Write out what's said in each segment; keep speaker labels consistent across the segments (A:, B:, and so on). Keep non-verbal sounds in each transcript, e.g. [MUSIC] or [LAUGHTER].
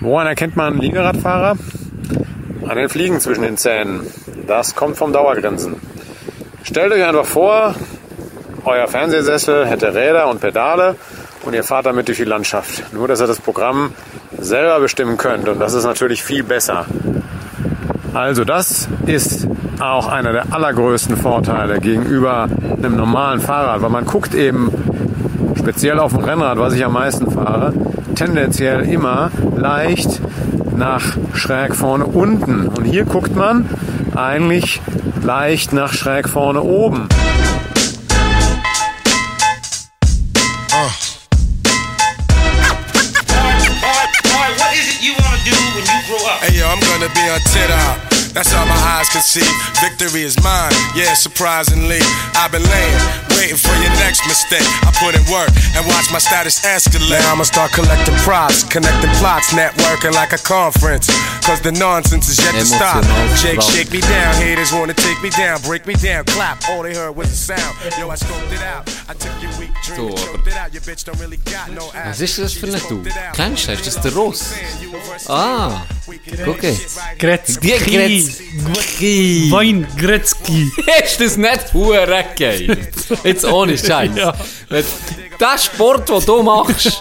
A: Woran erkennt man Liegeradfahrer? An den Fliegen zwischen den Zähnen. Das kommt vom Dauergrinsen. Stellt euch einfach vor, euer Fernsehsessel hätte Räder und Pedale und ihr fahrt damit durch die Landschaft. Nur, dass ihr das Programm selber bestimmen könnt und das ist natürlich viel besser. Also das ist auch einer der allergrößten Vorteile gegenüber einem normalen Fahrrad, weil man guckt eben speziell auf dem Rennrad, was ich am meisten fahre, tendenziell immer leicht nach schräg vorne unten. Und hier guckt man eigentlich leicht nach schräg vorne oben.
B: Hey yo, I'm gonna be on TikTok. That's all my eyes can see. Victory is mine, yeah, surprisingly. I've been laying, waiting for your next mistake. I put in work and watch my status escalate. Now I'ma start collecting props, connecting plots, networking like a conference. Cause the nonsense is yet to stop.
C: Emotional
B: Shake, shake me down. Haters wanna take me down, break me down, clap. All they heard was the sound. Yo, I scoped it out. I took your weak dream
C: So,
B: and
C: aber-
B: choked it out. Your bitch don't really got no ass.
C: Was ist das für ein
B: She just
C: Du?
B: scoped it out.
C: Kennst du das? Ist das der Ross? Ah, guck jetzt.
D: Gretzky.
C: Die Gretzky.
D: Wein Gretzky.
C: Ist das nicht hure geil? Jetzt ohne Scheiß.
D: Ja.
C: Wenn Der Sport, den du machst,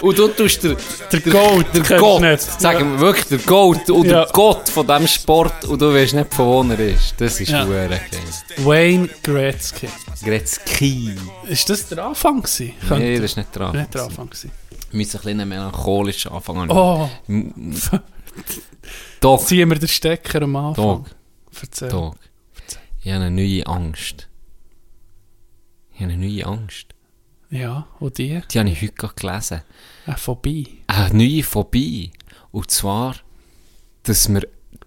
C: und du tust der,
D: Der Goat.
C: der Gott,
D: nicht.
C: sagen wir wirklich der Goat und
D: Ja.
C: der Gott von diesem Sport und du weißt nicht, von wo er ist. Das ist
D: Ja.
C: geil.
D: Wayne Gretzky.
C: Gretzky.
D: Ist das der Anfang gewesen?
C: Nee, das ist nicht dran.
D: Nicht der Anfang gewesen.
C: Wir müssen ein bisschen melancholisch anfangen.
D: Oh,
C: Dog,
D: ziehen wir den Stecker am Anfang.
C: Dog,
D: Erzähl.
C: Dog. Ich habe eine neue Angst. Ich habe eine neue Angst.
D: Ja, und die?
C: Die habe ich heute gerade gelesen.
D: Eine Phobie.
C: Eine neue Phobie. Und zwar, dass mir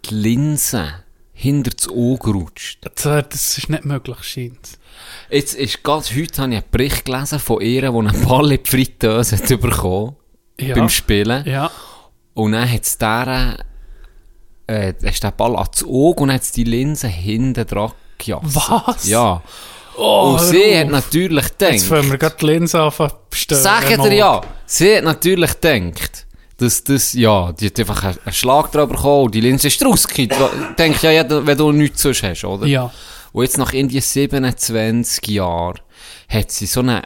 C: die Linse hinter das Auge rutscht.
D: Das, ist nicht möglich, scheint
C: Jetzt ist ganz heute habe ich einen Bericht gelesen von ihr, die einen Ball in die Fritteuse hat bekommen
D: Ja.
C: beim Spielen.
D: Ja.
C: Und dann hat es der, äh, ist der Ball ans Auge und hat die Linse hinten dran gejasst.
D: Was?
C: Ja.
D: Oh,
C: und sie
D: hör
C: hat
D: auf.
C: natürlich
D: Jetzt
C: gedacht,
D: wollen wir gerade die Linse bestellen.
C: Sagt ihr ja, sie hat natürlich gedacht, dass das, ja, die hat einfach einen, Schlag drüber bekommen und die Linse ist rausgekippt. Denk ja, jeder, wenn du nichts sonst hast, oder?
D: Ja.
C: Und jetzt nach irgendwie 27 Jahren hat sie so eine,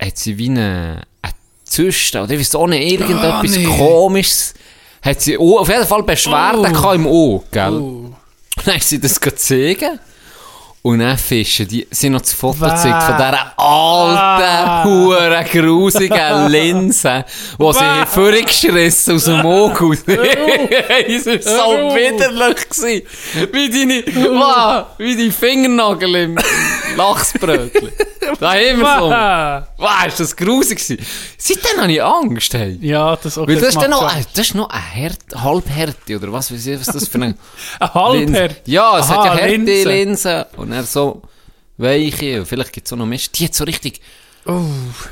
C: hat sie wie eine, eine Zyste, oder ich weiß auch nicht, irgendetwas
D: Ah, nee.
C: komisches, hat sie au- auf jeden Fall Beschwerden
D: Oh.
C: im Auge, gell?
D: Oh. [LAUGHS]
C: Dann hat sie das gezogen. Und dann fischen die, haben noch das gezeigt von dieser alten,
D: Ah.
C: hure grusigen Linse, die sie
D: Wow.
C: vorgeschrissen aus dem Auge. [LAUGHS] Es war so widerlich. gewesen. Wie deine, wow, wie deine Fingernagel im Lachsbrötchen. Da wir so. Wow, ist das grusig gewesen. Seitdem habe ich Angst, hey.
D: Ja, das auch
C: Weil das ist dann noch, das ist noch eine Härte, Halbhärte, oder was weiß ich, was das für eine... [LAUGHS]
D: Ein Halbherr.
C: Ja, es hat ja
D: Aha,
C: Härte
D: Linse.
C: Linsen er so weiche vielleicht gibt es auch noch Mist. Die hat so richtig,
D: Oh,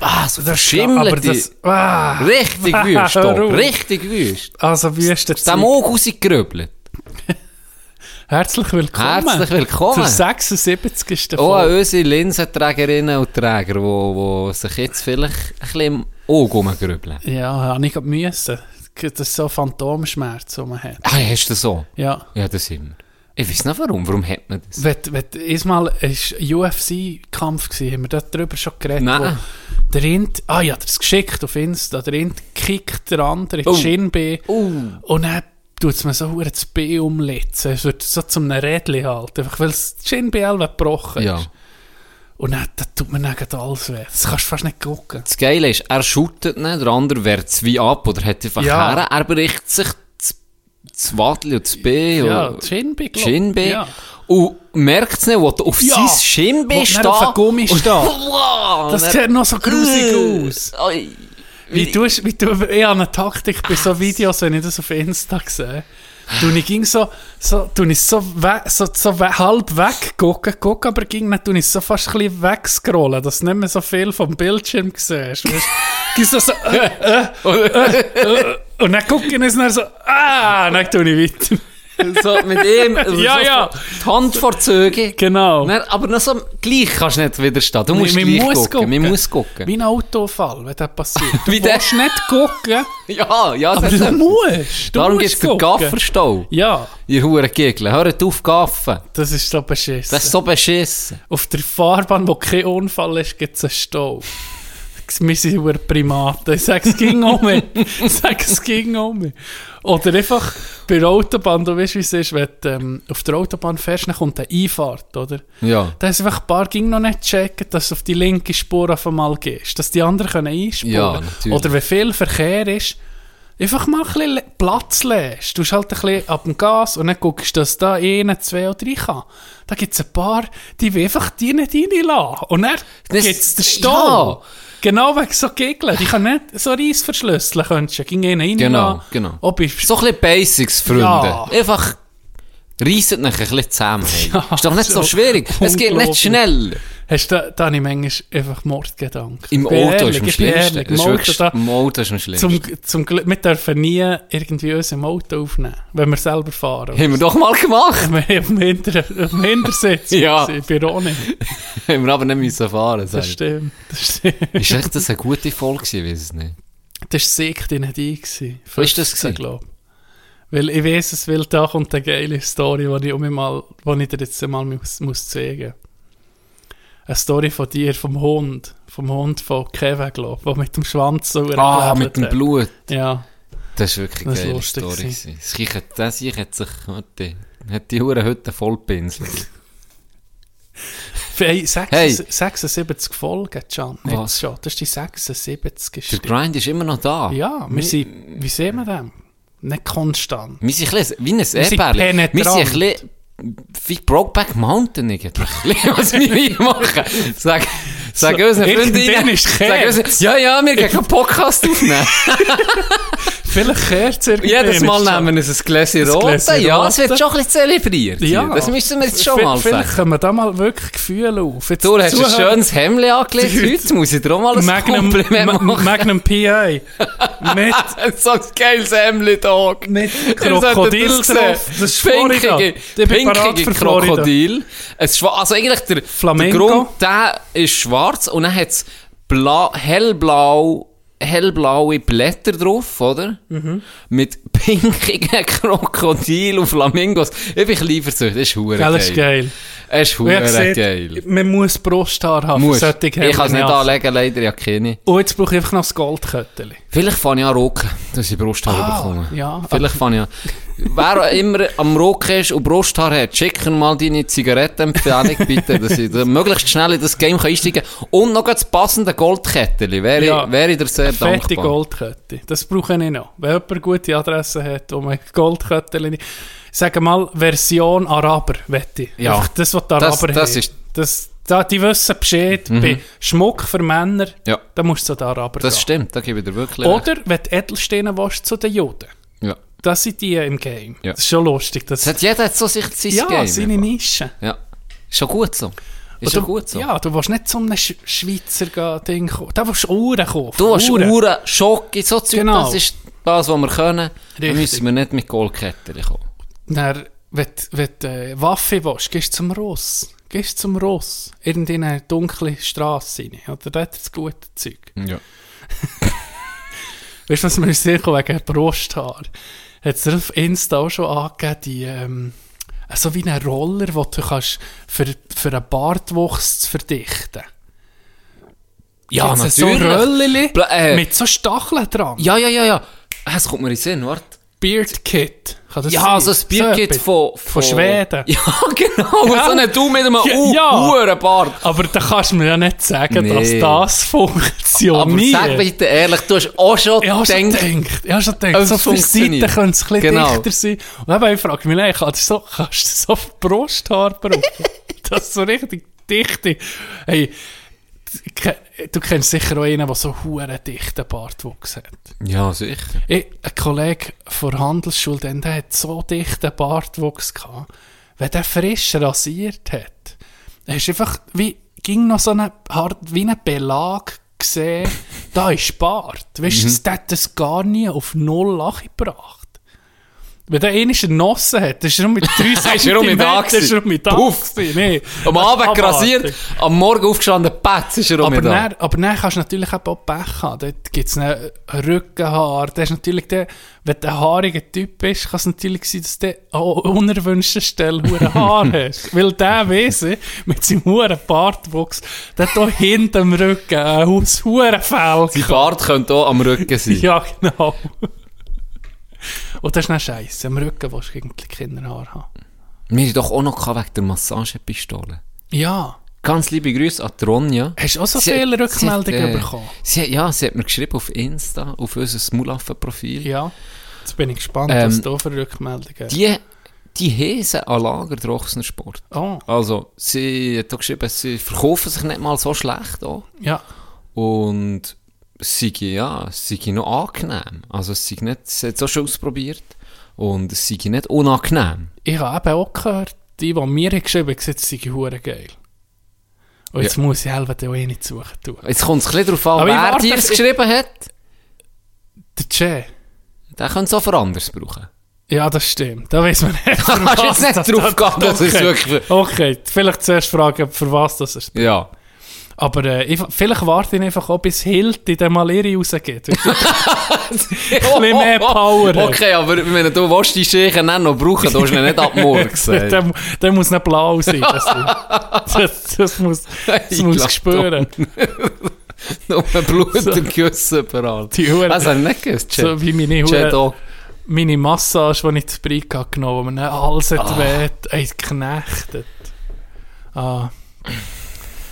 C: ah, so
D: aber
C: verschimmelt.
D: das... Ah.
C: Richtig [LAUGHS] wüst,
D: Hör
C: doch, richtig wüst.
D: Also, wie ist der
C: Auge rausgerübelt. [LAUGHS]
D: Herzlich willkommen.
C: Herzlich willkommen.
D: Zur 76.
C: Auch an
D: Folge.
C: unsere Linsenträgerinnen und Träger, die sich jetzt vielleicht ein bisschen im Auge rumgrübeln.
D: Ja, habe ich gerade müssen. Das ist so Phantomschmerz, den man hat.
C: Ah, hast du so?
D: Ja.
C: Ja, das immer. Ich weiß nicht warum. Warum hat man das?
D: Wenn, wenn, einmal war UFC-Kampf, haben wir da drüber schon geredet.
C: Nein.
D: Der Int, ah ja, das geschickt auf Insta, der Int kickt der andere in
C: Oh.
D: die Schienbein
C: Oh.
D: und dann tut es mir so verdammt das Bein umlitzen. Es wird so zum Rädchen halt, einfach weil das Schienbein gebrochen
C: Ja.
D: ist. Und dann da tut mir dann gerade alles weh. Das kannst du fast nicht gucken.
C: Das Geile ist, er shootet nicht, der andere wehrt es wie ab oder hat einfach
D: Ja.
C: her. Er bricht sich das, Wadli und das B
D: Ja,
C: und
D: das glaub-
C: Schienbein
D: Ja.
C: und merkt es nicht, wo er auf
D: Ja.
C: sein steht.
D: er auf dem Gummi
C: und-
D: steht.
C: Wow,
D: Das
C: und
D: sieht noch so grusig
C: Äh,
D: aus.
C: oi.
D: Wie du, wie du, ich habe eine Taktik bei so Videos, wenn ich das auf Insta sehe. Du ich ging so, so, du ich so, we, so, so we, halb weg gucken, gucken, aber ging nicht, du ich so fast ein bisschen wegscrollen, dass du nicht mehr so viel vom Bildschirm siehst. Weißt? Ging so, so äh, äh, äh, äh, und dann gucke ich dann so, ah, dann tue ich weiter.
C: so mit ihm,
D: Ja,
C: so
D: ja.
C: die Hand Züge.
D: Genau.
C: Nein, aber noch so, gleich kannst du nicht widerstehen. Du musst
D: Man
C: gleich
D: muss
C: gucken. Man muss gucken.
D: Wie ein Autofall, wenn das passiert. [LAUGHS] Du
C: Wie
D: willst nicht gucken,
C: Ja, ja,
D: aber
C: das
D: du musst. Du
C: Darum gibst du
D: gucken.
C: Gafferstau.
D: Ja,
C: Ihr Huren Gegel. Hört auf, gaffen.
D: das ist so beschissen.
C: Das ist so beschissen.
D: Auf der Fahrbahn, wo kein Unfall ist, gibt es einen Stau. Wir sind über Primaten. Ich sage, es ging um mich. Ich sage, es ging um mich. Oder einfach bei der Autobahn, du weißt, wie es ist, wenn du ähm, auf der Autobahn fährst, dann kommt eine Einfahrt, oder?
C: Ja.
D: Da ist einfach ein paar ging noch nicht checken, dass du auf die linke Spur auf einmal gehst, dass die anderen können einspuren
C: Ja, natürlich.
D: Oder wenn viel Verkehr ist, einfach mal ein bisschen Platz lässt. Du halt ein bisschen ab dem Gas und dann guckst, dass da eine, zwei oder drei kann. Da gibt es ein paar, die will einfach die nicht reinlassen. Und dann gibt es den Stau. Genau wegen so Gegeln. Die kann nicht so Reis verschlüsseln, könntest du. Ging einen reinlassen.
C: Genau, genau.
D: Ob ich
C: So ein bisschen Basics, Freunde.
D: Ja.
C: Einfach reissen euch ein bisschen zusammen. hey.
D: Ja,
C: ist doch nicht so
D: so
C: schwierig. Es geht nicht schnell.
D: Hast du, da ich manchmal einfach Mordgedanken.
C: Im Auto
D: ehrlich,
C: ist am
D: ich
C: schlimmsten.
D: ehrlich, Im Auto
C: wirklich,
D: da,
C: Im Auto ist am schlimmsten.
D: zum, zum Glück, wir dürfen nie irgendwie uns im Auto aufnehmen, wenn wir selber fahren.
C: Haben wir doch mal gemacht.
D: wir haben Hinter, dem Hintersitz. [LAUGHS]
C: Ja.
D: Ich nicht. [LAUGHS]
C: Haben wir aber nicht müssen fahren
D: Das stimmt. Das stimmt.
C: Ist echt das eine gute Folge gewesen? Ich weiß es nicht.
D: Das war in die gewesen.
C: Wo ist das
D: 15,
C: gewesen?
D: glaub. Weil ich weiß es, weil da kommt eine geile Story, die ich, mal, die ich dir jetzt mal muss, muss zeigen Eine Story von dir, vom Hund. Vom Hund von Kevin, glaube ich, der mit dem Schwanz so
C: Ah, mit dem
D: hat.
C: Blut.
D: Ja.
C: Das ist wirklich eine
D: Das ist
C: geile Story. Das hat- Das ich hat sich, warte, hat die Hure heute voll pinselt.
D: Hey, 76,
C: Hey.
D: 76 Folgen, Can.
C: Was?
D: Schon. Das ist die 76.
C: Der. Grind ist immer noch da.
D: Ja, wir sind, wie sehen wir das? Nicht konstant.
C: Wir sind ein bisschen wie ein Erdbärli. Wir sind ein bisschen wie Brokeback Mountain eigentlich. [LAUGHS] was wir hier machen. Sag, sag
D: So,
C: unseren Freundinnen. Sag unseren, ja, ja, wir gehen einen Podcast aufnehmen. [LAUGHS]
D: Vielleicht kehrt es irgendwann.
C: Jedes Mal nehmen wir ein Gläschen Rote. Ja, es wird schon ein bisschen zelebriert.
D: Ja.
C: Das müssen wir jetzt schon
D: V-
C: mal
D: Vielleicht
C: sagen.
D: können wir da mal wirklich Gefühle auf. Jetzt
C: Du hast ein schönes Hemd angelegt heute. Muss ich dir auch mal ein
D: Magnum,
C: Kompliment
D: Ma-
C: machen.
D: Magnum PI. Mit, [LAUGHS]
C: so ein geiles Hemd, Dog.
D: mit
C: solltet
D: Krokodilskopf. Das ist Florida.
C: Pinkige, pinkige. Krokodil. Es also eigentlich der,
D: Flamenco.
C: der Grund, der ist schwarz und dann hat es blau, hellblau, hellblaue Blätter drauf, oder?
D: Mhm.
C: Mit [LAUGHS] pinkigen Krokodil und Flamingos. Ich bin lieber so, das ist hure geil.
D: das ist geil.
C: Es ist hure geil.
D: Man muss Brusthaar haben.
C: Muss. Ich kann es nicht anlegen, leider, ja keine.
D: Und jetzt brauche ich einfach noch das Goldkötteli.
C: Vielleicht fange ich an roken, dass ich Brusthaar
D: Ah,
C: bekomme.
D: ja.
C: Vielleicht fange ich an. Wer immer am Roken ist und Brusthaar hat, schick mal deine Zigarettenempfehlung bitte, dass ich da möglichst schnell in das Game kann einsteigen kann. Und noch das passende Goldkettchen. Wäre,
D: Ja.
C: wäre ich dir sehr
D: Fette
C: dankbar.
D: Goldkette. Das brauche ich noch. Wenn jemand gute Adresse hat, wo man Goldkötteli... Sag mal, Version Araber, wette.
C: Ja.
D: Einfach Das, was die
C: Das-
D: Araber
C: das
D: haben.
C: ist-
D: Das, da, die wissen Bescheid. Bei Schmuck für Männer,
C: Ja,
D: da musst du zu den Araber
C: das
D: gehen.
C: stimmt, da gebe ich dir wirklich recht.
D: Oder, wenn du Edelsteine willst, zu den Juden.
C: Ja.
D: Das sind die im Game.
C: Ja.
D: Das ist schon lustig. Das,
C: hat jeder hat so sich sein
D: ja,
C: Game.
D: seine Nische.
C: Ja. Ist schon gut so. Ist schon
D: du,
C: gut so.
D: Ja, du willst nicht zu einem Sch Schweizer Ding kommen. Da willst du Uhren kaufen.
C: Du hast
D: Uhren.
C: Uhren, Schocke, so Zeug,
D: Genau.
C: das ist das, was wir können.
D: Richtig.
C: müssen wir nicht mit Goldkettchen kommen.
D: Dann, wenn, du- wenn du äh, Waffe willst, gehst du zum Ross. Gehst zum Ross. In eine dunkle Straße rein. Oder dort das gute Zeug.
C: Ja. [LAUGHS]
D: Weißt du, was mir sehr wegen Brusthaar? Hat es auf Insta auch schon angegeben, die, ähm, so wie einen Roller, den du kannst für, für einen Bartwuchs zu verdichten.
C: Ja,
D: So
C: natürlich.
D: Röllchen
C: Bla- äh.
D: mit so Stacheln dran.
C: Ja, ja, ja, ja. Es kommt mir in den Sinn, warte.
D: Beard Kit. Kann das
C: Ja,
D: sein?
C: so ein Bierkit
D: etwas.
C: von,
D: Von Schweden. [LAUGHS]
C: Ja, genau.
D: Ja.
C: So ein Du mit einem
D: Ja,
C: U,
D: ja.
C: Uhrenbart.
D: Aber da kannst du mir ja nicht sagen,
C: Nee.
D: dass das
C: Aber
D: funktioniert.
C: sag bitte ehrlich, du hast auch schon
D: schon
C: gedacht,
D: gedacht, habe schon gedacht, so
C: funktioniert.
D: Seiten können es ein bisschen
C: Genau.
D: dichter sein. Und eben, ich frage mich, nein, kannst du so, kannst du so viel Brusthaar brauchen? [LAUGHS] das ist so richtig dichte. Hey, du kennst sicher auch einen, der so einen dichten Bartwuchs hat.
C: Ja, sicher.
D: Ich, ein Kollege von der Handelsschule, der, hat so dichten Bartwuchs gehabt. Wenn der frisch rasiert hat, er ist einfach wie, ging noch so eine, wie ein Belag gesehen, da ist Bart. Weißt du,
C: Mhm.
D: der hat das gar nie auf null gebracht. Wenn der einmal genossen hat, ist er nur mit 3 [LAUGHS]
C: Ist auch mit da
D: Zentimeter, ist er mit da. Nee.
C: Am Abend grasiert, am Morgen aufgestanden, Patz ist er auch
D: Aber
C: da.
D: dann, aber dann kannst du natürlich auch Pech haben. Dort gibt es Rückenhaar. Das ist natürlich der, wenn du ein haariger Typ bist, kann es natürlich sein, dass du an unerwünschter Stelle hure Haar [LAUGHS] hast. Weil der Wesen mit seinem huren Bartwuchs, der hat hier hinten am Rücken ein huren Fell.
C: Sein Bart könnte auch am Rücken sein.
D: Ja, genau. Und das ist dann scheiße. Am Rücken willst du eigentlich Kinderhaar haben.
C: Wir haben doch auch noch wegen der Massagepistole.
D: Ja.
C: Ganz liebe Grüße an die Ronja.
D: Hast du auch so
C: Sie hat-
D: viele
C: hat,
D: Rückmeldungen
C: äh,
D: bekommen?
C: Sie hat, ja, sie hat mir geschrieben auf Insta, auf unser Smulaffen-Profil.
D: Ja. Jetzt bin ich gespannt,
C: Ähm,
D: was da für Rückmeldungen.
C: Die, die Häsen an Lager der Ochsensport.
D: Oh,
C: Also, sie hat auch geschrieben, sie verkaufen sich nicht mal so schlecht an.
D: ja.
C: Und sei, ja, es sei noch angenehm. Also, es sei nicht, sie hat es auch schon ausprobiert. Und es sei nicht unangenehm.
D: Ich habe eben auch gehört, die, die mir geschrieben haben, gesagt, es sei hure geil. Und jetzt muss ich selber auch eh nicht suchen tun.
C: Jetzt kommt es ein bisschen darauf an,
D: Aber
C: wer dir es geschrieben hat.
D: Der Che.
C: Den können sie auch für anderes brauchen.
D: Ja, das stimmt. Da weiß man nicht. [LAUGHS]
C: Da kannst jetzt nicht drauf gehen, dass es
D: okay.
C: wirklich...
D: Okay, vielleicht zuerst fragen, für was das ist.
C: Ja.
D: Aber äh, ich, vielleicht warte ich einfach auch, bis Hilti dann mal ihre rausgeht. Ein [LAUGHS] bisschen mehr Power hat.
C: Okay, aber wenn du willst, die Schächen dann noch brauchen, du hast ihn nicht ab morgen [LAUGHS]
D: der, muss nicht blau sein. Das, [LAUGHS] das, das muss, das muss spüren.
C: Nur Blut und Küsse überall.
D: Die Hure-
C: Das habe ich nicht gewusst.
D: So wie meine, Hure, meine Massage, die ich zu habe genommen wo man dann alles hat
C: Ah.
D: weht, ey, geknechtet. Ah,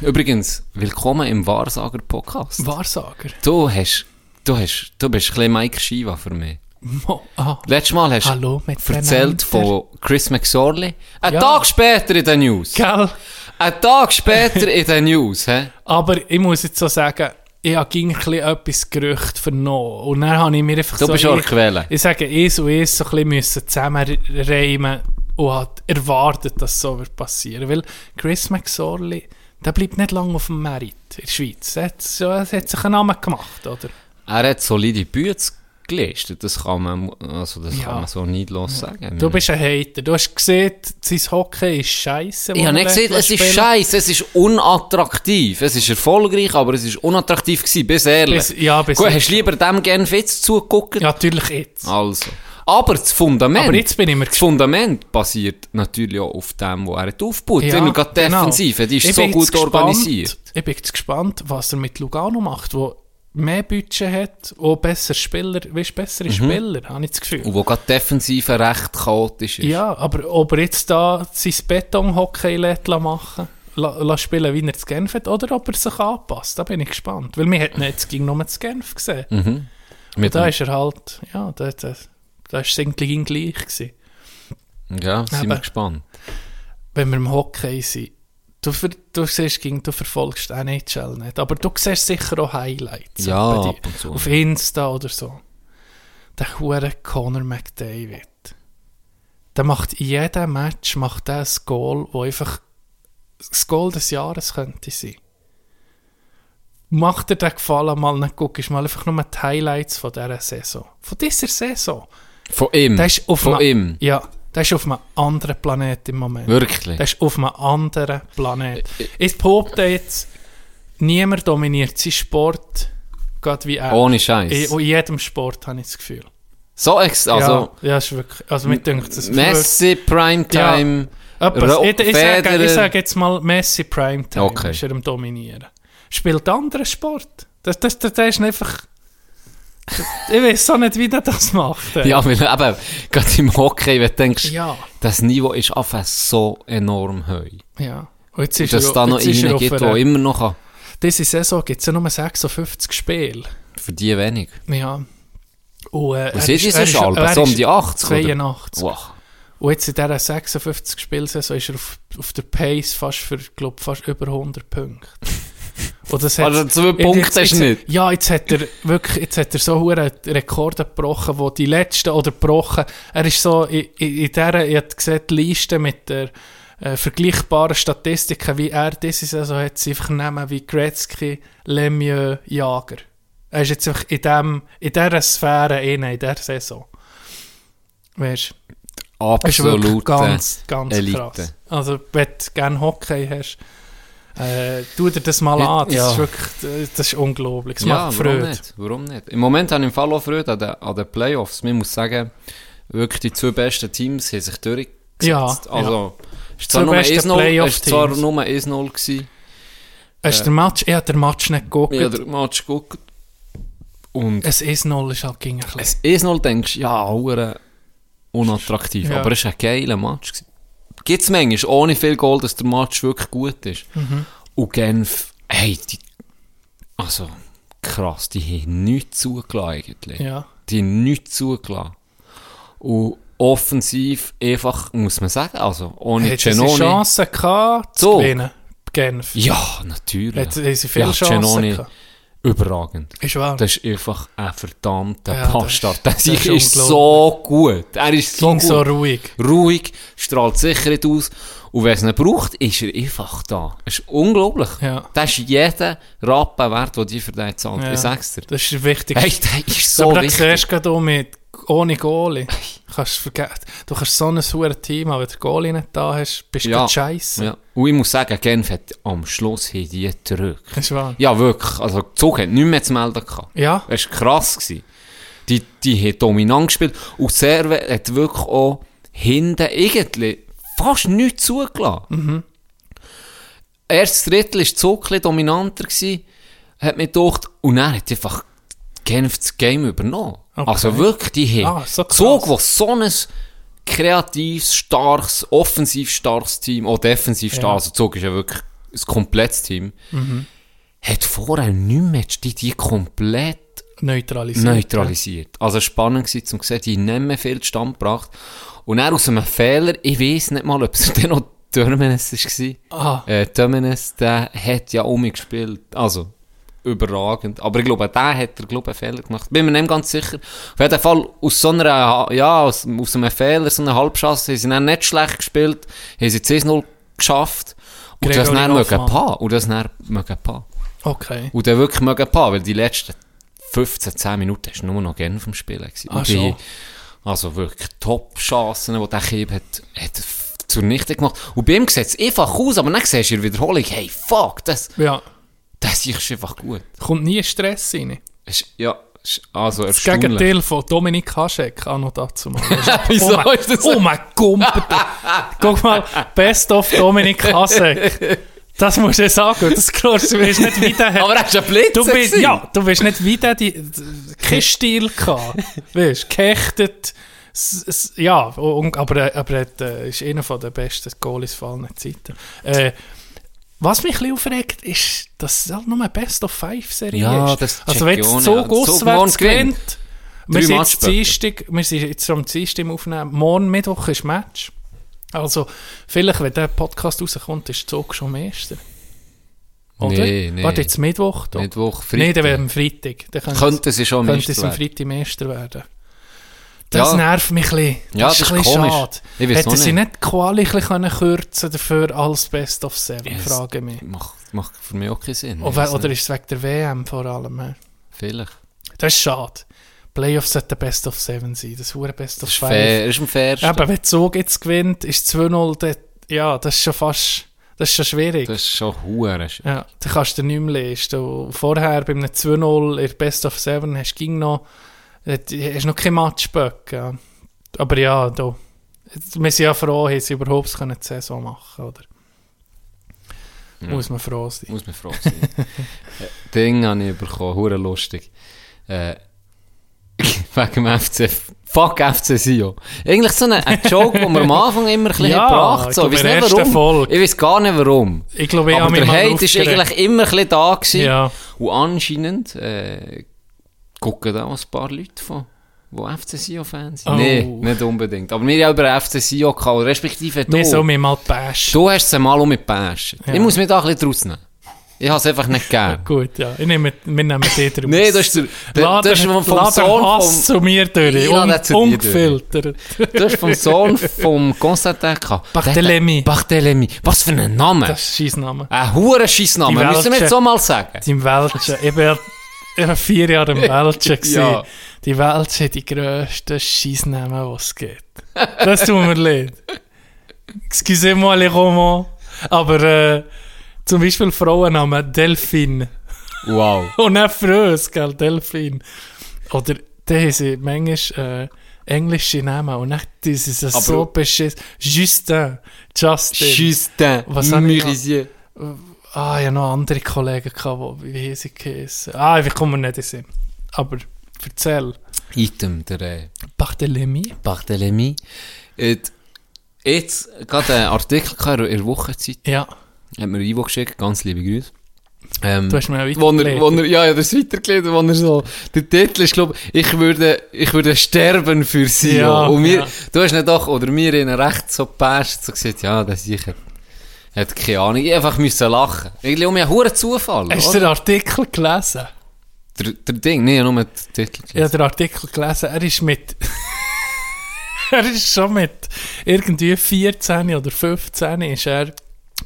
C: Übrigens, willkommen im Wahrsager-Podcast.
D: Wahrsager.
C: Du hast, du hast, du bist ein bisschen Mike Shiva für mich.
D: Mo, ah,
C: Letztes Mal hast du erzählt von Chris McSorley. Ein
D: Ja.
C: Tag später in den News.
D: Gell?
C: Ein Tag später in den News, hä?
D: Aber ich muss jetzt so sagen, ich habe ging ein bisschen etwas Gerücht vernommen. Und dann habe ich mir einfach
C: Du
D: so...
C: bist auch
D: ich,
C: Quelle.
D: ich sage, eins und eins so ein bisschen zusammenreimen und hat erwartet, dass so wird passieren. Weil Chris McSorley, der bleibt nicht lange auf dem Merit in der Schweiz. Er hat, so, er hat sich einen Namen gemacht, oder?
C: Er hat solide Bütze geleistet. Das kann man, also das
D: Ja.
C: kann man so neidlos sagen.
D: Du bist ein Hater. Du hast gesehen, sein Hockey ist scheiße.
C: Ich habe nicht gesehen, es ist scheiße, es ist unattraktiv. Es ist erfolgreich, aber es ist unattraktiv gewesen, bis ehrlich.
D: Bis, ja, bis
C: Gut, hast du lieber dem Genf jetzt zugeguckt?
D: Ja, natürlich jetzt.
C: Also. Aber das Fundament,
D: Aber jetzt bin ich mir
C: das Fundament basiert natürlich auch auf dem, was er hat aufgebaut.
D: Ja,
C: Wenn du gerade
D: genau.
C: Defensive, die ist
D: Ich
C: so gut
D: gespannt-
C: organisiert.
D: Ich bin jetzt gespannt, was er mit Lugano macht, wo mehr Budget hat, wo besser Spieler, weißt, bessere Spieler, habe ich das Gefühl.
C: Mhm. Und wo gerade Defensive recht chaotisch ist.
D: Ja, aber ob er jetzt da sein Beton-Hockey machen la, la spielen, wie er zu Genf hat, oder ob er sich anpasst, da bin ich gespannt. Weil wir hätten jetzt gegen nur zu Genf gesehen.
C: Mhm. Mit
D: Da ist er halt, ja, da, da, da ist es ihm gleich gewesen.
C: ja, sind wir gespannt.
D: wenn wir im Hockey sind, du, du siehst, du verfolgst NHL nicht, aber du siehst sicher auch Highlights.
C: Ja, ab und zu.
D: Auf Insta oder so. Der hure Conor McDavid. Der macht in jedem Match macht der ein Goal, wo einfach das Goal des Jahres könnte sein. Macht dir den Gefallen mal, dann guckst mal einfach nur die Highlights von dieser Saison. Von dieser Saison.
C: Von ihm.
D: Der ist auf
C: Von
D: einem,
C: ihm.
D: Ja, der ist auf einem anderen Planet im Moment.
C: Wirklich.
D: Der ist auf einem anderen Planet. Ich behaupte jetzt, niemand dominiert seinen Sport, gerade wie er.
C: Ohne Scheiß.
D: In, in jedem Sport habe ich das Gefühl.
C: So, ex also,
D: ja, ja, ist wirklich. Also, mir denkt das
C: Messi, Primetime, Ro-
D: ich, ich, sage, ich sage jetzt mal Messi Primetime
C: Okay.
D: ist er am Dominieren. Spielt anderen Sport. Das, das, das, das ist einfach... ich weiß so nicht, wie der das macht. ey.
C: Ja, weil eben, gerade im Hockey, wenn du denkst,
D: Ja.
C: das Niveau ist einfach so enorm hoch.
D: ja. Und jetzt ist
C: Dass es da noch einen gibt, der immer noch kann.
D: Diese Saison gibt es ja nur 56 Spiele.
C: Für die wenig.
D: Ja. Und, äh,
C: Was ist Schalbe?
D: er
C: So um die 80? oder?
D: 82.
C: Wow.
D: Und jetzt in dieser 56 Spielsaison ist er auf, auf der Pace fast für, glaub, fast über 100 Punkte. [LAUGHS] Und das hat,
C: Also zwei
D: jetzt-
C: Punkte
D: jetzt-
C: hast du
D: jetzt-
C: nicht.
D: Ja, jetzt hat er wirklich, jetzt hat er so hohe Rekorde gebrochen, wo die letzten oder gebrochen, er ist so in, in, in dieser, ich habe gesehen, die Liste mit der äh, vergleichbaren Statistiken, wie er diese Saison hat, sie einfach nehmen wie Gretzky, Lemieux, Jager. Er ist jetzt einfach in, dem, in dieser Sphäre inne, in dieser Saison. Weißt du,
C: Absolut.
D: ganz, ganz
C: Elite.
D: krass. Also, wenn du gerne Hockey hast, äh, tu dir das mal
C: Ja,
D: an. Das,
C: ja.
D: ist wirklich, das ist unglaublich. Das
C: Ja,
D: macht
C: warum
D: Freude.
C: nicht? Warum nicht? Im Moment habe ich im Fall auch Freude an den, an den Playoffs. Man muss sagen, wirklich die zwei besten Teams haben sich durchgesetzt.
D: Ja,
C: also, es 1-0 es ist zwar nur 1-0 gewesen.
D: Hast du den Match, ich habe den Match nicht geguckt.
C: Ich habe den Match geguckt. Und
D: Es 1-0 ist halt gegen ein bisschen.
C: es 1-0 denkst du, ja, unattraktiv.
D: Ja.
C: Aber es war ein geiler Match. Gibt es manchmal ohne viel Goal, dass der Match wirklich gut ist.
D: Mhm.
C: Und Genf, hey, die, also krass, die haben nichts zugelassen eigentlich.
D: Ja.
C: Die haben nichts zugelassen. Und offensiv einfach, muss man sagen, also ohne
D: Hätten sie
C: Genoni.
D: Chancen gehabt, zu
C: So.
D: gewinnen? Genf.
C: Ja, natürlich.
D: Hätten haben sie viele
C: ja,
D: Chancen
C: Genoni,
D: gehabt.
C: Überragend.
D: Ist wahr.
C: Das ist einfach ein verdammter
D: Ja,
C: Bastard. Der
D: das ist
C: ist so gut. Er ist so
D: ging
C: gut.
D: so ruhig.
C: Ruhig, strahlt Sicherheit aus. Und wenn es ihn braucht, ist er einfach da. Das ist unglaublich.
D: Ja.
C: Das ist jeder Rappen wert, den die für den zahlt.
D: Ja.
C: Ich sag's dir.
D: Das ist wichtig.
C: Hey, der ist
D: so aber
C: wichtig.
D: siehst gerade auch mit ohne Goalie. Kannst vergessen. Du kannst so ein super Team, aber wenn du Goalie nicht da hast, bist du
C: Ja.
D: scheiße.
C: Ja. Und ich muss sagen, Genf hat am Schluss haben die.
D: Das ist wahr.
C: Ja, wirklich. Also, der Zug hat nichts mehr zu melden gehabt.
D: Ja.
C: Das war krass. Gewesen. Die, die haben dominant gespielt. Und Serve hat wirklich auch hinten irgendwie fast nichts zugelassen.
D: Mhm.
C: Erstes Drittel war bisschen dominanter, gewesen, hat mir gedacht. Und dann hat einfach Genf das Game übernommen.
D: Okay.
C: Also wirklich, die haben
D: Ah, so.
C: Zug, wo so ein kreatives, starkes, offensiv starkes Team, auch defensiv stark, also Zug ist ja wirklich ein komplettes Team,
D: Mhm.
C: hat vorher nicht mehr die, die komplett
D: Neutralisiert.
C: neutralisiert. Also spannend war zum sehen, die haben nicht mehr viel Stand gebracht. Und dann aus einem Fehler, ich weiß nicht mal, ob es [LAUGHS] dann noch Terminus war.
D: Ah.
C: Äh, Terminus, der hat ja umgespielt. Also, überragend. Aber ich glaube, der hat er, glaube ich, einen Fehler gemacht. Bin mir nicht ganz sicher. Auf jeden Fall, aus so einer, ja, aus, aus einem Fehler, so einer Halbchance, haben sie dann nicht schlecht gespielt, haben sie 10-0 geschafft. Und das dann mögen paar. Und das dann mögen paar.
D: Okay.
C: Und dann wirklich mögen paar, weil die letzten 15, 10 Minuten hast du nur noch gerne vom Spielen gewesen.
D: Ah, schon.
C: also wirklich Top-Chancen, die der Kieb hat, hat zunichte gemacht. Und bei ihm sieht es einfach aus, aber dann siehst du in der Wiederholung, hey, fuck, das,
D: Ja.
C: das ist einfach gut.
D: Kommt nie Stress rein.
C: Ist, ja, ist also
D: Das. Gegenteil von Dominik Haschek, auch noch dazu mal. [LAUGHS]
C: Wieso
D: oh mein,
C: ist das so?
D: Oh mein Gott. [LAUGHS] Guck mal, Best of Dominik Haschek. Das musst du sagen, das glaubst du, du bist nicht wieder...
C: Aber er ist ein Blitzer
D: Du bist, ja, du bist nicht wieder die, kein Stil gehabt. Weißt, gehechtet. Ja, und, aber, aber er äh, ist einer von den besten Goalies von allen Zeiten. Äh, was mich ein aufregt, ist, dass es halt nur eine Best of Five Serie
C: Ja,
D: ist.
C: das
D: also wenn
C: auch
D: so auswärts
C: gewinnt.
D: wir sind, jetzt
C: Matchböcke.
D: Dienstag, wir sind jetzt am Dienstag im Aufnehmen, morgen Mittwoch ist Match. Also vielleicht, wenn der Podcast rauskommt, ist Zug schon am ersten. Oder?
C: Nee, nee.
D: Warte, jetzt Mittwoch? Da.
C: Mittwoch,
D: Nein,
C: Freitag.
D: dann wäre am Freitag. Dann könnte
C: Könnte sie schon
D: könnte
C: Meister
D: es am
C: werden.
D: Freitag Meister werden. Das
C: Ja.
D: nervt mich ein bisschen.
C: Ja,
D: das,
C: das
D: ist ein bisschen
C: komisch.
D: schade. Hätten sie
C: nicht.
D: die Quali können kürzen dafür als Best of Seven,
C: Ja, es-
D: frage ich mich.
C: Macht, macht für mich auch keinen Sinn.
D: Oder, oder ist es wegen der WM vor allem?
C: Vielleicht.
D: Das ist schade. Playoffs sollten Best of Seven sein. Das wäre Best of
C: ist
D: Five.
C: fair. Das ist am fairsten.
D: Aber wenn Zug jetzt gewinnt, ist 2-0, dann- ja, das ist schon fast, das ist schon schwierig.
C: Das ist schon hure.
D: Ja, dann kannst du nicht mehr leisten. Vorher bei einem 2-0 in der Best of Seven hast du ging noch, äh, hast noch kein Matchböck. Ja. Aber ja, da, wir sind ja froh, haben sie überhaupt die Saison machen, oder? Muss man froh sein.
C: Muss man froh sein. [LAUGHS] Äh, Ding habe ich bekommen, hure lustig. Äh, [LAUGHS] wegen dem FC, fuck FC Sio. Eigentlich so ein, ein Joke, den wir am Anfang immer ein bisschen
D: Ja,
C: gebracht so.
D: ich
C: weiß nicht warum. Ich weiß gar nicht warum.
D: Ich glaube, ich
C: Aber der Hate ist eigentlich immer ein bisschen da gewesen.
D: Ja.
C: Und anscheinend äh, gucken da auch ein paar Leute von, die FC Sio-Fans sind.
D: Oh.
C: Nein, nicht unbedingt. Aber wir haben über FC Sio gehabt, respektive du.
D: Wir sollen mal bashen.
C: Du hast es mal um mit Bash.
D: Ja.
C: Ich muss mich da ein bisschen draus nehmen. Ich habe es einfach nicht gern.
D: Gut, ja. Ich nehme, wir nehmen den draus.
C: Nein, das ist, der, der, das ist vom, vom
D: lade
C: Sohn
D: Hass
C: vom,
D: zu mir durch.
C: Ich
D: Un,
C: zu
D: ungefiltert.
C: das ist vom Sohn vom Constantin gehabt.
D: Barthélemy.
C: Barthélemy. [LAUGHS] Was für ein Name.
D: Das ist sein Name.
C: Ein hure Scheissname, müssen wir jetzt so mal sagen.
D: Im Welschen. Ich bin, Ich war vier Jahre im Welschen.
C: Ja.
D: Die Welschen sind die grössten Scheissnamen, die es gibt. Das tut mir leid. Excusez-moi les Romans. Aber äh, zum Beispiel Frauennamen Delphine.
C: Wow. [LAUGHS]
D: Und auch Frös, gell, Delphine. Oder da haben sie manchmal äh, englische Namen und dann die sind
C: Aber-
D: so beschissen. Justin, Justin.
C: Justin.
D: Was ich?
C: Murisier.
D: Ah, ja, noch andere Kollegen gehabt, wo, wie sie geheißen? Ah, ich komme mir nicht in Sinn. Aber erzähl.
C: Item, der äh,
D: Barthélemy?
C: Barthélemy. Et, jetzt gerade einen Artikel in der Wochenzeit.
D: Ja.
C: Hat mir Ivo geschickt, ganz liebe Grüße. Ähm,
D: Du hast mir auch
C: wo er, wo er, ja, ja, das ist weitergelesen, wo er so, der Titel ist, glaube ich, würde, ich würde sterben für sie.
D: Ja,
C: und wir,
D: ja.
C: du hast nicht doch, oder mir in recht so gepasst, so gesagt, ja, das sicher, hat keine Ahnung, ich einfach müssen lachen. Ich glaube, mir ein Zufall,
D: Hast du den Artikel gelesen?
C: Der, der Ding, nee, nur den Titel
D: Ja,
C: gelesen.
D: den Artikel gelesen. Er ist mit. [LAUGHS] er ist schon mit irgendwie 14 oder 15 ist er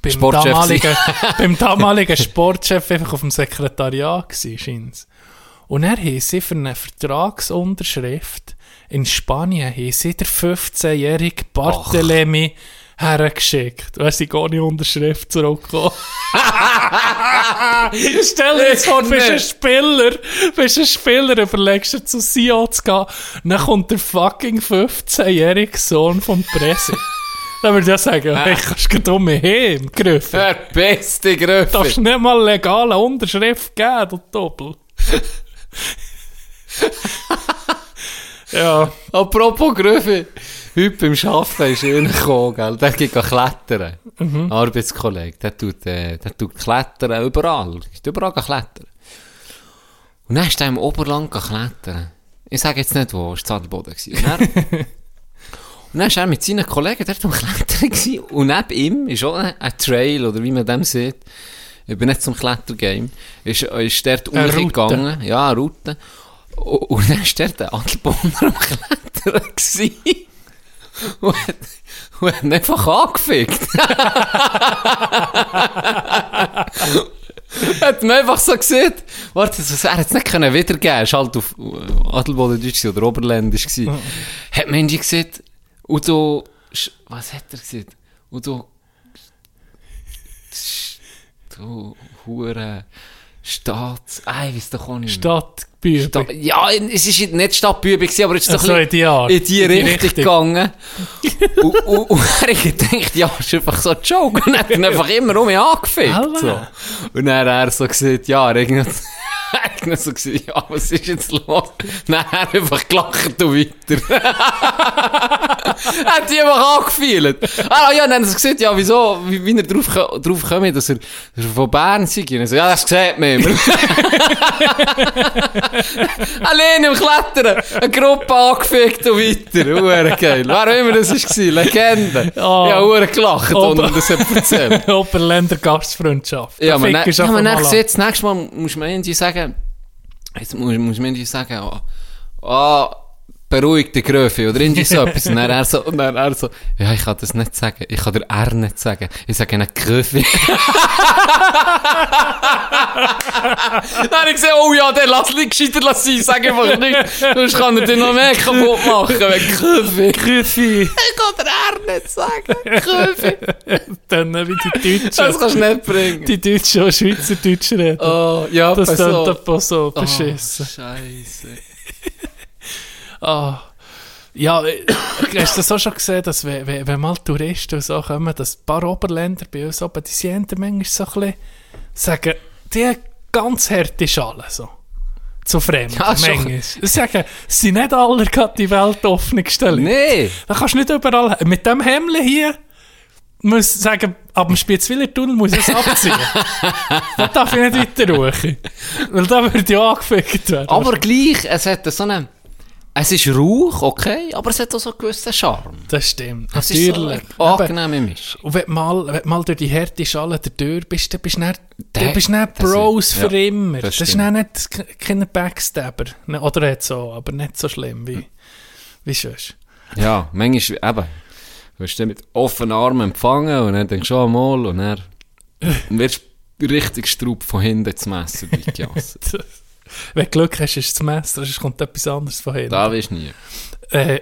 D: beim
C: Sportchef
D: damaligen, [LAUGHS] beim damaligen Sportchef einfach auf dem Sekretariat gewesen, scheint's. Und er haben sie für eine Vertragsunterschrift in Spanien haben sie der 15-jährige Barthélemy hergeschickt. Und er ist ohne Unterschrift zurückgekommen. [LAUGHS] Stell dir jetzt vor, du bist ein Spieler, bist ein Spieler, überlegst dir zu Sion zu gehen, dann kommt der fucking 15-jährige Sohn vom Presse. Dann würde ich ja sagen, hey, kannst du dumm heim, Griffin.
C: Der beste Gröfe.
D: Darfst du nicht mal legale Unterschrift geben, du Doppel. [LAUGHS] ja,
C: Apropos Gröfe, heute beim Arbeiten ist einer gekommen, gell? Der geht klettern. Ein Arbeitskollege, der tut, äh, der tut klettern überall. Ist überall klettern. Und dann ist er im Oberland klettern. Ich sage jetzt nicht wo, es war Zadelboden. Und dann, [LAUGHS] und dann ist er mit seinen Kollegen dort am Klettern. Und neben ihm ist auch ein, Trail, oder wie man dem sieht. Ich bin nicht zum Klettergame. Ist, ist dort umgegangen. Ja, eine Route. Und, und dann ist dort ein Adelbohner [LAUGHS] am Klettern. Und hat, und hat ihn einfach angefickt. [LAUGHS] hat ihn einfach so gesehen. Warte, das- er hat es nicht können wiedergeben. Es war halt auf Adelboden Deutsch oder Oberländisch. gewesen. Hat man gesehen, Udo, Sch- was hat er gesehen? Udo, Sch- du, Hure, Staats, ah, ich weiß doch auch nicht. mehr.
D: Stadtbübe.
C: Sta ja, es ist nicht Stadtbübe, gewesen, aber es ist so
D: so,
C: ein
D: in die Art.
C: in die
D: In die
C: Richtung
D: Richtung.
C: gegangen. und, und, und [LAUGHS] er gedacht, ja, ist einfach so ein Joke. Und er hat ihn einfach immer um mich angefickt. So. Und dann hat er so gesagt, ja, irgendwie- irgendwie so gesagt, ja, was ist jetzt los? Er einfach gelacht und weiter. er hat die einfach angefühlt. Ah, ja, dann hat er so gesagt, ja, wieso, wie, wie er drauf, drauf kommt, dass er, dass er von Bern sei. Und so, ja, das sieht man immer. Alleine im Klettern, eine Gruppe angefickt und weiter. Hure geil. Wer immer das war, Legende.
D: Ja. [LAUGHS]
C: Ja, hure gelacht, und das hat erzählt.
D: Oberländer Gastfreundschaft.
C: Ja, aber
D: fickst
C: ja, aber dann
D: mal
C: gesehen, das nächste Mal muss man irgendwie sagen, jetzt muss, muss man irgendwie sagen, ah, ah, beruhig dich, Gröfe, oder irgendwie so etwas. Und dann er so, und dann er so, ja, ich kann das nicht sagen, ich kann dir R nicht sagen, ich sage ihnen Gröfe. [LAUGHS] dann habe ich gesagt, oh ja, der lass nicht gescheiter lass sein, sag einfach nichts, sonst kann er dir noch mehr kaputt machen, wegen Gröfe.
D: Griffi.
C: Ich kann dir R nicht sagen, Gröfe.
D: Dann wie die
C: Das
D: Deutschen.
C: kannst du nicht bringen.
D: Die Deutschen und Schweizerdeutsch reden.
C: Oh, ja,
D: das
C: pass
D: dann so
C: Oh,
D: beschissen. Ah. Ja, äh, [COUGHS] hast du das auch schon gesehen, dass wenn, wenn, mal Touristen und so kommen, dass ein paar Oberländer bei uns oben, die sind manchmal so ein bisschen, sagen, die haben ganz harte Schalen, so. Zu fremd,
C: Ja,
D: manchmal. Sie sagen, es sind nicht alle gerade die Welt offengestellt.
C: Nee.
D: Da kannst du nicht überall, mit dem Hemd hier, muss sagen, ab dem Spitzwiller-Tunnel muss ich es abziehen. [LAUGHS] da darf ich nicht weiter ruhen. Weil da würde ich angefickt werden.
C: Aber gleich, es hat so einen, es ist Rauch, okay, aber es hat auch so einen gewissen Charme.
D: Das stimmt,
C: Es ist so
D: natürlich.
C: eine
D: Aber-
C: angenehme Mischung.
D: Und wenn du mal, wenn du mal durch die harte Schale der Tür bist, dann bist du nicht, du bist nicht Bros
C: ist-
D: für
C: ja,
D: immer.
C: das
D: Das, ist nicht, nicht keine Backstabber. Ne, Oder jetzt so, aber nicht so schlimm wie, wie sonst.
C: Ja, manchmal, eben, du wirst dann mit offenen Armen empfangen und dann denkst du schon mal und [LAUGHS] dann wirst du richtig Straub von hinten zum Messer durchgejasset. [LAUGHS]
D: Wenn du Glück hast, ist es das Messer, sonst kommt etwas anderes von hinten.
C: Da weisst du nie.
D: Äh,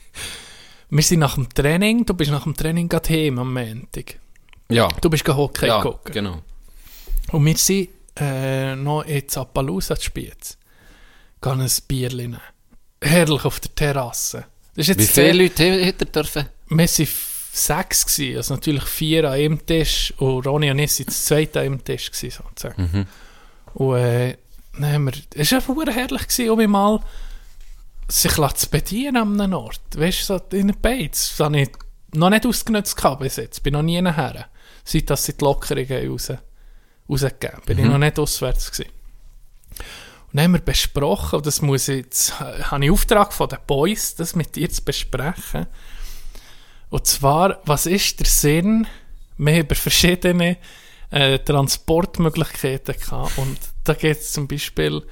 D: [LAUGHS] wir sind nach dem Training, du bist nach dem Training gerade heim am Montag.
C: Ja.
D: Du bist Hockey
C: ja,
D: gucken.
C: genau.
D: Und wir sind äh, noch in Zappalus zu Spiez. Gehen ein Bier nehmen. Herrlich auf der Terrasse. Das ist jetzt
C: Wie
D: sehr-
C: viele Leute hätte er dürfen?
D: Wir waren sechs, gewesen, also natürlich vier an einem Tisch und Ronny und ich waren das zweite an einem Tisch, gewesen, sozusagen.
C: Mhm.
D: Und äh, wir, es war einfach herrlich, gewesen, um mal sich zu bedienen an einem Ort. Weißt du, so in den Beiz. Das habe ich noch nicht ausgenutzt bis jetzt. Bin noch nie nachher. Seit dass sie die Lockerungen raus, rausgegeben Bin ich noch nicht auswärts gewesen. Und dann haben wir besprochen, und das muss ich jetzt, äh, habe ich Auftrag von den Boys, das mit dir zu besprechen. Und zwar, was ist der Sinn? Wir haben über verschiedene äh, Transportmöglichkeiten gehabt. Und da geht es zum Beispiel,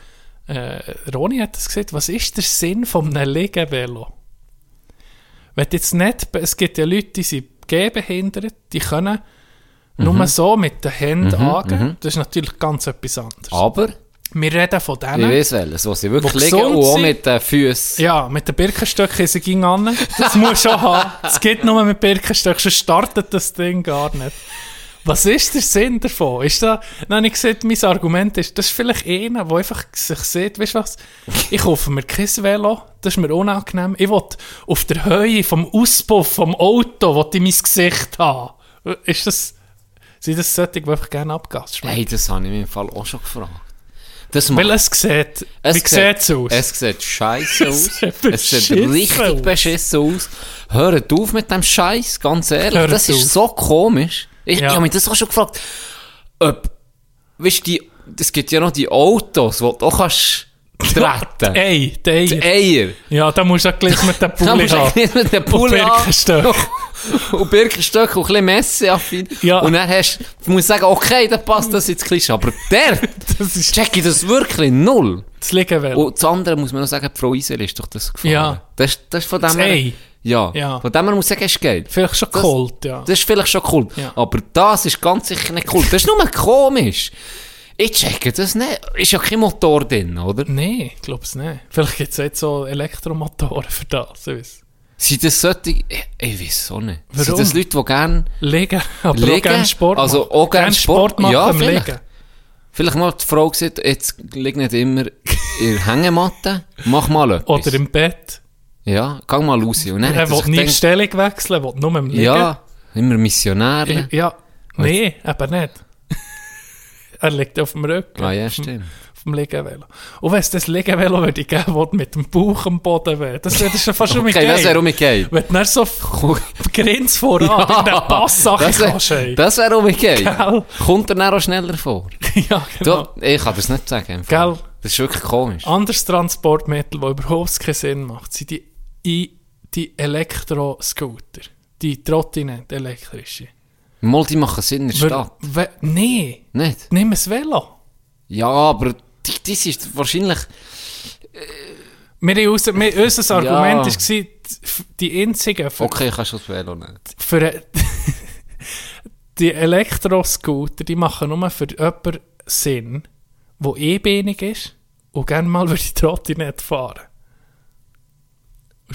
D: äh, Roni hat das gesagt, was ist der Sinn von einem Liegenvelo? Wenn jetzt nicht, es gibt ja Leute, die sind gehbehindert, die können nur so mit den Händen angehen. Das ist natürlich ganz etwas anderes.
C: Aber,
D: Wir reden von
C: ich
D: denen.
C: weiß welches, wo sie wirklich
D: Wo
C: liegen und auch
D: sind.
C: mit den Füßen.
D: Ja, mit den Birkenstöcken ist ging an. Das muss schon haben. Es geht nur mit Birkenstöcken, sonst startet das Ding gar nicht. Was ist der Sinn davon? Ist da, dann habe ich gesagt, mein Argument ist, das ist vielleicht einer, der einfach sich sieht, weißt du was, ich kaufe mir kein Velo, das ist mir unangenehm. Ich will auf der Höhe vom Auspuff vom Auto, will ich mein Gesicht haben. Ist das, sind das solche, die einfach gerne Abgas schmecken?
C: Hey, das habe ich mir im Fall auch schon gefragt. Das
D: Weil es sieht,
C: es
D: wie sieht es aus?
C: Es sieht scheiße [LAUGHS] aus. es sieht richtig
D: aus.
C: beschissen aus. Hört auf mit dem Scheiß, ganz ehrlich.
D: Hört
C: das ist
D: auf.
C: so komisch. Ich,
D: Ja.
C: ich habe mich das auch schon gefragt. Ob, weißt du, es gibt ja noch die Autos, die du auch kannst treten. [LAUGHS]
D: Ey, die Eier.
C: Die Eier.
D: Ja, da musst du auch gleich mit dem [LAUGHS]
C: Da
D: Pulli
C: musst du
D: haben.
C: nicht mit dem Pulli
D: Und
C: an.
D: Birkenstöcke. [LAUGHS]
C: und Birkenstöcke und ein bisschen Messeaffin.
D: Ja.
C: Und dann hast du, musst sagen, okay, dann passt das ins Klischee. Aber der,
D: Das ist
C: check ich das wirklich null.
D: das Liegenvelo.
C: Und das andere muss man noch sagen, die Frau Isel ist doch das gefahren.
D: Ja.
C: Das, das ist von dem
D: Das
C: her-. Ja.
D: Ja.
C: Von dem her muss sagen, ist geil.
D: Vielleicht schon
C: Das-
D: geholt, ja.
C: Das ist vielleicht schon cool.
D: Ja.
C: Aber das ist ganz sicher nicht cool. Das ist nur komisch. Ich checke das nicht. Ist ja kein Motor drin, oder?
D: Nein, ich glaube es nicht. Vielleicht gibt es jetzt so Elektromotoren für das. Weiss.
C: Sind das solche... Ich, ich weiß auch nicht. Sind
D: Warum?
C: das Leute, die gerne...
D: Liegen, [LAUGHS] aber auch
C: Liegen?
D: gerne Sport
C: Also
D: machen.
C: auch gerne
D: Gerne
C: Sport-
D: machen
C: Ja, vielleicht.
D: Liegen.
C: Vielleicht mal die Frau gesagt, jetzt liegt nicht immer in der Hängematte. Mach mal etwas.
D: Oder im Bett.
C: Ja, geh mal raus. Und dann
D: Er will nie
C: gedacht,
D: Stellung wechseln, will nur im Liegen.
C: Ja, immer Missionär.
D: Ja, nee, eben nicht. [LAUGHS] er liegt auf dem Rücken.
C: Ah ja, stimmt.
D: Auf dem Liegenvelo. Und wenn es das Liegenvelo würde geben, wo du mit dem Bauch am Boden wäre, das wäre schon fast [LAUGHS] schon
C: Okay, das wäre um geil.
D: Wenn du dann so [LAUGHS] Grenz voran ja, in den Passsache
C: das
D: kannst,
C: wäre
D: ey.
C: das wär um geil.
D: Gell?
C: Kommt er dann auch schneller vor?
D: ja, genau.
C: Du, ich kann das nicht sagen.
D: Gell?
C: Das ist wirklich komisch.
D: Anderes Transportmittel, das überhaupt keinen Sinn macht, sind die, I- die Elektroscooter. Die Trottinette, elektrische.
C: Mal, die machen Sinn in der Stadt.
D: We- Nee,
C: Nicht?
D: nimm ein Velo.
C: Ja, aber das ist wahrscheinlich...
D: Wir haben unser, wir, unser Argument
C: Ja.
D: war, die einzigen für,
C: Okay, kannst du das Velo nehmen.
D: für die Elektroscooter, die machen nur für jemanden Sinn, der ehbeinig ist und gerne mal würde die Trottinette fahren.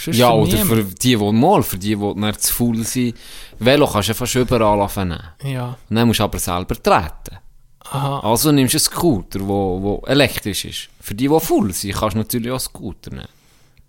C: Ja, oder
D: niemand.
C: für die, die mal, für die, die dann zu faul sind. Velo kannst du fast überall nehmen.
D: Ja,
C: Und dann musst du aber selber treten.
D: aha.
C: Also nimmst du einen Scooter, der wo, wo elektrisch ist. Für die, die faul sind, kannst du natürlich auch einen Scooter nehmen.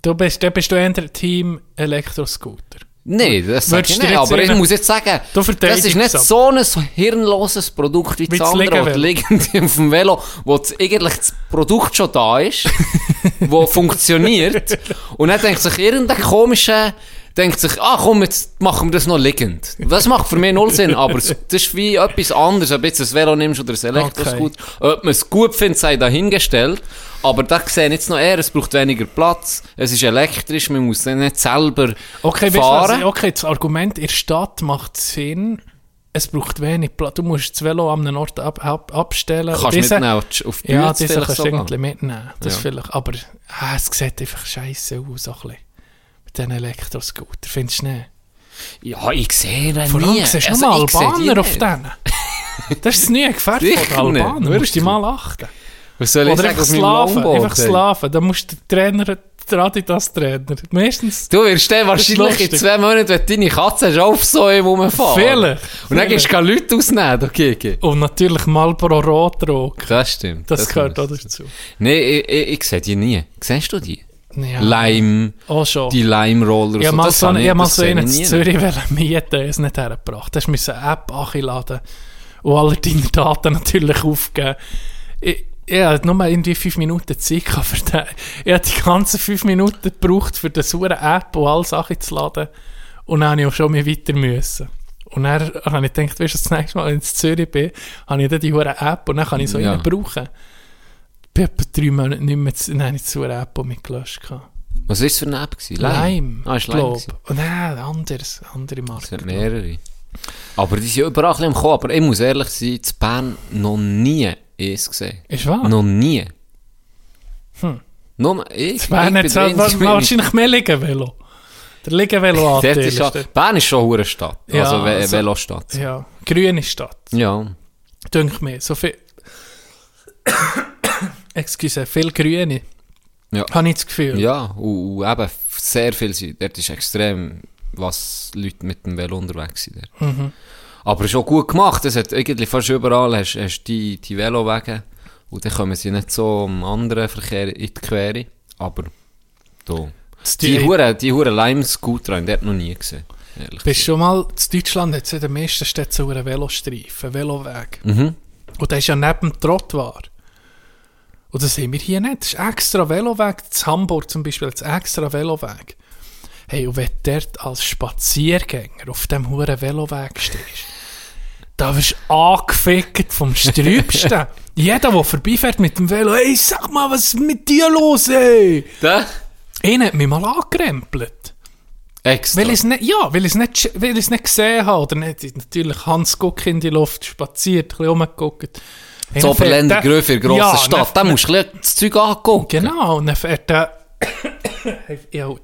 D: Du bist, dann bist du eher Team Elektroscooter.
C: Nein, das sag
D: Würdest
C: ich nicht. Aber ich muss jetzt sagen, das ist nicht so ein hirnloses Produkt wie, das andere, das liegt auf dem Velo, wo das eigentlich das Produkt schon da ist, [LAUGHS] wo funktioniert. Und dann denkt sich irgendein komischer, denkt sich, ah komm, jetzt machen wir das noch liegend. Das macht für mich null Sinn, aber das ist wie etwas anderes, ob du jetzt ein Velo nimmst oder ein Elektroscooter. Ob man es gut findet, sei dahingestellt. Aber da sehe ich jetzt noch eher, es braucht weniger Platz, es ist elektrisch, man muss dann nicht selber
D: Okay, weißt du
C: fahren.
D: was? okay, das Argument in der Stadt macht Sinn. Es braucht wenig Platz. Du musst das Velo an einem Ort ab, ab, abstellen.
C: Kannst
D: Diese-
C: mitnehmen auf- die
D: Ja, diese kannst du irgendwie mitnehmen. Das
C: Ja.
D: vielleicht, aber ah, es sieht einfach scheiße aus. So ein bisschen. Mit diesen Elektroscooter. Findest du nicht?
C: Ja, ich sehe ihn
D: Vor
C: nie.
D: allem siehst du
C: Also, die
D: Albaner auf denen. [LAUGHS] Das ist nie gefährdet
C: Sicher
D: von Albanern. Du musst
C: wirklich.
D: dich mal achten.
C: Was soll ich
D: Oder
C: sagen
D: einfach.
C: Longboard?
D: Einfach
C: ey?
D: Slaven. Da musst du den Trainer, der Adidas-Trainer, meistens...
C: Du wirst dann wahrscheinlich in zwei Monaten, wenn du deine Katze hast, auf so rumfahren.
D: Vielleicht.
C: Und dann gehst du keine Leute ausnehmen, okay?
D: Und natürlich Marlboro Rot tragen.
C: Das stimmt.
D: Das, gehört auch
C: muss-
D: dazu.
C: Nein, ich, ich, ich sehe die nie. Siehst du die?
D: Ja.
C: Lime,
D: Auch schon.
C: die Lime-Roller.
D: Ich habe mal
C: das
D: so, ich mal
C: das
D: so einen in. Zürich mieten, ist nicht hergebracht. Da musste eine App anladen und alle deine Daten natürlich aufgeben. Ich, ich hatte nur irgendwie fünf Minuten Zeit für den. Ich habe die ganzen fünf Minuten gebraucht, für diese saure App und alle Sachen zu laden. Und dann habe ich auch schon mehr weiter müssen. Und dann habe ich gedacht, weißt du, das nächste Mal, wenn ich in Zürich bin, habe ich dann die hure App und dann kann ich so
C: Ja.
D: eine brauchen. Ich etwa drei Monate nicht mehr, zu- habe ich die saure App mitgelöscht.
C: Was war es für eine App? gewesen?
D: Lime,
C: Ah, ist Lime.
D: Und nein, anderes, andere
C: Es
D: Marke.
C: sind mehrere. Aber die sind überall ein bisschen im Kommen. Aber ich muss ehrlich sein, in Bern noch nie eins gesehen.
D: Ist wahr?
C: Noch nie.
D: Hm.
C: Nur, ich,
D: Das wäre nicht so, wahrscheinlich mehr Liegenvelo. Der Liegenvelo
C: Dort
D: anteil
C: ist schon,
D: ist dort.
C: Bern ist schon eine Stadt.
D: Ja,
C: also, Ve
D: also-
C: Velostadt.
D: Ja, grüne Stadt.
C: Ja.
D: Dünkt mir, so viel... Excuse, viel Grüne.
C: Ja.
D: Habe ich das Gefühl.
C: Ja, und, und eben sehr viel. Dort ist extrem, was Leute mit dem Velo unterwegs sind.
D: Mhm.
C: Aber ist auch gut gemacht. Es hat eigentlich fast überall hast, hast die, die Velowege. Und dann kommen sie nicht so am anderen Verkehr in die Quere. Aber da. Die
D: die
C: Hure, die Hure Lime-Scooter habe ich noch nie gesehen.
D: Bist schon mal... In Deutschland hat es in den meisten Städten so einen Velostreifen, Veloweg.
C: Mhm.
D: Und der ist ja neben dem Trottoir. Und das haben wir hier nicht. Das ist extra Veloweg. In Hamburg zum Beispiel das extra Veloweg. Hey, und wenn du dort als Spaziergänger auf dem hohen Veloweg stehst, da wirst du angefickt vom Sträubsten. [LAUGHS] Jeder, der vorbeifährt mit dem Velo, hey, sag mal, was ist mit dir los, ey?
C: Da?
D: Einer hat mich mal angerempelt.
C: Extra.
D: Weil ich es nicht, ja, weil ich es nicht, weil ich es nicht gesehen habe. Oder nicht, natürlich Hans Guck in die Luft spaziert, ein bisschen rumgeguckt.
C: das Oberländer Gröfe in der grossen
D: Ja,
C: Stadt.
D: dann-
C: Da musst du ein bisschen das Zeug angucken.
D: Genau, und dann fährt er. [COUGHS] ja. [COUGHS]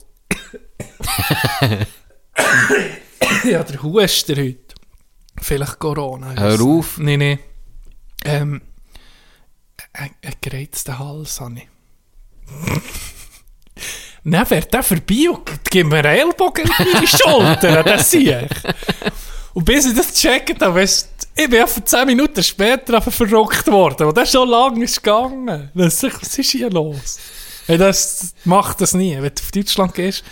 D: [COUGHS] ja, der Huster heute. Vielleicht Corona.
C: Hör auf.
D: Nein, nein. Ähm, ein, ein gereizten Hals habe ich. [LAUGHS] Dann fährt der vorbei und gibt mir einen Ellbogen in die [LAUGHS] Schulter. Das sehe ich. Und bis ich das gecheckt habe, weißt, ich bin einfach 10 Minuten später verrückt worden. Und das schon lange ist gegangen. Das was ist hier los? Hey, das macht das nie. Wenn du auf Deutschland gehst,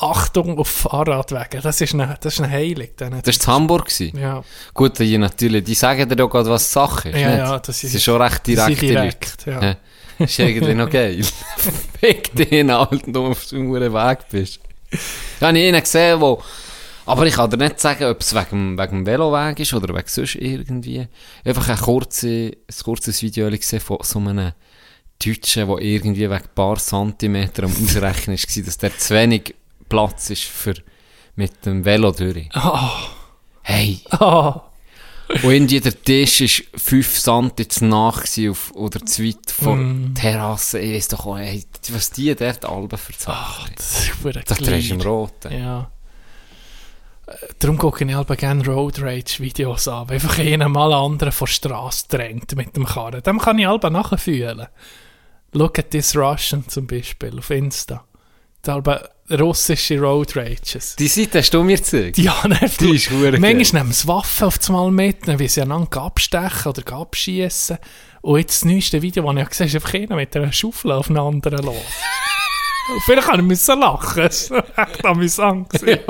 D: Achtung auf Fahrradwege. Das ist eine, das ist eine Heilig.
C: Das war in Hamburg. gewesen.
D: ja.
C: Gut, die natürlich, die sagen dir auch gerade, was Sache ist.
D: Ja,
C: nicht?
D: ja, das ist-
C: ist schon recht
D: sind
C: direkt. Leute.
D: ja.
C: Ist irgendwie noch geil. [LAUGHS] Fick den halt, und du auf so einem Weg bist. Da habe ich einen gesehen, wo, aber ich kann dir nicht sagen, ob es wegen, dem- wegen dem Veloweg ist oder wegen sonst irgendwie. Einfach ein, kurze, ein kurzes Video gesehen von so einem Deutschen, der irgendwie wegen ein paar Zentimeter am Ausrechnen war, dass der zu wenig Platz ist für mit dem Velo durch. Hey!
D: Ah,
C: Und irgendwie der Tisch war 5 cm zu nach auf, oder zu weit von der Terrasse. Ich weiss doch auch, hey, was die dort Alben verzeichnen.
D: das ist verdammt
C: das drehst du im. Roten.
D: Ja. Äh, Darum gucke ich halt gerne Road Rage Videos an. weil Einfach einen mal anderen von der Straße drängt mit dem Karren. Dem kann ich halt nachfühlen. Look at this Russian zum Beispiel auf Insta. Das halbe russische Road Rages.
C: Die Seite hast du mir gezeigt.
D: Haben [LAUGHS] einfach...
C: Die ist geil.
D: Manchmal nehmen sie Waffen auf einmal mit, dann will sie einander abstechen oder abschießen. Und jetzt das neueste Video, das ich auch gesehen habe, ist einfach einer mit einer Schaufel auf einen anderen los. [LAUGHS] Vielleicht habe ich lachen. Es war echt amüsant. gewesen.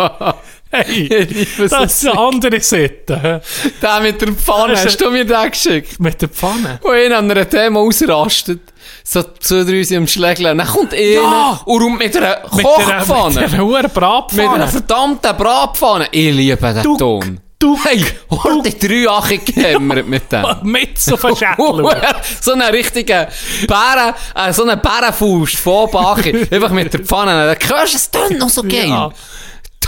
D: Hey, [LAUGHS] das ist eine andere Seite.
C: Der mit der Pfanne,
D: Das
C: hast du mir den geschickt?
D: Mit der Pfanne.
C: Wo einer an einem Thema ausrastet. So zwei, drei sind am Schlägeln. Dann kommt einer
D: Ja!
C: und räumt mit einer
D: der, mit
C: Kochpfanne.
D: der hohen
C: Mit einer
D: Bratpfanne.
C: verdammten Bratpfanne. Ich liebe den
D: Duck,
C: Ton.
D: Duck,
C: Hey, hol die drei Ache gehämmert mit dem. [LAUGHS]
D: Mit so verschätteln. [LAUGHS]
C: so einen richtigen Bären, äh, so einen Bärenfaust von Bachi. [LAUGHS] Einfach mit der Pfanne. Dann hörst du, es tönt noch so geil.
D: Ja.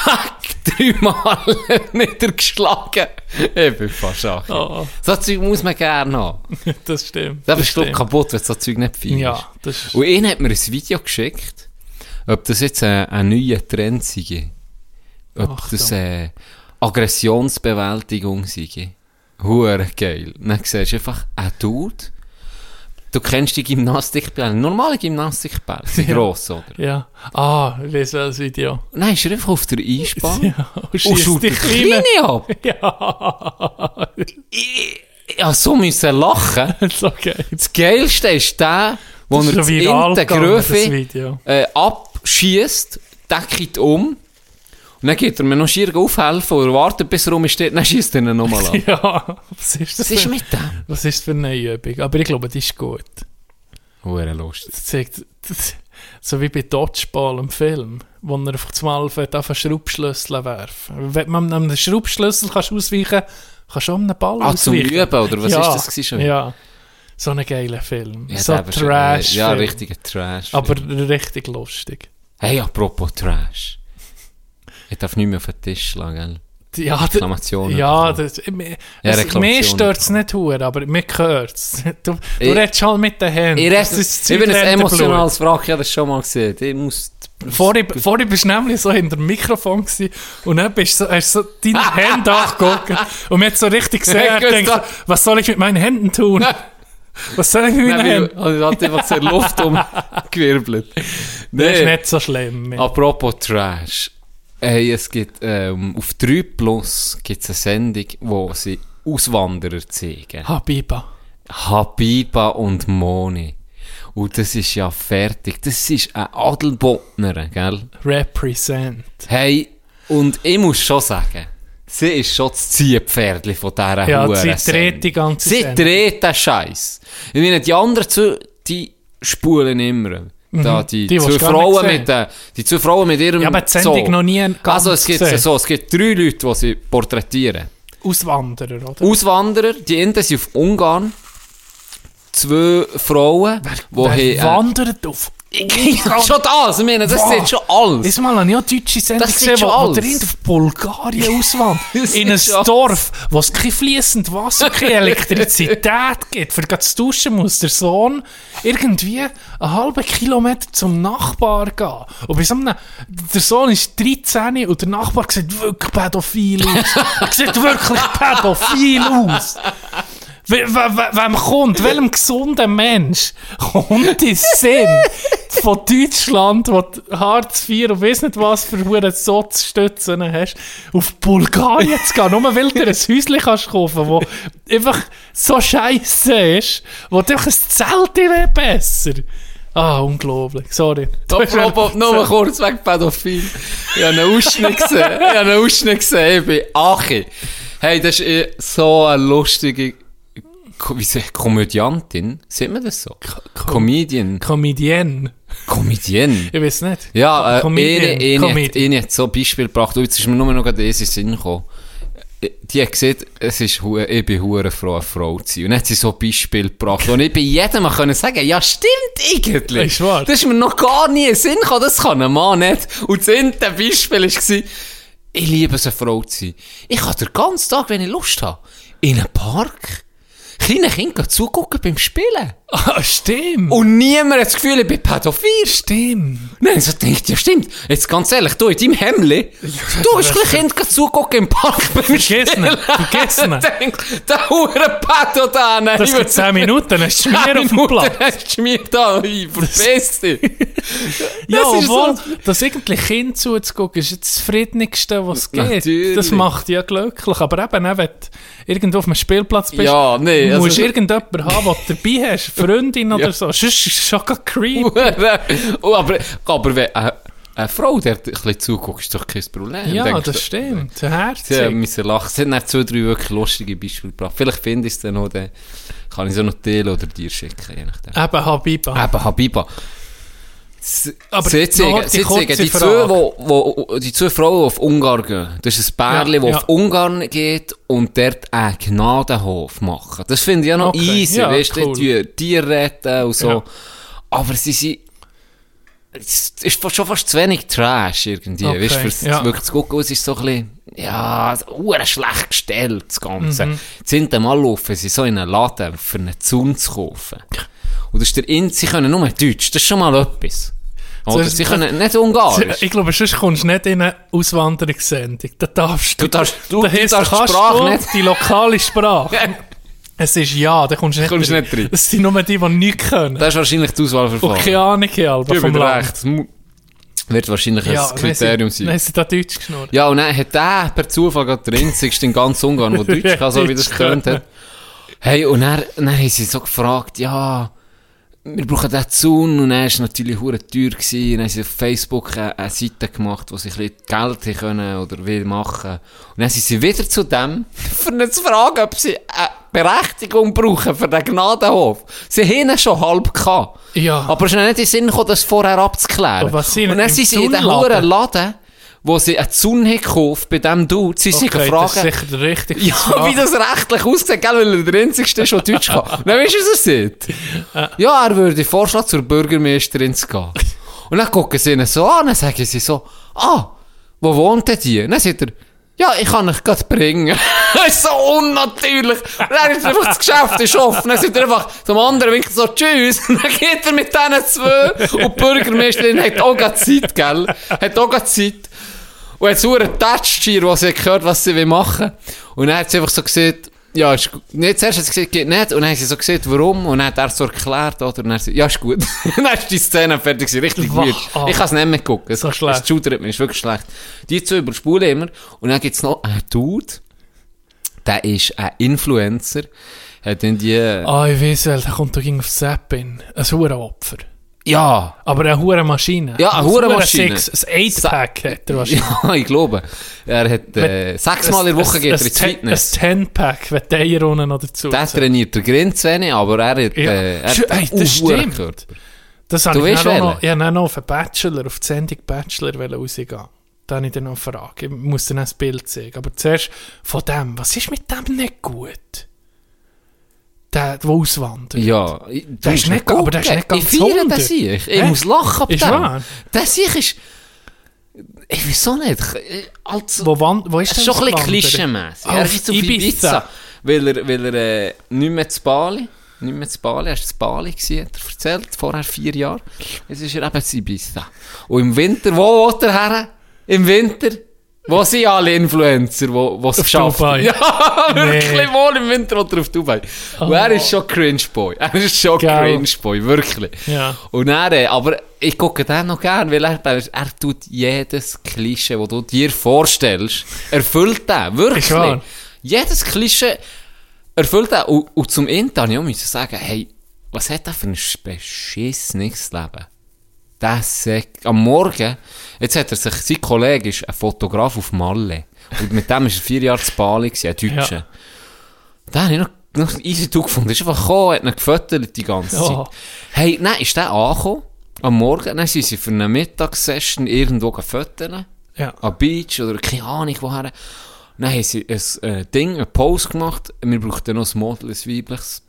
C: Tack, dreimal [LAUGHS] niedergeschlagen. Ich bin fast schach.
D: Oh,
C: So Zeug muss man gerne haben. [LAUGHS]
D: das stimmt.
C: Da
D: das
C: bist du
D: stimmt.
C: kaputt, wenn so Zeug nicht findest.
D: Ja, das ist...
C: Und ihn hat mir ein Video geschickt, ob das jetzt ein, ein neuer Trend sei. Ob
D: Achtung.
C: das äh, Aggressionsbewältigung sei. Hure geil. Dann siehst du einfach einen Dude, Du kennst die Gymnastikbälle, normale Gymnastikbälle, die
D: Ja.
C: gross, oder?
D: Ja. Ah, ich weiß welches Video.
C: Nein, ist er einfach auf der Eisbahn
D: Ja, und
C: und schaut die
D: Kleine.
C: Ab. [LAUGHS]
D: Ja.
C: Ich, hab so müssen lachen. [LAUGHS]
D: geil.
C: Das Geilste ist der, wo
D: Das
C: er
D: ist
C: das
D: schon viral
C: in der
D: gegangen, das
C: Gröfe
D: Video.
C: äh, abschießt, deckt um. Und dann geht er mir noch schier aufhelfen und er wartet, bis er rumsteht, dann schießt er ihn nochmal an. [LAUGHS]
D: Ja, was ist das?
C: Was ist mit dem?
D: was ist das für eine Übung? Aber ich glaube, die ist gut.
C: Hure lustig.
D: Das zeigt, das, so wie bei Dodgeball im Film, wo er auf das Mal auf einen Schraubschlüssel werfen. Wenn man einem Schraubschlüssel kannst ausweichen kannst du auch einem Ball
C: Ah, zum
D: ausweichen.
C: Üben, oder was
D: ja,
C: ist das schon?
D: Ja, so ein geiler Film.
C: Ja,
D: so
C: war schon-
D: Trash.
C: Ja, richtiger Trash.
D: Aber richtig lustig.
C: Hey, apropos Trash. Ich darf nicht mehr auf den Tisch schlagen, gell?
D: Ja,
C: Reklamationen
D: Ja, das, mir,
C: Ja, Reklamationen
D: mir stört es nicht hure, aber mir hört es. [LAUGHS] Du, du
C: Ich-
D: redest halt mit den Händen.
C: Ich,
D: Das ist
C: ich bin ein emotionales Wrack, ich habe das schon mal gesehen. Ich muss... [LAUGHS]
D: Vorher, vorher bist du nämlich so hinter dem Mikrofon gewesen, und dann bist du so, hast du so deine [LAUGHS] Hände angeguckt und mir hat so richtig gesehen,
C: Ich wusste-
D: was soll ich mit meinen Händen tun? Was soll ich mit meinen Händen?
C: weil- also, hat einfach so Luft umgewirbelt.
D: Das ist
C: Nee.
D: nicht so schlimm.
C: Apropos Trash. Hey, es gibt, ähm, auf 3 Plus gibt es eine Sendung, wo sie Auswanderer zeigen.
D: Habiba.
C: Habiba und Moni. Und das ist ja fertig. Das ist ein Adelbottner, gell?
D: Represent.
C: Hey, und ich muss schon sagen, sie ist schon das Ziehpferdli von dieser
D: Ja, sie dreht die ganze
C: Sie
D: Sendung.
C: dreht den Scheiß. Ich meine, die anderen zwei, die spulen immer. Da, die,
D: Mhm. Die,
C: zwei Frauen mit, äh, die zwei Frauen mit ihrem
D: Ja, aber die Sendung
C: Zoo.
D: noch nie
C: Also es gibt
D: gesehen.
C: so, es gibt drei Leute, die sie porträtieren.
D: Auswanderer, oder?
C: Auswanderer, die einen sind auf Ungarn. Zwei Frauen, die
D: Wer
C: haben... Äh,
D: wandert auf
C: ja, schon das, ich meine, das
D: Wow.
C: sind schon alles.
D: Ist mal eine ja, deutsche Sendung gesehen, wo, wo der auf Bulgarien [LAUGHS] auswandert.
C: Das
D: in ein Dorf, wo es kein fließend Wasser, keine Elektrizität gibt, für das duschen muss der Sohn irgendwie einen halben Kilometer zum Nachbar gehen. Und bei so einem, der Sohn ist 13 und der Nachbar sieht wirklich pädophil aus. [LAUGHS] er sieht wirklich pädophil aus. We- we- we- Wem kommt, welchem gesunden Mensch kommt in Sinn von Deutschland, wo Hartz IV und weiss nicht was für hure Sozialstützen hast, auf Bulgarien zu gehen, nur weil du ein Häuschen kannst kaufen, wo einfach so scheiße ist, wo du einfach ein Zelt wäre besser. Ah, unglaublich. Sorry.
C: Apropos, nur kurz weg Pädophil. Ich habe einen Ausschnitt gesehen. Ich habe einen Ausschnitt gesehen. Ich bin Achi. Hey, das ist eh so eine lustige wie sagt Komödiantin? Sieht man das so? Comedian.
D: Comedienne.
C: Comedian. [LAUGHS]
D: Ich weiß nicht.
C: Ja, äh,
D: Comedian.
C: eine, eine, hat,
D: Comedian.
C: eine hat so ein Beispiel gebracht. Und jetzt ist mir nur noch gerade den Sinn gekommen. Äh, Die hat gesagt, es ist, ich bin hure froh, eine Frau zu sein. Und dann hat sie so ein Beispiel gebracht. Und ich bei jedem können sagen, ja, stimmt eigentlich.
D: Ist wahr.
C: Das ist mir noch gar nie in den Sinn gekommen, das kann ein Mann nicht. Und das erste Beispiel war, ich liebe es, eine Frau zu sein. Ich kann den ganzen Tag, wenn ich Lust habe, in einen Park, kleinen Kindern zugucken beim Spielen. [LAUGHS]
D: Ah, stimmt.
C: Und niemand hat das Gefühl, ich bin pädophil.
D: stimmt.
C: Nein, so denkt, ja stimmt. Jetzt ganz ehrlich, du in deinem Hemli, du hast ein Kind zugucken im Park beim
D: Vergessen,
C: Spielen.
D: vergessen. [LAUGHS]
C: Denk, der hure Pedo da.
D: Das
C: ich
D: gibt 10 Minuten, dann hast du Schmier auf dem Platz. [LAUGHS]
C: Hast du mir da, verpiss dich.
D: Ja,
C: Das ist
D: obwohl,
C: so-
D: das eigentlich Kind zuzugucken, ist das Zufriedenigste, was es gibt.
C: Natürlich.
D: Das macht ja glücklich. Aber eben, wenn du irgendwo auf einem Spielplatz bist,
C: Ja, nee,
D: musst du
C: also-
D: irgendjemanden haben, den du dabei hast. Freundin [LAUGHS] oder so. Sonst ist es schon gar creep. [LAUGHS]
C: oh, aber, aber wenn eine, eine Frau, der ein bisschen zuguckt, ist doch kein Problem.
D: Ja,
C: Denkst
D: das stimmt.
C: Sie
D: Herzig.
C: müssen lachen. Sie haben zwei, drei wirklich lustige Beispiele gebracht. Vielleicht finde ich es dann noch, dann kann ich es noch teilen oder dir schicken, je nachdem.
D: Eben Habiba.
C: Eben, Habiba. S-
D: Aber
C: sie
D: noch
C: zeigen,
D: die
C: zwei, wo, wo, die zwei Frauen, die auf Ungarn gehen. Das ist ein Pärchen,
D: Ja,
C: das
D: ja.
C: auf Ungarn geht und dort einen Gnadenhof machen. Das finde ich ja noch
D: Okay,
C: easy.
D: ja,
C: weißt
D: cool.
C: die Tiere retten und so.
D: Ja.
C: Aber sie sind... Es ist schon fast zu wenig Trash irgendwie.
D: Okay,
C: Weißt du,
D: ja.
C: wirklich zu gucken, es ist so ein bisschen, ja, hure schlecht gestellt, das Ganze.
D: Mhm.
C: Sind Mal laufen sie so in einen Laden, für einen Zaun zu kaufen. Und das ist der In sie können nur Deutsch, das ist schon mal etwas. Oder sie können nicht Ungarisch. [LAUGHS]
D: Ich glaube, sonst kommst du nicht in eine Auswanderungssendung. Da darfst du.
C: Du darfst- du-
D: da
C: du darfst die
D: kannst
C: Sprache
D: du
C: nicht.
D: Die lokale Sprache. Es ist ja, da kommst du nicht,
C: Kommst nicht rein.
D: Das sind nur die, die nichts können.
C: Das ist wahrscheinlich die
D: Und
C: Auswahlverfahren.
D: keine Ahnung
C: Ja,
D: vom Land.
C: recht. Wird wahrscheinlich
D: Ja,
C: ein Kriterium sein.
D: Dann sie da Deutsch geschnurrt.
C: Ja, und dann hat der per Zufall gerade der einzigste in ganz Ungarn, der [LAUGHS] Deutsch kann, so wie das
D: kann.
C: hat. Hey, und dann, dann haben sie so gefragt, ja, wir brauchen den Zaun, und dann war natürlich hure teuer gewesen, und dann haben sie auf Facebook eine, eine Seite gemacht, wo sie ein bisschen Geld haben können oder will machen. Und dann sind sie wieder zu dem, [LAUGHS] für ihn zu fragen, ob sie eine Berechtigung brauchen für den Gnadenhof. Sie haben ihn schon halb gehabt.
D: Ja.
C: Aber es ist nicht in den Sinn gekommen, das vorher abzuklären.
D: Aber was sind
C: und dann sind sie in den huren Laden, wo sie einen haben gekauft, bei dem Dude, sie sind
D: Okay, das ist
C: gefragt,
D: sicher der richtige
C: ja, wie das rechtlich aussieht, gell, weil er der Einzige ist, der Deutsch kann. [LAUGHS] Dann weißt du, was er sagt? Ja, er würde vorschlagen, zur Bürgermeisterin zu gehen. Und dann gucken sie ihn so an, dann sagen sie so, ah, wo wohnt denn die? Und dann sagt er, ja, ich kann euch gerade bringen. [LAUGHS] das ist so unnatürlich. Und dann ist einfach das Geschäft ist offen. Dann sagt er einfach zum anderen Winkel so, tschüss. [LAUGHS] Dann geht er mit diesen zwei. Und die Bürgermeisterin hat auch gerade Zeit, gell? Hat auch gerade Zeit. Und jetzt so einen Touch hier, wo sie hat gehört, was sie will machen. Und dann hat sie einfach so gesagt, ja, ist gut. Nicht zuerst hat sie gesagt, geht nicht. Und dann hat sie so gesagt, warum. Und dann hat er so erklärt, oder? Und dann hat sie, ja, ist gut. dann ist die Szene fertig gewesen. Richtig
D: Wach,
C: gut.
D: ah.
C: Ich kann es nicht mehr gucken. Es,
D: So schlecht.
C: Es schudert mir, ist wirklich schlecht. Die zwei überspulen immer. Und dann gibt's noch einen Dude, der ist ein Influencer. Hat dann die,
D: Ah, ich weiß der kommt da ging auf Zappin. Ein Hurenopfer.
C: Ja,
D: Aber eine Hurenmaschine.
C: Ja, eine Hurenmaschine.
D: Six- Ein 8-Pack hat er wahrscheinlich. [LAUGHS]
C: ja, ich glaube. Er hat, äh, sechsmal in der Woche geht er ins Fitness.
D: Ein 10-Pack, wenn die Eier unten noch dazu
C: Der trainiert der Grinzähne, aber er hat,
D: Ja.
C: äh, er hat
D: ey, das
C: einen
D: stimmt. Das
C: Du
D: ich
C: weißt
D: dann noch, ich dann noch auf den Bachelor, auf die Sendung Bachelor rausgehen. Da habe ich dann noch eine Frage. Ich muss dann ein Bild zeigen. Aber zuerst von dem, was ist mit dem nicht gut? Der, der auswandert.
C: Ja,
D: Der ist nicht- aber der ist nicht ganz
C: Ich feiere den
D: 100.
C: Sieg. Ich muss lachen ab
D: Ist
C: dem.
D: wahr?
C: Der Sieg ist... Ich weiß auch nicht. Ich- Als,
D: Wo, wand, wo ist der
C: schon ein bisschen klischee-mässig. Er ist auf.
D: Ibiza.
C: Weil er, weil er äh, nicht mehr zu Bali... Nicht mehr zu Bali, er war zu Bali, gewesen, hat er erzählt, vorher vier Jahre. Jetzt ist er eben zu Ibiza. Und im Winter, wo will er her? Im Winter? Wo sind alle Influencer, wo es geschafft
D: Dubai. [LAUGHS]
C: Ja, wirklich
D: Nee.
C: wohl im Winter oder auf Dubai. Und er ist schon Cringe-Boy. Er ist schon. Cringe-Boy, wirklich.
D: Ja.
C: Und er, äh, aber ich gucke den noch gern, weil er, er, er tut jedes Klischee, das du dir vorstellst, erfüllt er. Wirklich. Jedes Klischee erfüllt er. Und, und zum Ende ich müssen sagen, hey, was hat er für ein beschissenes Leben? Das sagt, am Morgen, jetzt hat er sich, sein Kollege ist ein Fotograf auf Malle. Und mit dem war er vier Jahre zu Bali, ein Deutscher.
D: Ja.
C: Da habe ich noch, noch easy gefunden. Er ist einfach gekommen, hat ihn gefüttert die ganze
D: Ja.
C: Zeit. Hey, nein, ist der angekommen? Am Morgen, dann sind sie für eine Mittagssession irgendwo gefüttert.
D: Ja.
C: Am Beach oder keine Ahnung woher. Dann haben sie ein äh, Ding, einen Post gemacht. Wir brauchten noch ein Model, ein weibliches.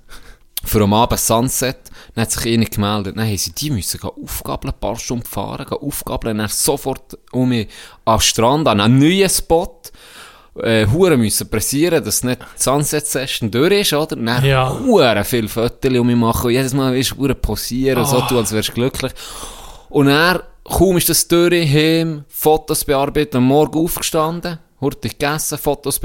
C: Für am Abend Sunset. Dann hat sich einer gemeldet. Dann haben sie die müssen gehen aufgabeln, ein paar Stunden fahren, gehen aufgabeln. Dann sofort um mich am Strand, an einen neuen Spot. Äh, Huren müssen pressieren, dass nicht die Sunset-Session durch ist, oder? Und Dann
D: Ja.
C: Huren viel Fotos um mich machen. Und jedes Mal willst du Huren posieren, so
D: Ah.
C: tun, als wärst du glücklich. Und er, kaum ist das durch, heim, Fotos bearbeitet, am Morgen aufgestanden, hurtig gegessen, Fotos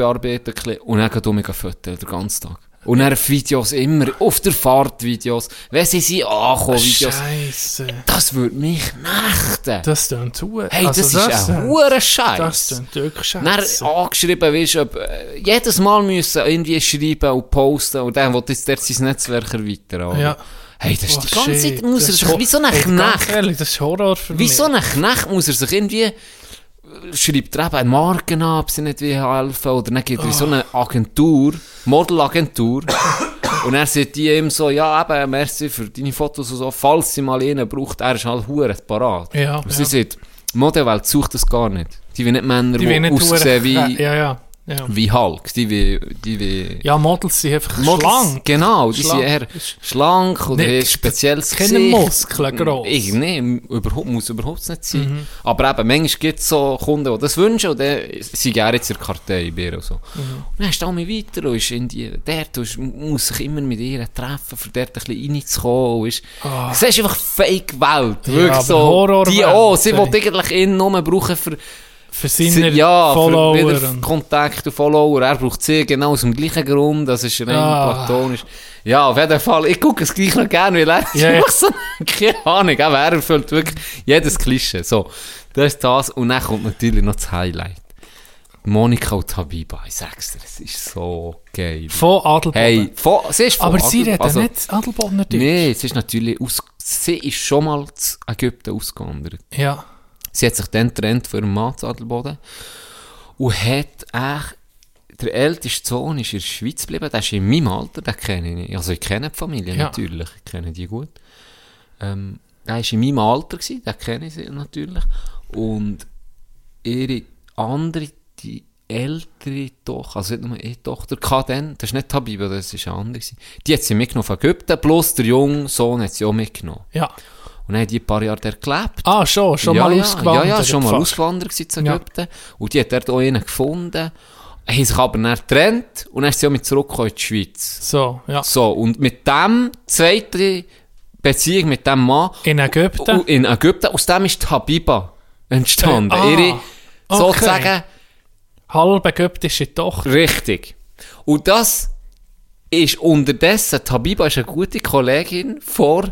C: bisschen, und dann geht um mich fotografieren, den ganzen Tag. Und dann Videos immer, auf der Fahrt Videos, wenn sie sind angekommen, Videos.
D: Scheiße.
C: Das würde mich nächten.
D: Das tönt zu.
C: hey,
D: Also
C: das, ist ein hoher
D: Das
C: Scheiß.
D: tönt wirklich
C: Dann
D: scheiße.
C: angeschrieben, weißt du, ob, äh, jedes Mal müssen irgendwie schreiben und posten und dann will jetzt sein Netzwerk erweitern.
D: Ja.
C: Hey, das ist
D: Oh,
C: die ganze
D: shit.
C: Zeit, muss er
D: Das
C: sich,
D: ist
C: wie so ein Knecht,
D: ehrlich, das ist Horror für
C: wie
D: mich.
C: so ein Knecht muss er sich irgendwie, schreibt er eben eine Marke an, ob sie nicht wie helfen, oder dann geht er in so eine Agentur, Modelagentur, und er sagt die ihm so, ja eben, merci für deine Fotos und so, falls sie mal einen braucht, er ist halt hure parat.
D: Ja,
C: Und sie
D: ja.
C: sagt, die Modewelt sucht das gar nicht. Die will nicht Männer, die,
D: Die
C: aussehen wie, [LAUGHS]
D: Ja, ja. Ja,
C: wie Hulk, die wie, die wie,
D: ja Models sind einfach
C: Models,
D: schlank.
C: Genau, die
D: Schlank.
C: sind eher schlank oder eher spezielles
D: keine. Muskeln gross.
C: Ich, nee, überhaupt, muss überhaupt nicht sein. Aber eben, manchmal gibt es so Kunden, die das wünschen und dann sind gerne jetzt in der Kartei bei ihr und so. Und dann ist auch weiter und ist in die, dort und muss sich immer mit ihr treffen, für dort ein bisschen reinzukommen. und Ist, Es ist einfach Fake-Welt. Wirklich
D: aber
C: so. Die auch, sie will eigentlich ihn nur brauchen für
D: Für seine
C: ja,
D: Follower.
C: für wieder Kontakt und Follower. Er braucht sie genau aus dem gleichen Grund. Das ist rein
D: Ah.
C: platonisch. Ja, auf jeden Fall. Ich gucke es gleich noch gerne, weil er einfach [LAUGHS] so, keine Ahnung, aber er erfüllt wirklich jedes Klischee. So, das ist das. Und dann kommt natürlich noch das Highlight. Monika und Habiba, ich sag's dir, es ist so geil.
D: Von Adelboden.
C: Hey, von, sie ist von
D: Aber sie reden
C: also-
D: nicht Adelbodener Deutsch.
C: Nee, sie ist natürlich aus, sie ist schon mal zu Ägypten ausgewandert.
D: Ja.
C: Sie hat sich dann getrennt von ihrem Mann zu Adelboden und hat echt, der älteste Sohn ist in der Schweiz geblieben, der ist in meinem Alter, den kenne ich. Also ich kenne die Familie
D: Ja.
C: natürlich, ich kenne die gut. Ähm, der war in meinem Alter, gewesen, den kenne ich sie natürlich. Und ihre andere, die ältere Tochter, also nicht nur ihre Tochter, hatte dann, das ist nicht Habiba, das ist eine andere, die hat sie mitgenommen von Ägypten, plus der junge Sohn hat sie auch mitgenommen.
D: Ja.
C: Und dann hat die ein paar Jahre dort gelebt.
D: Ah, schon, schon
C: ja,
D: mal
C: ja,
D: ausgewandert.
C: Ja, ja, schon mal
D: fast.
C: ausgewandert zu
D: Ja.
C: Ägypten. Und die hat dort auch einen gefunden. Haben sich aber dann getrennt und dann ist sie auch mit zurückgekommen in die Schweiz.
D: So, ja.
C: So, und mit dem zweiten Beziehung mit dem Mann
D: In Ägypten.
C: in Ägypten, aus dem ist die Habiba entstanden.
D: Äh, ah,
C: Ihre,
D: okay.
C: sozusagen,
D: Halb ägyptische Tochter.
C: richtig. Und das ist unterdessen, die Habiba ist eine gute Kollegin vor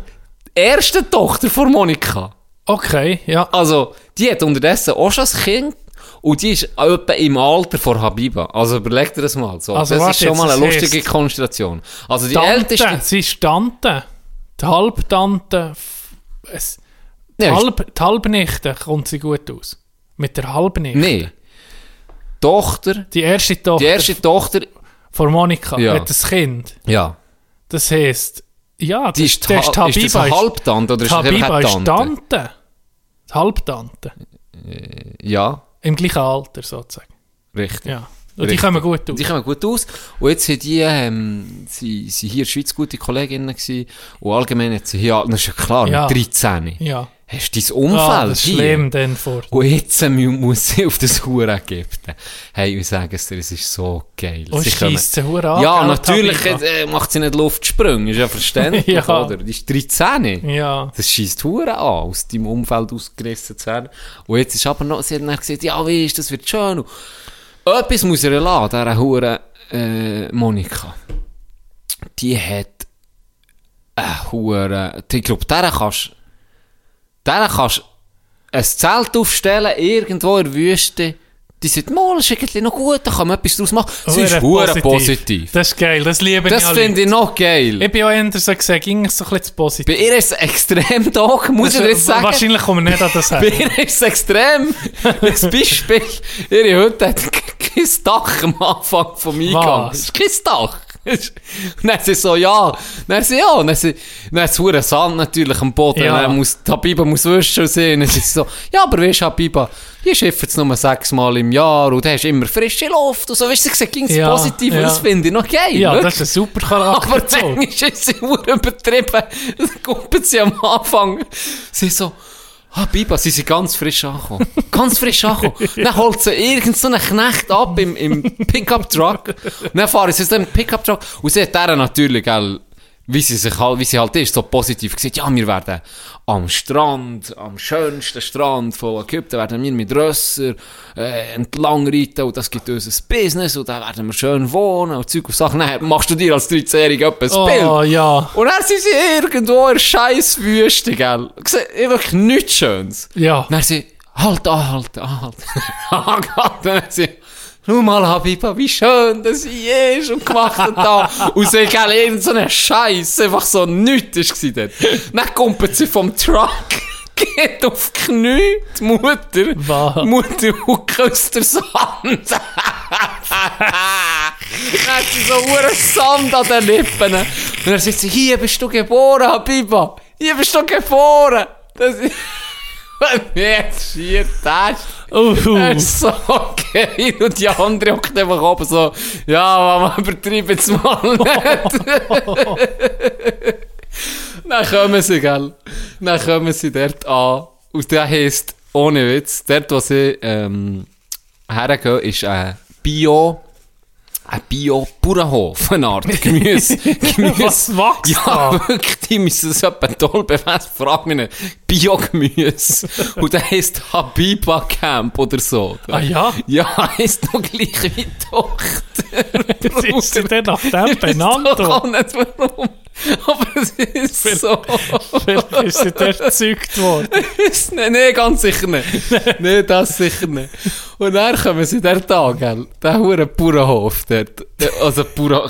C: ersten Tochter von Monika.
D: Okay, ja.
C: Also, die hat unterdessen auch schon ein Kind und die ist etwa im Alter von Habiba. Also überleg dir das mal. So.
D: Also,
C: das ist schon mal eine lustige
D: heisst-
C: Konstellation. Also die
D: Tante,
C: älteste...
D: sie ist Tante. Die Halbtante. Es, die,
C: Ja,
D: Halb, die Halbnichte kommt sie gut aus. Mit der Halbnichte.
C: Nee. Tochter,
D: Die erste Tochter
C: die erste Tochter,
D: von Monika
C: Ja.
D: hat ein Kind.
C: ja,
D: Das heisst, ja,
C: die
D: das,
C: ist,
D: das
C: ist das eine
D: ist-
C: Halbtante oder ist das
D: Habiba ist
C: Tante?
D: Tante. Die Halbtante.
C: Ja,
D: Im gleichen Alter sozusagen.
C: richtig.
D: Ja. Und die
C: Richtig.
D: kommen gut aus.
C: Die kommen gut aus. Und jetzt sind die, ähm, sie, sie hier in der Schweiz gute Kolleginnen gewesen. Und allgemein hat sie hier, das ist ja klar,
D: Ja.
C: mit 13.
D: Ja.
C: Hast du dein Umfeld
D: Ah, das ist schlimm dann vor.
C: Und jetzt äh, mu- muss sie auf das Hure Ägypten. Hey, ich sage es dir, es ist so geil.
D: Und
C: Sie
D: scheisst sie hure an,
C: Ja, natürlich
D: Habiba?
C: äh, macht sie nicht Luftsprünge, ist ja verständlich, [LAUGHS]
D: Ja.
C: oder? Die ist 13.
D: Ja.
C: Das schießt Hure an, aus deinem Umfeld ausgerissen zu werden. Und jetzt ist aber noch, sie hat dann gesagt, ja, wie ist das wird schön. Und etwas muss ihr lassen, dieser Hure äh, Monika. Die hat eine Hure, ich glaube, der kannst, der kannst ein Zelt aufstellen, irgendwo in der Wüste. Die sagt, mal, ist eigentlich noch gut, da kann man etwas draus machen. Sie ist hure positiv.
D: Das ist geil, das liebe
C: Das
D: ich an
C: finde ich noch geil.
D: Ich bin auch eher so gesagt, ging so ein bisschen zu
C: Bei
D: positiv.
C: ihr ist es extrem [LAUGHS] doch, muss ich dir jetzt sagen.
D: Wahrscheinlich kommen wir nicht an das [LAUGHS]
C: Bei
D: her.
C: ihr ist es extrem. Als Beispiel, ihre Hütte hat [LAUGHS] kein Dach am Anfang vom Eingang.
D: Was?
C: Es ist kein Dach. Und dann sie so, ja. Dann sie, ja. Dann sie, dann ist es Sand natürlich am Boden.
D: Ja.
C: Dann muss, Habiba muss wischen sehen. Dann ist sie so, ja, aber weißt du, Habiba, hier schiffen es nur sechsmal im Jahr und du hast immer frische Luft und so. Weißt du, sie ging es
D: Ja,
C: positiv und
D: ja.
C: das finde ich noch geil.
D: Ja,
C: wirklich.
D: das ist ein super
C: Aber
D: Charakter.
C: dann ist es sehr übertrieben. Dann kommt sie am Anfang. Sie so, ah, Biba, sie sind ganz frisch angekommen. Ganz frisch angekommen. dann holt sie irgend so einen Knecht ab im, im Pickup-Truck. Dann fahren sie so im Pickup-Truck. Und sie hat der natürlich, gell, wie sie sich halt, wie sie halt ist, so positiv gesagt, ja, wir werden am Strand, am schönsten Strand von Ägypten, werden wir mit Rösser äh, entlang reiten und das gibt uns ein Business und da werden wir schön wohnen und Zeug und Sachen. Dann machst du dir als 13-Jähriger etwas
D: Oh,
C: Bild.
D: ja.
C: Und dann sind sie irgendwo in scheiß Wüste, gell. Sieht Wirklich nichts Schönes.
D: Ja.
C: Und dann sie, halt, [LAUGHS] anhalten, anhalten. Angehalten. Dann sie, schau mal, Habiba, wie schön das hier ist und gemacht und da. Und sie, gell, irgend so eine Scheiß, einfach so nichts gewesen dort. Dann kommt sie vom Truck. [LAUGHS] Geht auf die Knie, die Mutter.
D: Was?
C: Mutter und küsst den Sand. [LAUGHS] dann hat sie so hure Sand an den Lippen. Und dann sagt sie, hier bist du geboren, Habiba. Hier bist du geboren. Das ist... [LAUGHS] Jetzt schier das.
D: Uh,
C: Das [LAUGHS] ist so geil. Und die andere hockt einfach oben so, ja, Mama, übertreib jetzt mal [LAUGHS] nicht. Dann kommen sie, gell. Dann kommen sie dort an. Und der heisst, ohne Witz, dort, wo sie ähm, hergehen, ist ein Bio, ein Bio-Bauernhof, eine Art Gemüse. [LAUGHS] Gemüse.
D: Was wächst
C: Ja,
D: da?
C: wirklich, die müssen es etwa toll beweisen. Frag mich nicht. Bio-Gemüse. [LAUGHS] Und der heisst Habiba Camp oder so.
D: Ah ja?
C: Ja, heisst noch gleich wie Tochter. [LAUGHS]
D: Ist sie denn nach dem benannt?
C: Doch
D: oder?
C: auch nicht warum. [LAUGHS] Aber es ist so.
D: Vielleicht ist sie dort gezeugt worden. [LAUGHS]
C: Nein, nee, ganz sicher nicht. [LAUGHS] nee, das sicher nicht. Und dann kommen sie der Tag, gell? Der hure Bauernhof dort. Also, Bauern,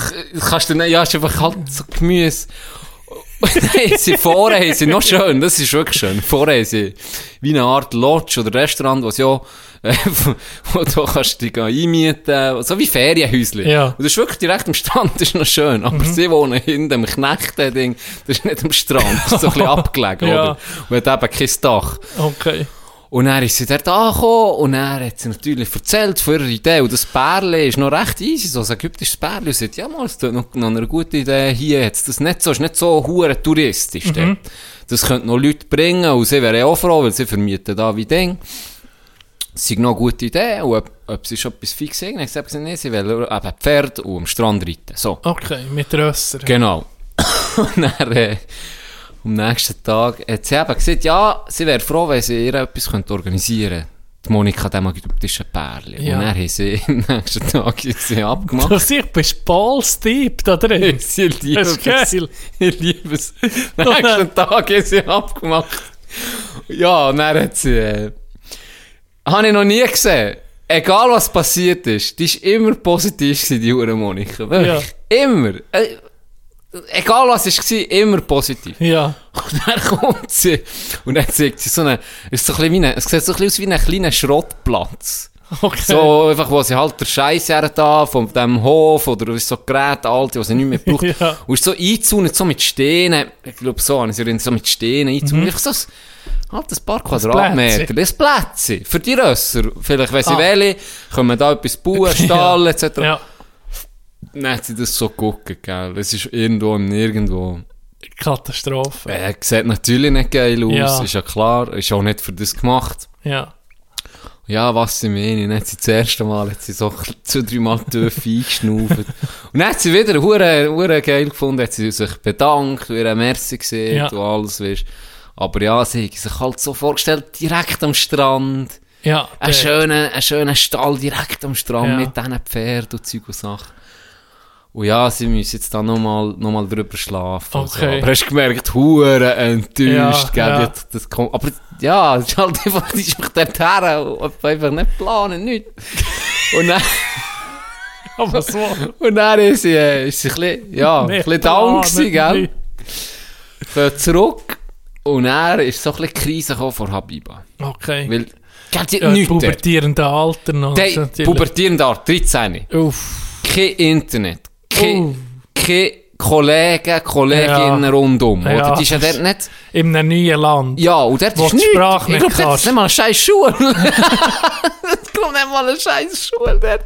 C: kannst du nicht, ja, ist einfach halt so Gemüse. Haben sie vorne, haben sie noch schön, das ist wirklich schön, vorne haben sie wie eine Art Lodge oder Restaurant, sie ja, [LAUGHS] wo du kannst dich einmieten, so wie Ferienhäusli.
D: Ja.
C: Und das ist wirklich direkt am Strand, das ist noch schön. Aber sie wohnen hinten am Knechten-Ding, das ist nicht am Strand, das ist so ein bisschen [LAUGHS] abgelegen,
D: Ja.
C: oder? Und hat eben kein Dach.
D: Okay.
C: Und dann ist sie dort angekommen und dann hat sie natürlich erzählt von ihrer Idee. Und das Pärli ist noch recht easy, so ein ägyptisches Pärli. Und sie sagt, ja mal, es noch, noch eine gute Idee hier jetzt. Das nicht so, ist nicht so hure touristisch dort. Das könnte noch Leute bringen und sie wären auch froh, weil sie vermieten da wie Ding. Es ist noch eine gute Idee und ob, ob sie schon etwas fix haben. Ich habe gesagt, nee, sie wollen eben Pferd und am Strand reiten. So.
D: Okay, mit Rösser.
C: Genau. [LAUGHS] Und dann, äh, am nächsten Tag hat sie eben gesagt, ja, sie wäre froh, wenn sie ihr etwas könnte organisieren könnte. Die Monika, dem ägyptischen Pärchen.
D: Ja.
C: Und dann haben sie [LAUGHS] am nächsten Tag sie abgemacht.
D: Du siehst, bist balls deep da drin. [LAUGHS]
C: sie lieben
D: Das ist geil.
C: Ich liebe es. Am nächsten Tag haben sie abgemacht. Ja, und dann hat sie, äh, habe ich noch nie gesehen. Egal was passiert ist, die ist immer positiv gewesen, die Hure Monika. Wirklich. Immer. Äh, egal was es war, immer positiv.
D: Ja.
C: Und dann [LAUGHS] kommt sie. Und dann zeigt sie so eine, ist so ein wie eine, es sieht so ein bisschen aus wie ein kleiner Schrottplatz.
D: Okay.
C: So, einfach, wo sie halt der Scheiß da von dem Hof oder so Geräte, alte, die sie nicht mehr braucht. [LAUGHS]
D: Ja.
C: Und ist so eingezäunt, so mit Steinen. Ich glaube, so sie erinnert, so mit Steinen eingezäunt.
D: Mhm.
C: So, halt ein paar Quadratmeter. Das Plätze. Für die Rösser. Vielleicht, wenn sie
D: Ah.
C: wollen, können wir da etwas bauen, [LAUGHS] Stall, etc.
D: Ja.
C: Dann hat sie das so geguckt, gell. Es ist irgendwo, nirgendwo.
D: Katastrophe.
C: Äh, sieht natürlich nicht geil aus,
D: Ja.
C: ist ja klar. Ist auch nicht für das gemacht.
D: Ja.
C: Ja, was sie meinen. Dann hat sie das erste Mal hat sie so [LAUGHS] zwei, drei Mal tief eingeschnauft. [LAUGHS] Und dann hat sie wieder hure, geil gefunden, hat sie sich bedankt, wieder Merci gesehen
D: Ja.
C: und alles, weißt. Aber ja, sie hat sich halt so vorgestellt, direkt am Strand.
D: Ja.
C: Ein
D: der-
C: schöner, ein schöner Stall direkt am Strand
D: Ja.
C: mit diesen Pferden und Zeug und Sachen. Und ja, sie müssen jetzt da nochmal noch mal drüber schlafen. und So.
D: Okay.
C: Aber hast du gemerkt, hure enttäuscht,
D: Ja, ja.
C: Das, kommt, aber ja, es ist halt einfach, die ist mich dort her und einfach nicht planen, nichts. Und dann, [LAUGHS]
D: Aber so.
C: und dann ist sie, äh, ist sie ein bisschen, ja, ein
D: Nicht
C: bisschen down gewesen, gell? Geht zurück. Und dann ist so ein bisschen Krise gekommen vor Habiba.
D: Okay.
C: Weil, sie hat
D: ja,
C: nichts
D: pubertierende Alter noch.
C: Pubertierende 13.
D: Uff.
C: Kein Internet. Kein, kein Kollegen, Kolleginnen
D: Ja.
C: rundum.
D: Ja,
C: oder? Die ist ja dort nicht...
D: In einem neuen Land.
C: Ja, und dort ist nichts.
D: Sprache
C: Ich
D: nicht
C: glaube, dort
D: kannst.
C: ist nicht mal eine scheiß Schule. [LAUGHS] ich glaube nicht mal eine scheiß Schule dort. [LAUGHS]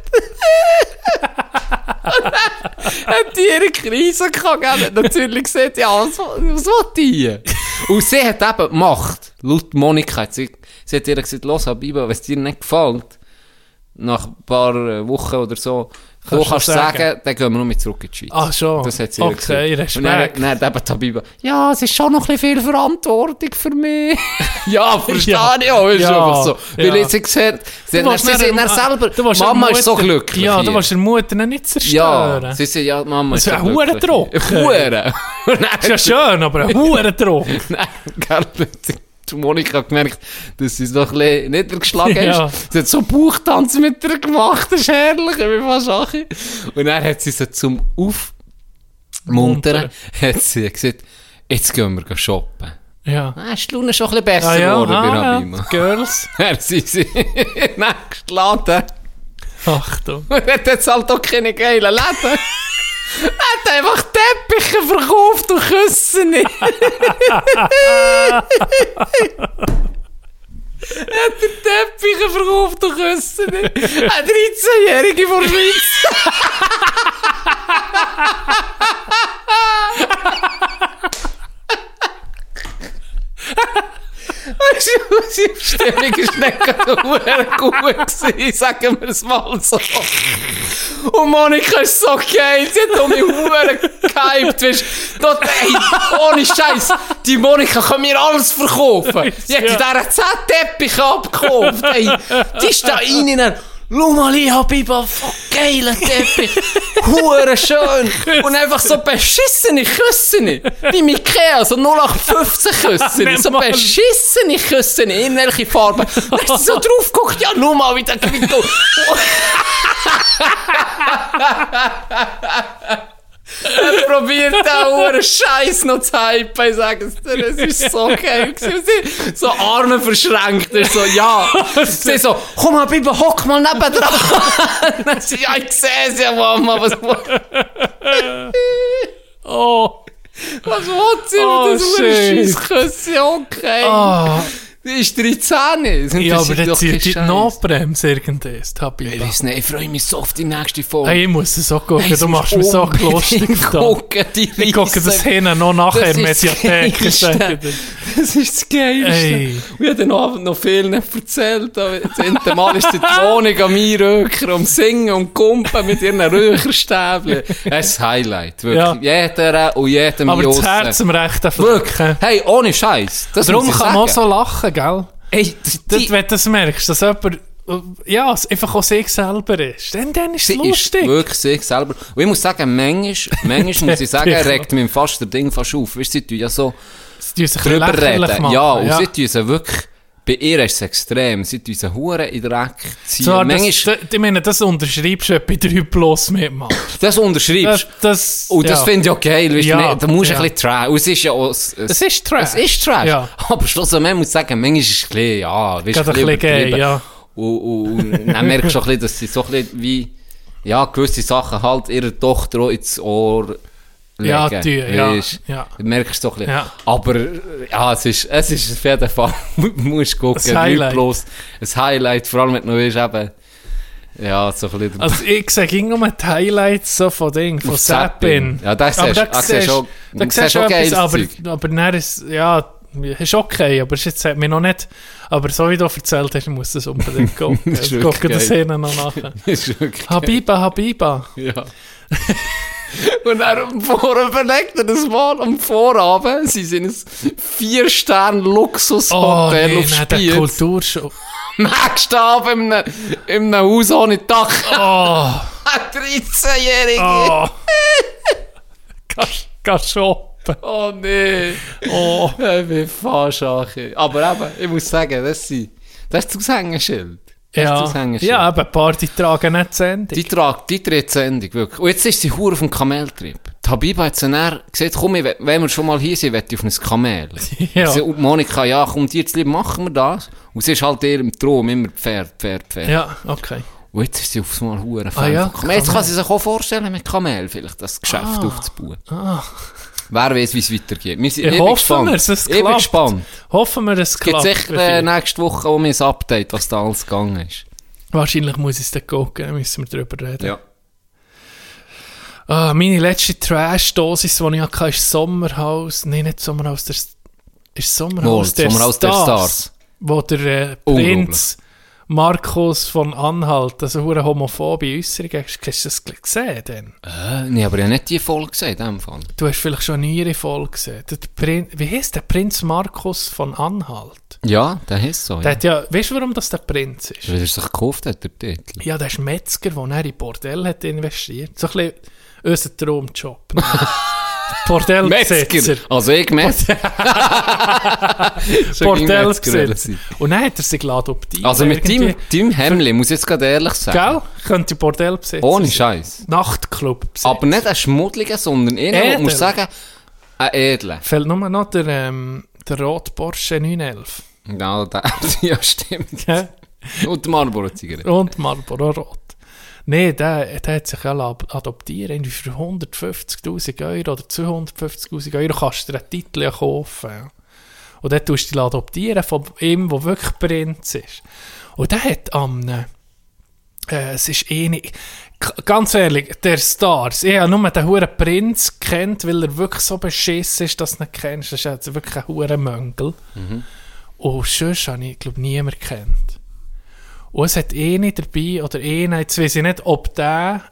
C: hat die ihre Krise gehabt, natürlich gesagt, ja, was, was will die? Und sie hat eben gemacht, laut Monika, hat sie, sie hat ihr gesagt, los, Habiba, wenn es dir nicht gefällt, nach ein paar äh, Wochen oder so, du
D: Kannst sagen.
C: sagen, dann gehen wir noch mit zurück in die Schweiz.
D: Ah, schon.
C: Das hat sie
D: Okay,
C: gesagt. Und dann,
D: Respekt.
C: dann eben Habiba, ja, es ist schon noch ein bisschen viel Verantwortung für mich. [LAUGHS] ja, [LAUGHS] verstehe
D: Ja.
C: ich auch, ist
D: Ja.
C: einfach so. Weil
D: Ja.
C: sie gesagt, sie, dann, sie sind
D: der-
C: dann selber, Mama ist so
D: Mutter-
C: glücklich
D: Ja, du willst der Mutter nicht zerstören.
C: Ja, sie sind ja, Mama
D: Das
C: ist so
D: ein
C: glücklich.
D: Huren.
C: Und dann
D: ist ja schön, aber ein hoher Druck.
C: Nein, gell, die Monika hat gemerkt, dass sie es noch ein bisschen niedergeschlagen [LAUGHS]
D: Ja.
C: ist. Sie hat so Bauchtanz mit ihr gemacht, das ist herrlich, wie fast Sache. Und dann hat sie sie zum Aufmuntern, hat sie gesagt, jetzt gehen wir shoppen.
D: Ja.
C: Ah, ist die Laune schon ein bisschen besser
D: Ah, ja,
C: geworden bei
D: ah, ja.
C: Rabima.
D: Girls. [LAUGHS]
C: Dann sind sie [LAUGHS] nächsten Laden.
D: Achtung.
C: Und hat jetzt halt auch keine geilen Läden. Er hat einfach Teppiche verkauft und Küsse nicht. [LAUGHS] Er hat die Teppiche verkauft und Küsse nicht. Ein 13-Jährige von [LAUGHS] der Schweiz. Die Stimmung ist nicht gerade gut gewesen, sagen wir es mal so. Und Monika ist so geil, sie hat um mich Huren gehypt, weißt du. Ohne Scheiß, die Monika kann mir alles verkaufen. Die hat in dieser 10 Teppich abgekauft, ey. Die ist da rein, Schau mal, ich hab voll geilen Teppich. [LAUGHS] Hure schön. Und einfach so beschissene Küssen. Wie mit Ikea, so 0815 Küssen. So beschissene Küssen. In welche. Dann hast du so drauf geguckt, ja, schau mal, wie der Quinto. [LAUGHS] Er probiert da hure Scheiß noch zu hypen, ich sage es dir, es ist so geil gewesen. So Arme verschränkt, er so, ja. Sie so, komm mal, Bibi, hock mal nebendran. [LAUGHS] Dann sie, ja, ich sehe es ja, Mama, was, [LAUGHS]
D: Oh,
C: was will sie
D: Oh,
C: mit diesem
D: shit.
C: Scheissküsschen, okay.
D: ah.
C: Die ist 13. Sind
D: Ja,
C: das
D: aber
C: doch
D: zieht die. Notbremse irgendwas,
C: Ich weiss nicht, ich freue mich so auf die nächste Folge.
D: Hey, ich muss es auch gucken,
C: Hey,
D: du machst mich so lustig
C: gucken, die
D: Ich gucke das hin noch nachher,
C: Das das
D: Mediathek.
C: Das ist das Geilste.
D: Ey.
C: Und ich habe den Abend noch viel nicht erzählt. aber Das erste Mal ist die Wohnung an mir Röker um Singen und Kumpen mit ihren Röcherstäbchen. Das ist Highlight, wirklich. Jeder und jedem
D: Aber das
C: Josse.
D: Herz am rechten
C: Wirklich.
D: Fleck.
C: Hey, ohne Scheiß. Das
D: Darum kann man auch so lachen, gell?
C: Ey,
D: Das,
C: die,
D: wenn du das merkst, dass jemand, ja, einfach auch sich selber ist, dann, dann ist es
C: sie ist
D: lustig.
C: wirklich sich selber. Und ich muss sagen, manchmal, manchmal muss ich [LAUGHS] sagen, regt mich fast der Ding fast auf. Weißt du, sie tun ja so,
D: Sie
C: drüber reden.
D: machen,
C: ja, und sie tun sie wirklich, bei ihr ist es extrem. Sie tun sie Huren in den Dreck ziehen. Manchmal,
D: das, ich meine, das unterschreibst du bei 3 Plus mitmachen.
C: das unterschreibst.
D: Das, das,
C: Und das
D: ja.
C: finde ich auch geil, weißt
D: Ja,
C: nicht? da musst du
D: ja.
C: ein bisschen trash. Es ist ja auch, es,
D: Es ist Trash.
C: Es ist Trash.
D: Ja.
C: Aber schlussendlich, man muss sagen, manchmal ist es ein bisschen, ja, weißt du,
D: Gerade ein bisschen gay, ja.
C: Und, und, und dann merkst du auch ein bisschen, dass sie so ein bisschen wie, ja, gewisse Sachen halt ihrer Tochter auch ins Ohr legen.
D: Ja, die, ja,
C: weisst.
D: ja.
C: Du merkst doch ein bisschen.
D: Ja.
C: Aber, ja, es ist, es ist auf jeden Fall, du musst gucken,
D: Ein Highlight.
C: Bloß ein Highlight, vor allem wenn du weißt, eben, ja, so ein bisschen,
D: Also ich sehe ging nur die Highlights so von Ding, von
C: Auf Zappin.
D: Zappin.
C: Ja, das
D: aber
C: siehst-
D: da
C: ah, siehst
D: siehst
C: auch-
D: da
C: siehst
D: siehst du
C: auch
D: etwas,
C: geiles
D: aber,
C: Zeug.
D: aber dann ist, ja, ist okay, aber es jetzt hat mir noch nicht, aber so wie du erzählt hast, ich muss das unbedingt gucken.
C: Das ist
D: ich
C: wirklich
D: gucke das
C: geil.
D: hinten noch nachher.
C: das ist wirklich
D: Habiba, Habiba.
C: Ja. [LAUGHS] Und er am Vorabend überlegt er das mal, am Vorabend, sie sind ein Vier-Sterne-Luxushotel auf
D: nein, der
C: Spiez.
D: Kulturshow. [LAUGHS]
C: Nächsten Abend in einem, in einem Haus ohne Dach.
D: Oh, [LAUGHS]
C: Ein 13-Jährige.
D: oh. Kannst shoppen.
C: Oh nee.
D: Oh.
C: Ich bin fast Ache. Aber eben, ich muss sagen, das, sind, das ist das Aushängeschild.
D: Ja, ja, aber Party tragen nicht zu Ende.
C: Die tragt, die dreht Sendung, wirklich. Und jetzt ist sie hure auf dem Kameltrip. Die Habiba hat dann gesagt, komm, ich wenn wir schon mal hier sind, will ich auf ein Kamel. [LAUGHS]
D: Ja.
C: Und Monika, ja, komm, dir jetzt lieber, machen wir das. Und sie ist halt eher im Traum, immer Pferd, Pferd, Pferd.
D: Ja, okay.
C: Und jetzt ist sie aufs Mal hure
D: Ah ja.
C: Jetzt kann sie sich auch vorstellen, mit Kamel vielleicht das Geschäft aufzubauen.
D: Ah.
C: Wer weiß, wie es weitergeht. Wir sind, ich bin
D: hoffen wir, es
C: ich bin
D: klappt.
C: gespannt.
D: Hoffen wir, es
C: Es gibt
D: klappt.
C: sicher äh, nächste Woche auch mein Update, was da alles gegangen ist.
D: Wahrscheinlich muss ich es dann gucken, müssen wir darüber reden.
C: Ja.
D: Ah, meine letzte Trash-Dosis, die ich hatte, ist Sommerhaus. Nein, nicht Sommerhaus, der, ist Sommerhaus
C: Wohl,
D: der
C: Sommerhaus der
D: Stars.
C: Stars.
D: Wo der äh. Prinz Markus von Anhalt, also eine homophobe Äußerung, hast du das gesehen denn?
C: Äh, nee, aber ich habe nicht die Folge gesehen, in dem Fall.
D: Du hast vielleicht schon nie ihre Folge gesehen. Der Prin Wie heißt der Prinz Markus von Anhalt?
C: Ja, der ist so.
D: Der
C: Ja.
D: hat ja, weißt du, warum das der Prinz ist?
C: Weil er sich gekauft hat, der Titel.
D: Ja, der ist Metzger, der in Bordell hat investiert. So ein bisschen unser Traumjob. [LAUGHS] Bordellbesitzer.
C: Also ich Metzger.
D: Bordellbesitzer. [LAUGHS] Und dann hat er sich adoptiert.
C: Also mit
D: Irgendwie-
C: deinem, deinem Hemmli, muss ich jetzt gerade ehrlich sagen.
D: Gell? Könnte Bordellbesitzer
C: Ohne. Scheiß.
D: Nachtclub
C: Aber nicht ein Schmuddliger, sondern einer,
D: Edel.
C: wo muss sagen, ein Edler.
D: Fällt nur noch der, ähm, der Rot Porsche 911.
C: Ja, der, [LAUGHS] ja, stimmt. Und die Marlboro-Zigarette.
D: Und Marlboro Rot. Nee, der, der hat sich ja adoptieren irgendwie für 150'000 Euro oder 250'000 Euro kannst du dir einen Titel ja kaufen. Und dann tust du dich adoptieren von ihm, der wirklich Prinz ist. Und der hat am... Äh, es ist eh nicht... Ganz ehrlich, der Stars, ich habe nur den huren Prinz kennt, weil er wirklich so beschissen ist, dass du ihn nicht kennst. Das ist also wirklich ein huren Möngel. Und sonst habe ich, glaube niemand kennt. Und es hat eh nicht dabei, oder eh nicht, jetzt weiß ich nicht, ob der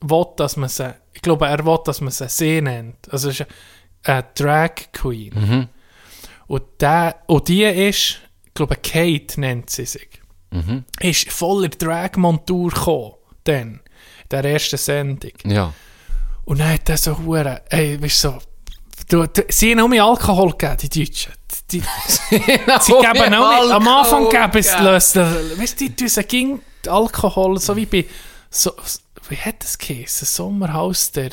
D: will, dass man sie, ich glaube, er will, dass man sie sie nennt. Also es ist eine Drag Queen. Und, der, und die ist, ich glaube, Kate nennt sie sich, ist voller Drag-Montur gekommen, dann, der ersten Sendung.
C: Ja.
D: Und dann hat er so hure, ey, weißt du, so, du, du, sie haben auch mehr Alkohol gegeben, die Deutschen. Die, [LAUGHS] sie geben auch mehr, am Anfang geben es, lösen, weißt du, die ging Alkohol, so wie bei, so, wie hat das geheißen, Sommerhaus der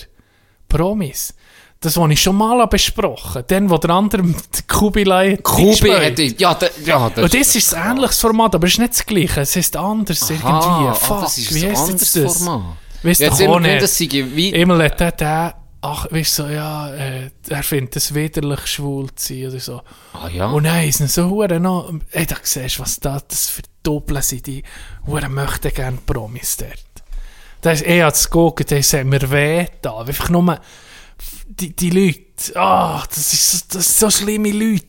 D: Promis. Das, was ich schon mal habe besprochen dann, wo der andere mit Kubilai
C: Kubi hätte ich, ja, da, ja,
D: und das ist ein ähnliches Format, aber es ist nicht das gleiche. Es ist anders irgendwie.
C: Ah,
D: Fuck,
C: das ist
D: wie jetzt das?
C: Format.
D: Weißt
C: Jetzt
D: du
C: immer gemeint,
D: nicht.
C: das sei wie,
D: Immer hat der ach, weißt du, so, ja, äh, er findet es widerlich, schwul zu sein oder so.
C: ah ja,
D: Und dann ist so hure noch, ey, da siehst du, was da das für Doppel sind, die hure möchten gerne Promis dort. Da ist eh als gucken, da sagt mir weh da. Einfach nur, die, die Leute, ah, das ist, so- das sind so schlimme Leute.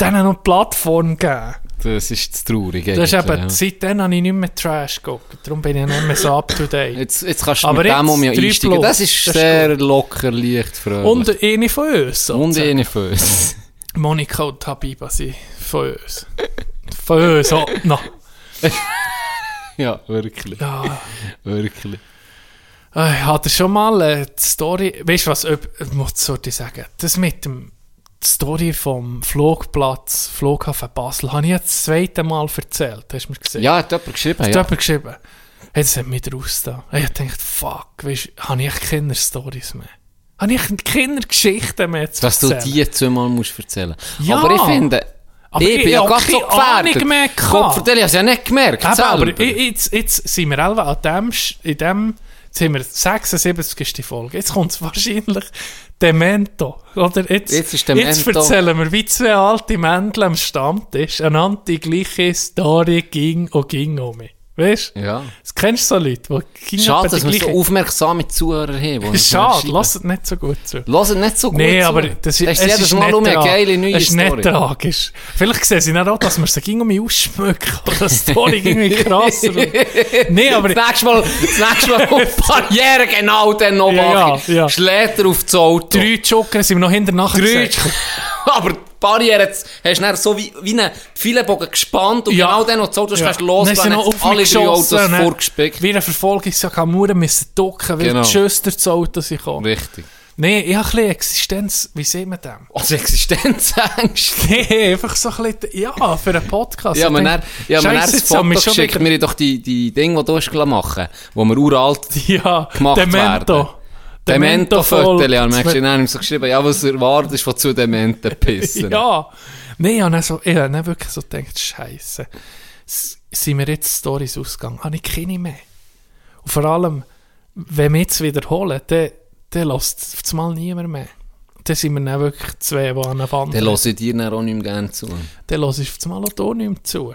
D: Denen noch Plattform geben.
C: Das ist das Traurige.
D: Das ist eben,
C: ja.
D: seitdem habe ich nicht mehr Trash geguckt. Darum bin ich nicht mehr so up to date.
C: Jetzt, jetzt kannst du
D: Aber
C: mit dem um mich einsteigen.
D: plus,
C: Das ist
D: das ist
C: sehr locker, leicht, fröhlich.
D: Und eine von uns.
C: Und eine von uns. [LAUGHS]
D: Monika und Habiba sind von uns. Von uns, oh, no. [LAUGHS]
C: ja, wirklich.
D: Ja.
C: Wirklich.
D: Äh, hat er schon mal äh, die Story, weißt du was, ich muss so dir sagen, das mit dem die Story vom Flugplatz, Flughafen Basel, habe ich jetzt das zweite Mal erzählt, hast du mir gesehen?
C: Ja, hat jemand geschrieben,
D: Hat
C: ja.
D: jemand geschrieben? Hey, das hat mich da. Ich habe gedacht, fuck, weißt, habe ich keine Stories mehr? Habe ich keine Geschichten mehr zu
C: Dass du
D: erzählen?
C: die zweimal musst erzählen
D: Ja.
C: Aber ich finde,
D: Aber
C: ich
D: ich
C: bin ja gerade so gefährdet.
D: mehr.
C: Gott, ich habe es ja nicht gemerkt.
D: Eben, aber jetzt, jetzt sind wir alle an dem, in dem, jetzt sind wir 76 ist die Folge. Jetzt kommt es wahrscheinlich Demento. Oder jetzt,
C: Jetzt ist Demento.
D: Jetzt erzählen wir, wie zwei alte Männchen am Stammtisch einander die gleiche Story ging und ging um mich. Weißt du?
C: ja.
D: Das kennst du so Leute, die ging
C: Schade, dass wir
D: die
C: so aufmerksame Zuhörer haben. die [LAUGHS]
D: Schade,
C: schreiben.
D: lass es nicht so gut zu.
C: Hören nicht so gut
D: Nee,
C: zu.
D: aber das ist,
C: ist
D: es ist
C: Mal
D: nicht
C: um eine geile neue
D: Es ist
C: Story.
D: nicht tragisch. Vielleicht sehen sie nicht auch, dass wir um mich ausschmücken. Oder das Story irgendwie krasser. nee, aber...
C: Das nächste Mal, das nächste Mal auf [LAUGHS] Barriere genau dann noch
D: Ja,
C: machen.
D: ja.
C: Schlägt er auf das Auto.
D: Drei Joker sind wir noch hinter nachher
C: Drei. [LAUGHS] aber die Barriere jetzt, hast du dann so wie, wie einen Pfeilenbogen gespannt und
D: Ja.
C: genau dann, wo du das Auto
D: Ja.
C: kannst
D: Dann
C: hat
D: auf
C: alle drei Autos vorgespickt.
D: Wie eine Verfolgungsjagd am Mauern müssen ducken, weil
C: Genau.
D: die Schüster zu Auto sind gekommen.
C: Richtig.
D: Nee, ich habe ein bisschen Existenz, wie sieht man dem?
C: Also Existenzängste. [LAUGHS]
D: Nee, einfach so ein bisschen, ja, für einen Podcast.
C: Ja, man dann, ja, man das Foto geschickt.
D: wieder-
C: haben doch die, die Dinge, die du hast machen wo wir uralt
D: Ja,
C: gemacht
D: Demento.
C: werden. Demento-Fotos. Ja, und
D: Das
C: dann hast du so geschrieben, ja, was erwartest von zu Dementen pissen. [LAUGHS]
D: Ja. Nee, ich habe dann, so, ich dann wirklich so gedacht, Scheiße. Sind mir jetzt Stories ausgegangen? Habe ich keine mehr. Und vor allem, wenn wir jetzt wiederholen, dann, dann lässt es Mal niemand mehr. Dann sind wir dann wirklich zwei, die an der Wand
C: Dann höre ich dir dann auch nicht mehr gerne zu.
D: Dann hörst du auf das Mal auch nicht mehr zu.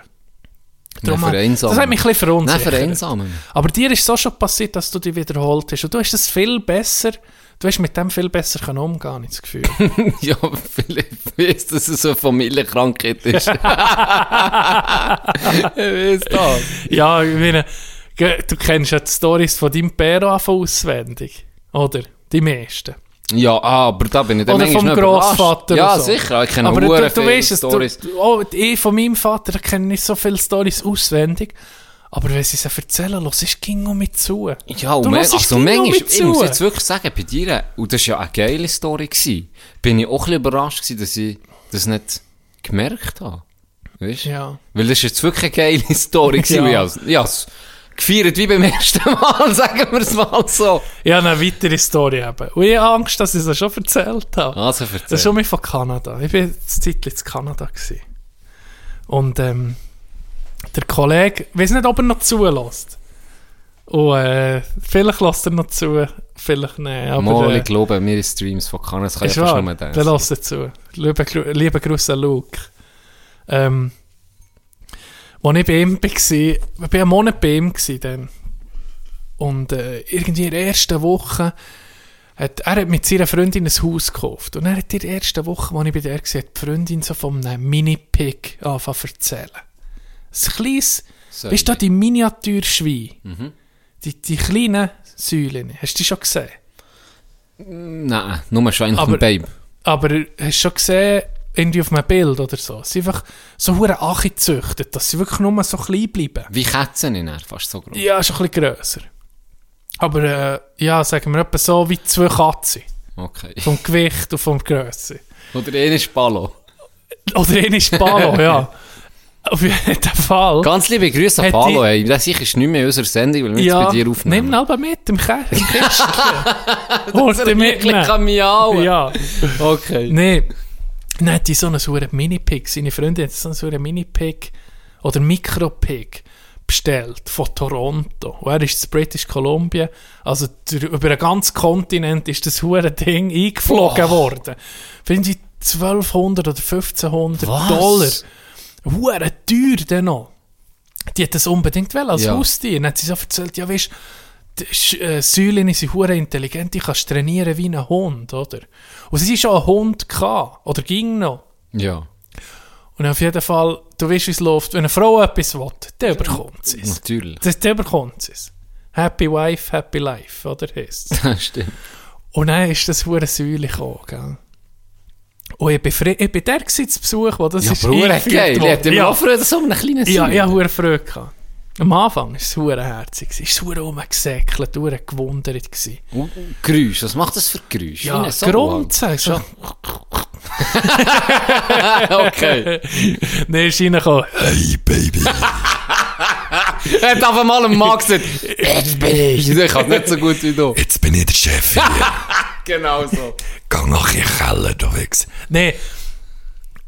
D: Darum. Das hat mich ein bisschen
C: Nein,
D: verunsichert.
C: vereinsamen.
D: Aber dir ist es auch schon passiert, dass du dich wiederholt hast. Und du hast das viel besser, du hast mit dem viel besser können umgehen, ich das Gefühl. [LAUGHS]
C: ja, vielleicht weiss, dass es so eine Familienkrankheit ist. [LAUGHS] ich weiss das.
D: ja, ich meine, du kennst ja die Stories von deinem Pero auswendig. Oder? Die meisten.
C: Ja, ah, aber da bin ich dann
D: Oder vom. Grossvater.
C: Ja,
D: so.
C: sicher. Ich kenne
D: Aber du, du weißt es, du, oh, ich von meinem Vater kenne nicht so viele Stories auswendig. Aber wenn sie sie erzählen, los, es ging um mich zu.
C: Ja, und
D: Du
C: man, also manchmal, ich muss jetzt wirklich sagen, bei dir, und das war ja eine geile Story, gewesen, bin ich auch ein überrascht gewesen, dass ich das nicht gemerkt habe. Weißt du?
D: Ja.
C: Weil das ist jetzt wirklich eine geile [LAUGHS] Story gewesen.
D: Ja.
C: Ich es gefeiert wie beim [LAUGHS] ersten Mal, sagen wir es mal so.
D: Ich habe eine weitere Story eben. Und ich habe Angst, dass ich es schon erzählt habe.
C: Also
D: Das ist
C: erzähl.
D: schon mal von Kanada. Ich war das Zeitchen in Kanada. Gewesen. Und ähm, der Kollege, ich weiß nicht, ob er noch zulässt. Und äh, vielleicht lässt er noch zu, vielleicht nicht. Aber,
C: Mal,
D: äh,
C: ich glaube, in Streams von Kanada, das kann ich
D: ist
C: fast nur
D: der
C: das.
D: lässt er zu. Liebe, liebe Grüße an Luke. Ähm, als ich bei ihm war, ich war einen Monat bei ihm dann. Und äh, irgendwie in der ersten Woche hat, er hat mit seiner Freundin ein Haus gekauft. Und er hat in der ersten Woche, als ich bei der war, die Freundin so von einem Mini-Pig angefangen zu erzählen. Ein kleines,
C: So,
D: weißt du, die Miniaturschweine? Die, die kleinen Säulen. Hast du die schon gesehen?
C: Nein, nur schon
D: Aber-
C: ein Babe.
D: Aber hast du schon gesehen, irgendwie auf einem Bild oder so? Sie sind einfach so hure Achi gezüchtet, dass sie wirklich nur so klein bleiben.
C: Wie Katzen in fast so groß.
D: Ja, schon ein bisschen grösser. Aber äh, ja, sagen wir etwa so wie zwei Katzen.
C: Okay.
D: Vom Gewicht und vom Grösse.
C: Oder einer ist Palo.
D: Oder eine ist Palo, [LAUGHS] ja. Auf jeden Fall.
C: Ganz liebe Grüße an Palo, ey. Das sicher ist nicht mehr in unserer Sendung, weil wir
D: ja,
C: jetzt bei dir
D: nimm
C: aufnehmen.
D: ihn aber mit im, Ke [LAUGHS] im Kistchen. Holst du
C: Wirklich
D: mitnehmen.
C: kann miauen.
D: Ja.
C: Okay.
D: Nee. Dann hat die so einen sauren Mini-Pig, seine Freundin hat so einen sauren Mini-Pig oder Mikro-Pig bestellt von Toronto. Und er ist in British Columbia, also der, über den ganzen Kontinent ist das hure Ding eingeflogen worden. Finden Sie 1200 oder 1500
C: Was?
D: Dollar. Hure teuer dann noch. Die hat das unbedingt wollen, als
C: Ja.
D: Haustier. Dann hat sie so erzählt, ja weisst, die äh, Säulen sind hure intelligent, die kannst trainieren wie ein Hund, oder? Und sie schon einen Hund gehabt, oder ging noch.
C: Ja,
D: Und auf jeden Fall, du weißt, wie es läuft. Wenn eine Frau etwas will, dann bekommt sie es.
C: natürlich.
D: Das, dann bekommt sie es. Happy Wife, Happy Life, oder
C: Das [LAUGHS] stimmt.
D: Und dann ist das hure Säule gekommen, gell? Und ich bin, ich bin der zu Besuch, wo das
C: Ja,
D: ist
C: Bruder, geil. Ich hätte mir
D: ja.
C: auch früher so einen kleinen
D: Ja,
C: Säule.
D: ich hatte hure Freude. gehabt. Am Anfang war es hure herzig. Es war hure rumgesäckelt, hure gewundert. gewesen.
C: Geräusch, was macht das für Geräusch?
D: Ja, Grunzen. So.
C: okay.
D: Dann ist reingekommen.
B: Hey, Baby.
C: Er hat auf einmal einen Mann gesagt, jetzt bin ich. Ich kann nicht so gut wie du.
B: Jetzt bin ich der Chef hier. [LAUGHS]
C: Genau so.
B: Geh nach in den Keller, du Wichs.
D: Nein,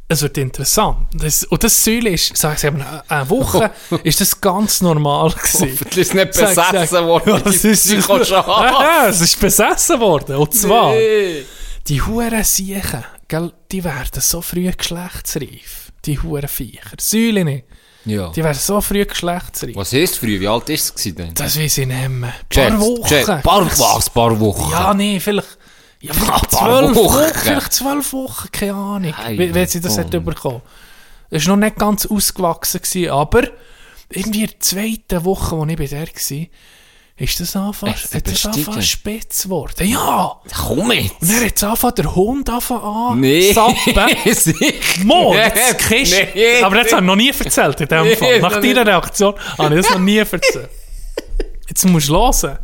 D: es wird interessant. Das, und das Säule ist, sag ich mal, eine Woche [LAUGHS] ist das ganz normal gewesen.
C: Hoffentlich ist nicht besessen worden.
D: Es ist, [LAUGHS] ja, es ist besessen worden. Und zwar,
C: Nee.
D: die Huren Siechen, gell, die werden so früh geschlechtsreif. Die Huren Viecher. Säulen,
C: Ja.
D: die werden so früh geschlechtsreif.
C: Was heisst früh? Wie alt ist es denn?
D: Das weiß ich nicht mehr. Ein paar Wochen.
C: Paar, was? Paar Wochen?
D: Ja, nee, vielleicht. Ja, vielleicht zwölf
C: Wochen.
D: Wochen. Vielleicht zwölf Wochen, keine Ahnung.
C: Hey,
D: wie, wie sie das hat bekommen. Es war noch nicht ganz ausgewachsen, gewesen, aber irgendwie in der zweiten Woche, als ich bei der war, ist das angefangen,
C: Hat
D: das spitz geworden. Ja!
C: Komm jetzt.
D: Und dann hat es angefangen, der Hund angefangen an
C: Nee.
D: zappen. [LAUGHS]
C: Sicher.
D: Mo,
C: Nee,
D: das Kist.
C: nee.
D: Aber das habe ich noch nie erzählt in dem Fall. Nach deiner Reaktion habe ich das noch nie erzählt. Jetzt musst du hören.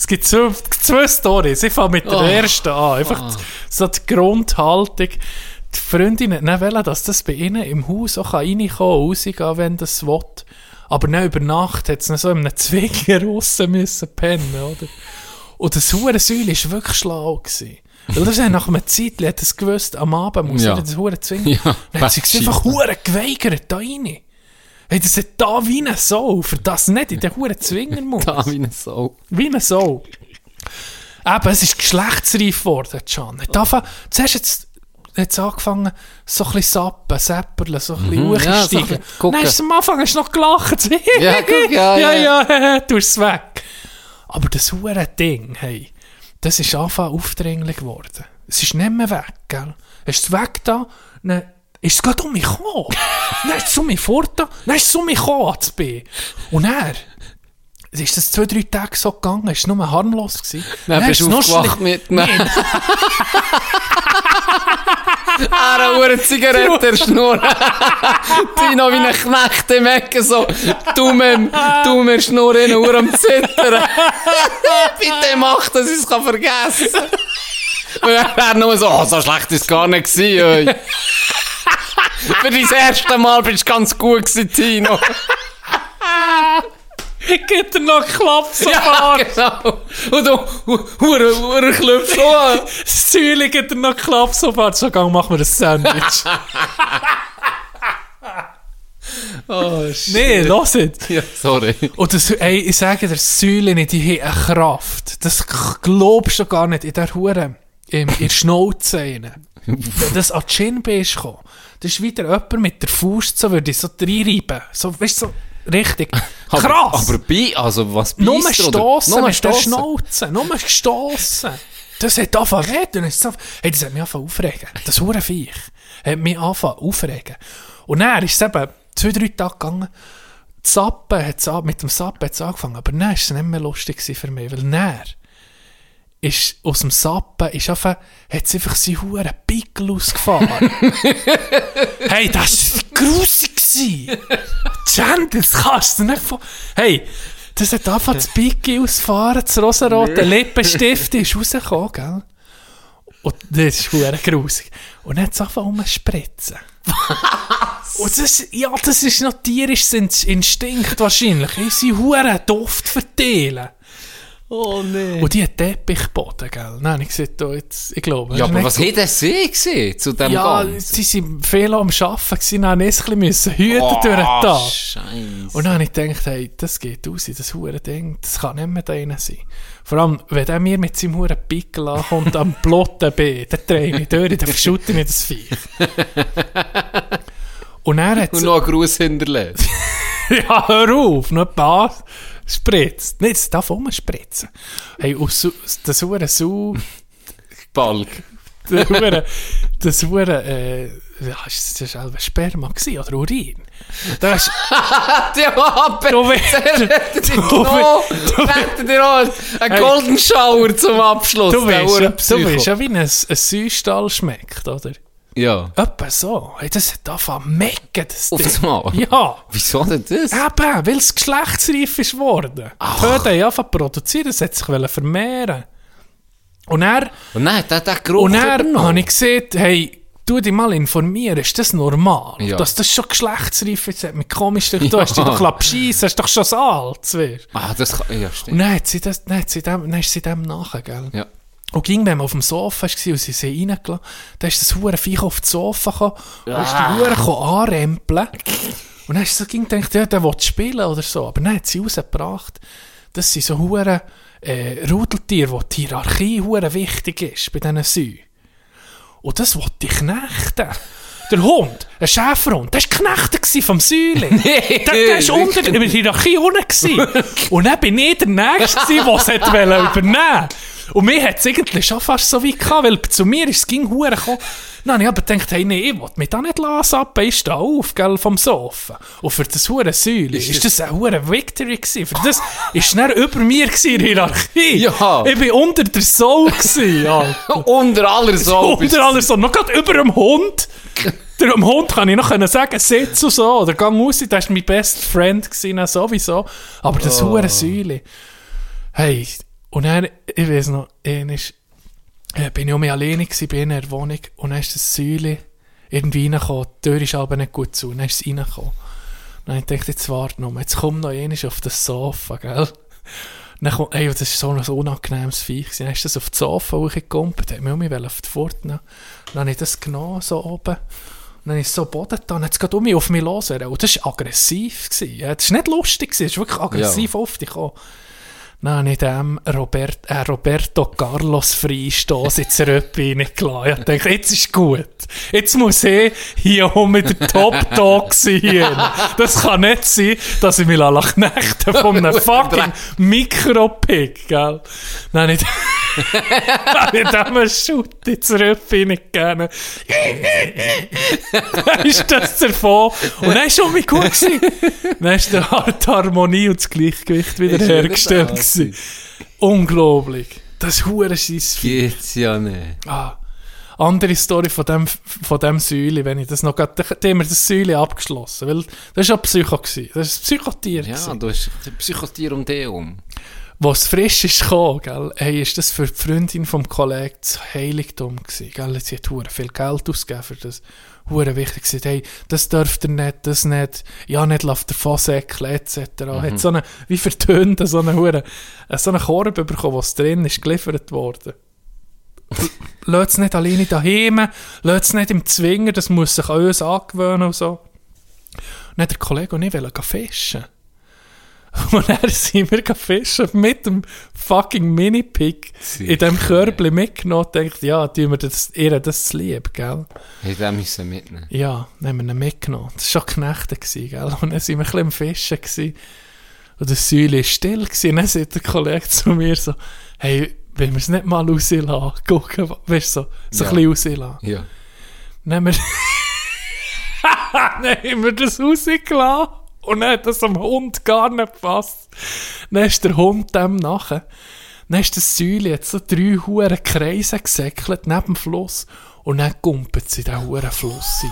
D: Es gibt zwei, zwei Storys. Ich fange mit der
C: Oh.
D: ersten an. Einfach die- so die Grundhaltung. Die Freundin hat nicht wollen, dass das bei ihnen im Haus auch reinkommen kann, rausgehen, wenn das will. Aber dann über Nacht hat dann so in einem Zwinger [LAUGHS] raus müssen pennen, oder? Und das Hurensäule war wirklich schlau. Gewesen. Weil das nach einer Zeit hat es gewusst, am Abend muss
C: Ja.
D: ja. das Huren zwingen.
C: Ja,
D: dann hat sie einfach. Huren geweigert, da rein. Hey, das hat da wie eine Sau, für das nicht in den Huren Zwinger [LAUGHS] muss.
C: Da wie eine Sau.
D: Wie eine Sau. Eben, es ist geschlechtsreif geworden, Can. Hat angefangen, zuerst jetzt, es angefangen, so ein bisschen sappen, säpperle, so ein bisschen
C: Mhm, ja, so ein
D: hochsteigen.
C: gucken.
D: Dann ist es am Anfang hast du noch gelacht. [LAUGHS]
C: Ja, guck, ja,
D: ja,
C: ja.
D: ja, [LAUGHS] tu es weg. Aber das hure Ding, hey, das ist anfangen aufdringlich geworden. Es ist nicht mehr weg, gell? Es ist weg da, dann ist es gerade um mich gekommen. [LAUGHS] dann ist es um mich fort da, dann ist es um mich gekommen, B. Und er ist das zwei, drei Tage so gegangen, war nur harmlos. Gewesen.
C: Dann bist
D: ist
C: du
D: noch
C: aufgewacht mit einem... [LAUGHS] Eine Uhr Zigarette Schnur. [LAUGHS] Tino wie ein Knecht im Ecken, so dumme, dumme Schnur in Uhr am Zittern. Bitte mach, dass ich es kann vergessen Und er wäre nur so, oh, so schlecht ist es gar nicht gewesen. [LAUGHS] Für dein erste Mal bist du ganz gut gewesen, Tino.
D: Gibt er noch Klaps [LAUGHS]
C: Ja, genau. Und du, Hure, Hure klopfst schon an.
D: Säule gibt er noch Klaps sofort. So, gang, mach mir ein Sandwich. [LAUGHS]
C: Oh, shit.
D: nee, lass.
C: Ja, sorry.
D: Und das, ey, ich sage dir, Säulen, die haben eine Kraft. Das glaubst du gar nicht in der Hure, in, [LAUGHS] in der Schnauze. rein. Wenn das an die Schienbe ist gekommen, das ist wieder jemand mit der Faust, so würde ich so reinreiben. So, weißt du, so, Richtig. [LAUGHS]
C: Aber-
D: Krass.
C: Aber bei, also was
D: Nur
C: beisst, oder?
D: stossen
C: Nur
D: mit der
C: stossen.
D: Schnauze. Nur gestossen. Das hat angefangen zu reden. Es hat- Hey, das hat mich angefangen aufregen. Das hure Viech hat mich angefangen aufregen. Und dann ist es eben zwei, drei Tage gegangen. Das Sappen hat's mit dem Sappen hat es angefangen. Aber dann war es nicht mehr lustig für mich. Weil dann ist aus dem Sappen ist einfach, hat einfach seinen huren Pickel ausgefahren. [LAUGHS] hey, das war grusig. Jan, das kannst du nicht vor... Hey, das hat einfach das Pickel ausfahren, das rosarote Lippenstift ist rausgekommen, gell? Und das ist huere grusig. Und dann hat es angefangen umzuspritzen. Und das, ja, das ist noch tierisches In- Instinkt wahrscheinlich. Ich sie huren Duft verteilen.
C: Oh nee.
D: Und die hat Teppichboden, gell? Nein, ich gesagt, da jetzt, ich glaube.
C: Ja, aber was
D: gut.
C: hätte sie gesehen zu dem
D: Ja,
C: Ganzen?
D: sie sind viel am Arbeiten gewesen, dann musste ich ein bisschen hüten
C: Oh,
D: durch den Tag.
C: Scheisse.
D: Und dann habe ich gedacht, hey, das geht aus, das hure Ding, das kann nicht mehr da drin sein. Vor allem, wenn der mir mit seinem huren Pickel ankommt am [LAUGHS] Plotten B, dann drehe ich mich durch, dann verschütte ich das Viech. [LAUGHS] Und er hat
C: Und noch einen Gruß hinterlässt. [LAUGHS]
D: ja, hör auf, noch ein paar spritzt. Nicht, es darf umspritzen. Hey, aus das hure Sau,
C: Balk. [LAUGHS]
D: das hure, das hure, äh, ja, ist das selber Sperma gewesen, oder Urin? Das ist, [LAUGHS]
C: Ja, aber...
D: du weißt,
C: Genau, hätte dir auch einen. Golden Shower zum Abschluss.
D: du
C: der
D: ja- du weißt ja, wie ein, ein Säustall schmeckt, oder?
C: Ja.
D: Etwa so. Hey, das hat angefangen zu mecken, das
C: Auf das Mal?
D: Ja.
C: Wieso denn das?
D: Eben, weil es geschlechtsreif ist worden. Die Höhe haben angefangen zu produzieren, es hat sich vermehren. Und er,
C: Und dann hat er den Geruch
D: und
C: übernommen.
D: habe ich gesehen, hey, du dich mal informieren, ist das normal?
C: Ja.
D: Dass das schon geschlechtsreif ist, hat mich komisch. Du
C: Ja.
D: hast dich doch beschissen, hast doch schon so alt. Zuerst.
C: Ah, das kann... Ja,
D: Und
C: stimmt.
D: dann, hat sie das, dann, hat sie dem, dann ist sie dem nachher, gell?
C: Ja.
D: Und ging, wenn man auf dem Sofa war und sie sie reingelassen, dann ist das hure Viech auf das Sofa gekommen und ist die Hure gekommen anrempeln. Und dann ist so ging gedacht, ja, der will spielen oder so. Aber dann hat sie rausgebracht, dass sie so hure äh, Rudeltiere, wo die Hierarchie hure wichtig ist bei diesen Säuen. Und das wollte ich knechten. Der Hund, ein Schäferhund, der war geknechtet vom Säule.
C: Nee, [LAUGHS]
D: der, der ist unter der Hierarchie unten. [LAUGHS] Und dann bin ich der Nächste der es übernehmen Und mir hat es eigentlich schon fast so weit gehabt, weil zu mir ist es ging hure gekommen. Dann habe ich aber gedacht, hey, nee, ich will mich da nicht lassen, ich stehe auf, gell, vom Sofa. Und für das hure Säule ist, das eine hure Victory gewesen. Für das ist dann über mir gewesen, in der Hierarchie.
C: Ja.
D: Ich bin unter der Soul gewesen, Alter. [LAUGHS]
C: Unter aller so.
D: Unter alles so, noch gerade über dem Hund. Dem Hund kann ich noch sagen, sitz und so, oder gang raus, das war mein best friend gewesen, sowieso. Aber das hure Säule. Hey, und dann, ich weiß noch, einmal, äh, bin ich um mich alleine gewesen, bin in der Wohnung, und dann ist das Säule irgendwie reingekommen, die Tür ist aber nicht gut zu, dann ist es reingekommen. Dann habe ich jetzt warte noch, mal, jetzt kommt noch einer auf das Sofa, gell? Dann kommt, ey, das war so ein unangenehmes Viech. Dann ist das auf das Sofa hochgekumpelt, hat mich um mich auf die Furt nehmen. Dann habe ich das genommen, so oben. Und dann ist es so Boden da, und hat es gerade um mich auf mich los. Und das war aggressiv. Gewesen. Ja, das war nicht lustig, es ist wirklich aggressiv auf dich gekommen. Dann habe ich dem Robert, äh, Roberto Carlos Freistoß in die Röppi reingelassen. Ich dachte, jetzt ist gut. Jetzt muss ich hier um mit der Top-Dog sein. Das kann nicht sein, dass ich mich knechten von einem [LAUGHS] fucking Mikropick, gell? Dann habe ich, habe ich dem einen Schutt in die Röppi reingegeben. dann ist das davon. Und dann war es schon mal gut. Gewesen. Dann ist der die Harmonie und das Gleichgewicht wieder
C: Ist
D: hergestellt. gewesen. Unglaublich. Das hure scheiß.
C: Geht's ja nicht.
D: Ah. Andere Story von dem, von dem Säule, wenn ich das noch gerade, da haben wir das Säule abgeschlossen, weil das war auch Psycho, gewesen. das ist ein Psychotier.
C: Ja,
D: gewesen.
C: du hast ein Psychotier um dich um.
D: Was frisch ist gekommen, gell, hey, ist das für die Freundin vom Kollegen das Heiligtum gewesen, gell, sie hat hure viel Geld ausgegeben für das, hure wichtig gewesen, hey, das dürft ihr nicht, das nicht, ja, nicht lauf davon säckeln, etc. Hat so eine, wie vertönt, so eine hure, äh, so einen Korb bekommen, was drin ist, geliefert worden. Lasst es nicht alleine daheim, lasst es nicht im Zwinger, das muss sich an uns angewöhnen und so. Und dann hat der Kollege und ich wollen fischen. [LAUGHS] Und dann sind wir fischen mit dem fucking Mini-Pig in dem Körbchen mitgenommen und denkt, ja, tun wir das, ihr das zu lieb, gell?
C: Hätte den müssen mitnehmen.
D: Ja, dann haben wir ihn mitgenommen. Das war schon Knechte, gell? Und dann sind wir ein bisschen am Fischen. Gewesen. Und das Säule war still. Gewesen. Und dann sagt der Kollege zu mir so, hey, wollen wir es nicht mal rauslassen? Gucken, weißt du, so, so
C: Ja.
D: ein bisschen rauslassen.
C: Ja.
D: Dann haben wir, [LAUGHS] dann haben wir das rausgelassen. Und dann hat das am Hund gar nicht gepasst. Dann ist der Hund dem nachher. Dann ist das Säule jetzt so drei hure Kreise gesäckelt neben dem Fluss. Und dann kumpelt sie in diesen huren Fluss rein.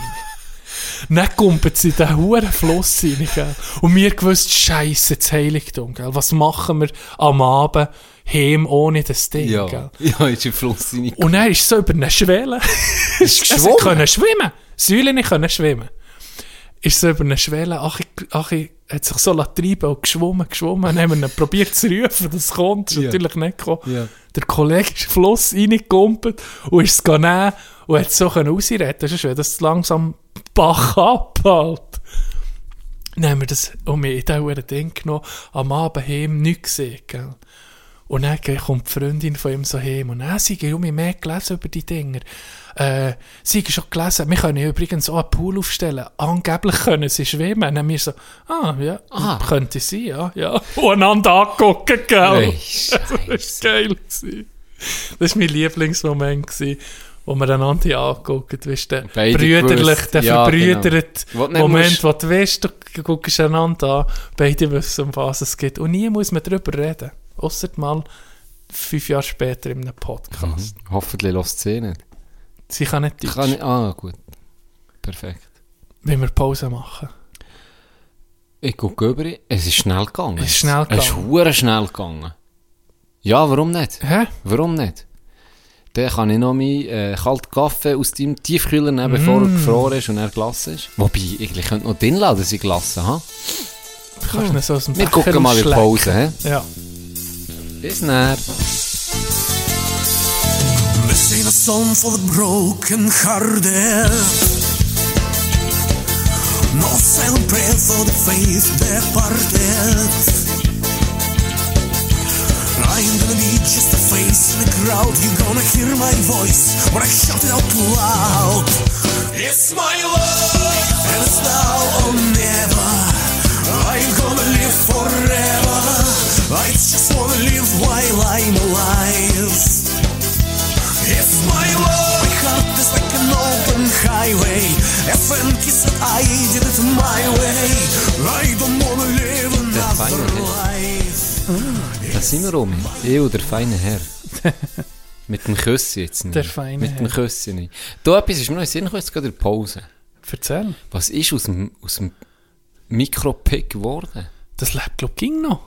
D: Dann kumpelt sie in diesen huren Fluss rein, gell. Und wir gewusst, Scheiße, das Heiligtum, gell. Was machen wir am Abend heim ohne das Ding,
C: Ja.
D: gell. [LAUGHS]
C: Ja, ist im Fluss rein.
D: Und er ist so über eine Schwelle.
C: Ist [LAUGHS]
D: Sie
C: geschwommen?
D: können schwimmen. Säule nicht können schwimmen. Ist so über eine Schwelle. Achi, Achi hat sich so treiben und geschwommen, geschwommen. Dann haben wir ihn probiert zu rufen, das kommt. Ist
C: Ja.
D: natürlich nicht gekommen.
C: Ja.
D: Der Kollege ist Fluss reingekumpelt und ist es genommen und hat es so können rausretten. Wäre das langsam Bach ab halt. Dann haben wir das in diesem Ding genommen, am Abend heim nichts gesehen, gell. Und dann kommt die Freundin von ihm so heim und dann sie um mich mehr gelesen über die Dinger. Äh, sie hat schon gelesen, wir können übrigens auch einen Pool aufstellen. Angeblich können sie schwimmen. Und dann wir so, ah, ja,
C: Ah.
D: könnte sie, ja, ja. Und einander angucken, gell.
C: Ey, [LAUGHS]
D: Das war geil. gewesen. Das war mein Lieblingsmoment, gewesen, wo wir einander angucken. Weißt du, brüderlich, der
C: Ja,
D: verbrüdert
C: genau.
D: Moment,
C: musst-
D: wo du weißt, du guckst einander an, beide wissen, um was es geht. Und nie muss man darüber reden. Ausser mal fünf Jahre später in einem Podcast.
C: Hoffentlich lässt sie nicht.
D: Sie kann nicht Deutsch,
C: Kann ich, ah, gut. Perfekt.
D: wenn wir Pause machen.
C: Ich gucke über. Es ist schnell gegangen.
D: Es ist schnell
C: Es ist
D: gegangen.
C: hure schnell gegangen. Ja, warum nicht?
D: Hä?
C: Warum nicht? Dann kann ich noch meinen äh, kalten Kaffee aus deinem Tiefkühler nehmen, bevor
D: Mm.
C: er gefroren ist und er gelassen ist. Wobei, ich könnte noch drin lassen, dass ich gelassen habe.
D: Du kannst ihn so aus dem
C: Wir
D: Becher
C: gucken mal in. Pause. He?
D: Ja.
C: Bis näher.
E: Song for the broken hearted. No silent prayer for the faith departed. I'm gonna be just a face in the crowd. You're gonna hear my voice when I shout it out loud. It's my life, and it's now or never. I'm gonna live forever. I just wanna live while I'm alive. It's my love. My heart is like an open highway. Friend kissed I did it my way. I don't wanna live another life.
C: Da sind wir um. Ich und der feine Herr. [LAUGHS] Mit dem Küsschen jetzt nicht.
D: Der feine
C: Mit dem
D: Herr.
C: Küsschen nicht. Da etwas ist mir noch in den Sinn gekommen, jetzt gerade in der Pause.
D: Erzähl.
C: Was ist aus dem, aus dem Mikropick geworden?
D: Das lebt, glaube ich, ging noch.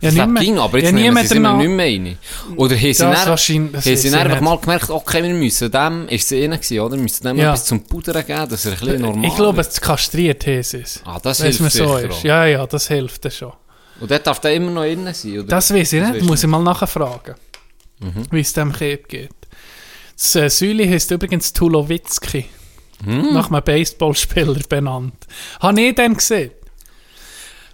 C: Das
D: Ja,
C: ja,
D: niemand-
C: ging, aber jetzt
D: ja,
C: nehmen sie
D: danach-
C: nicht mehr rein. Oder haben sie
D: Das
C: dann,
D: das
C: haben sie dann einfach
D: nicht.
C: mal gemerkt, okay, wir müssen dem, ist es ihnen gewesen, oder? Wir müssen dem
D: Ja.
C: etwas zum Pudern geben, dass er ein bisschen normal
D: Ich glaube, es kastriert ist es.
C: Ah, das hilft
D: mir so ist. Ja, ja, das hilft dann schon.
C: Und dort darf der immer noch innen sein, oder?
D: Das weiß ich nicht, muss ich mal nachfragen,
C: Mhm.
D: wie es dem Kind geht. Das äh, Säule heisst übrigens Tulowitzki.
C: Mhm.
D: Nach einem Baseballspieler benannt. Habe ich den gesehen?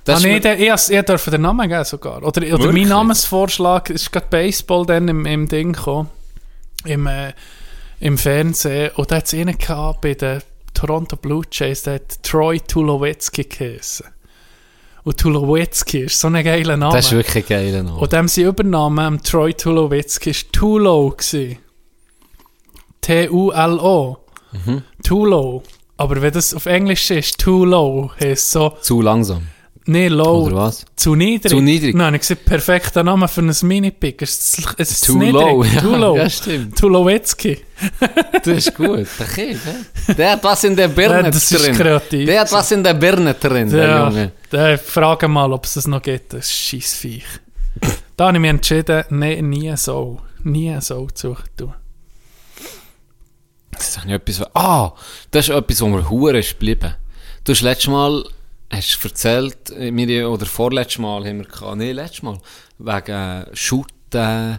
C: Das
D: ich,
C: mir-
D: den, ich, ich darf den Namen geben sogar. Oder, oder
C: Wirklich?
D: mein Namensvorschlag ist gerade Baseball dann im, im Ding gekommen. Im, äh, im Fernsehen. Und da hat es einen gehabt bei den Toronto Blue Jays, der hat Troy Tulowitzki geheißen. Und Tulowitzki ist so ein geiler Name.
C: das ist wirklich ein geiler Name.
D: Und dem sein Übername, am Troy Tulowitzki, war Tulo. T-U-L-O.
C: Mhm.
D: Tulo. Aber wenn das auf Englisch ist, too low, heisst so,
C: Zu langsam.
D: Nee, low.
C: Oder was?
D: Zu niedrig.
C: Zu niedrig.
D: Nein, ich gesagt, perfekter Name für ein Mini-Pick. Es ist, es ist
C: Too
D: niedrig.
C: low, ja.
D: Too low.
C: Ja, stimmt.
D: Tulowitzki.
C: Das ist gut. Der Kind? Der hat was in der [LAUGHS] Birne
D: Ja, das ist
C: drin.
D: kreativ.
C: Der hat was in der Birne drin, der
D: Ja,
C: Junge.
D: da frage mal, ob es das noch gibt. Das ist Scheissviech. da habe ich mich entschieden, nee, nie so. Nie so zu tun.
C: Das habe ich etwas, ah, das ist etwas, wo mir hure ist geblieben. Du hast letztes Mal, hast du erzählt, äh, mir, oder vorletztes Mal haben wir gehabt, nee, letztes Mal, wegen Shooten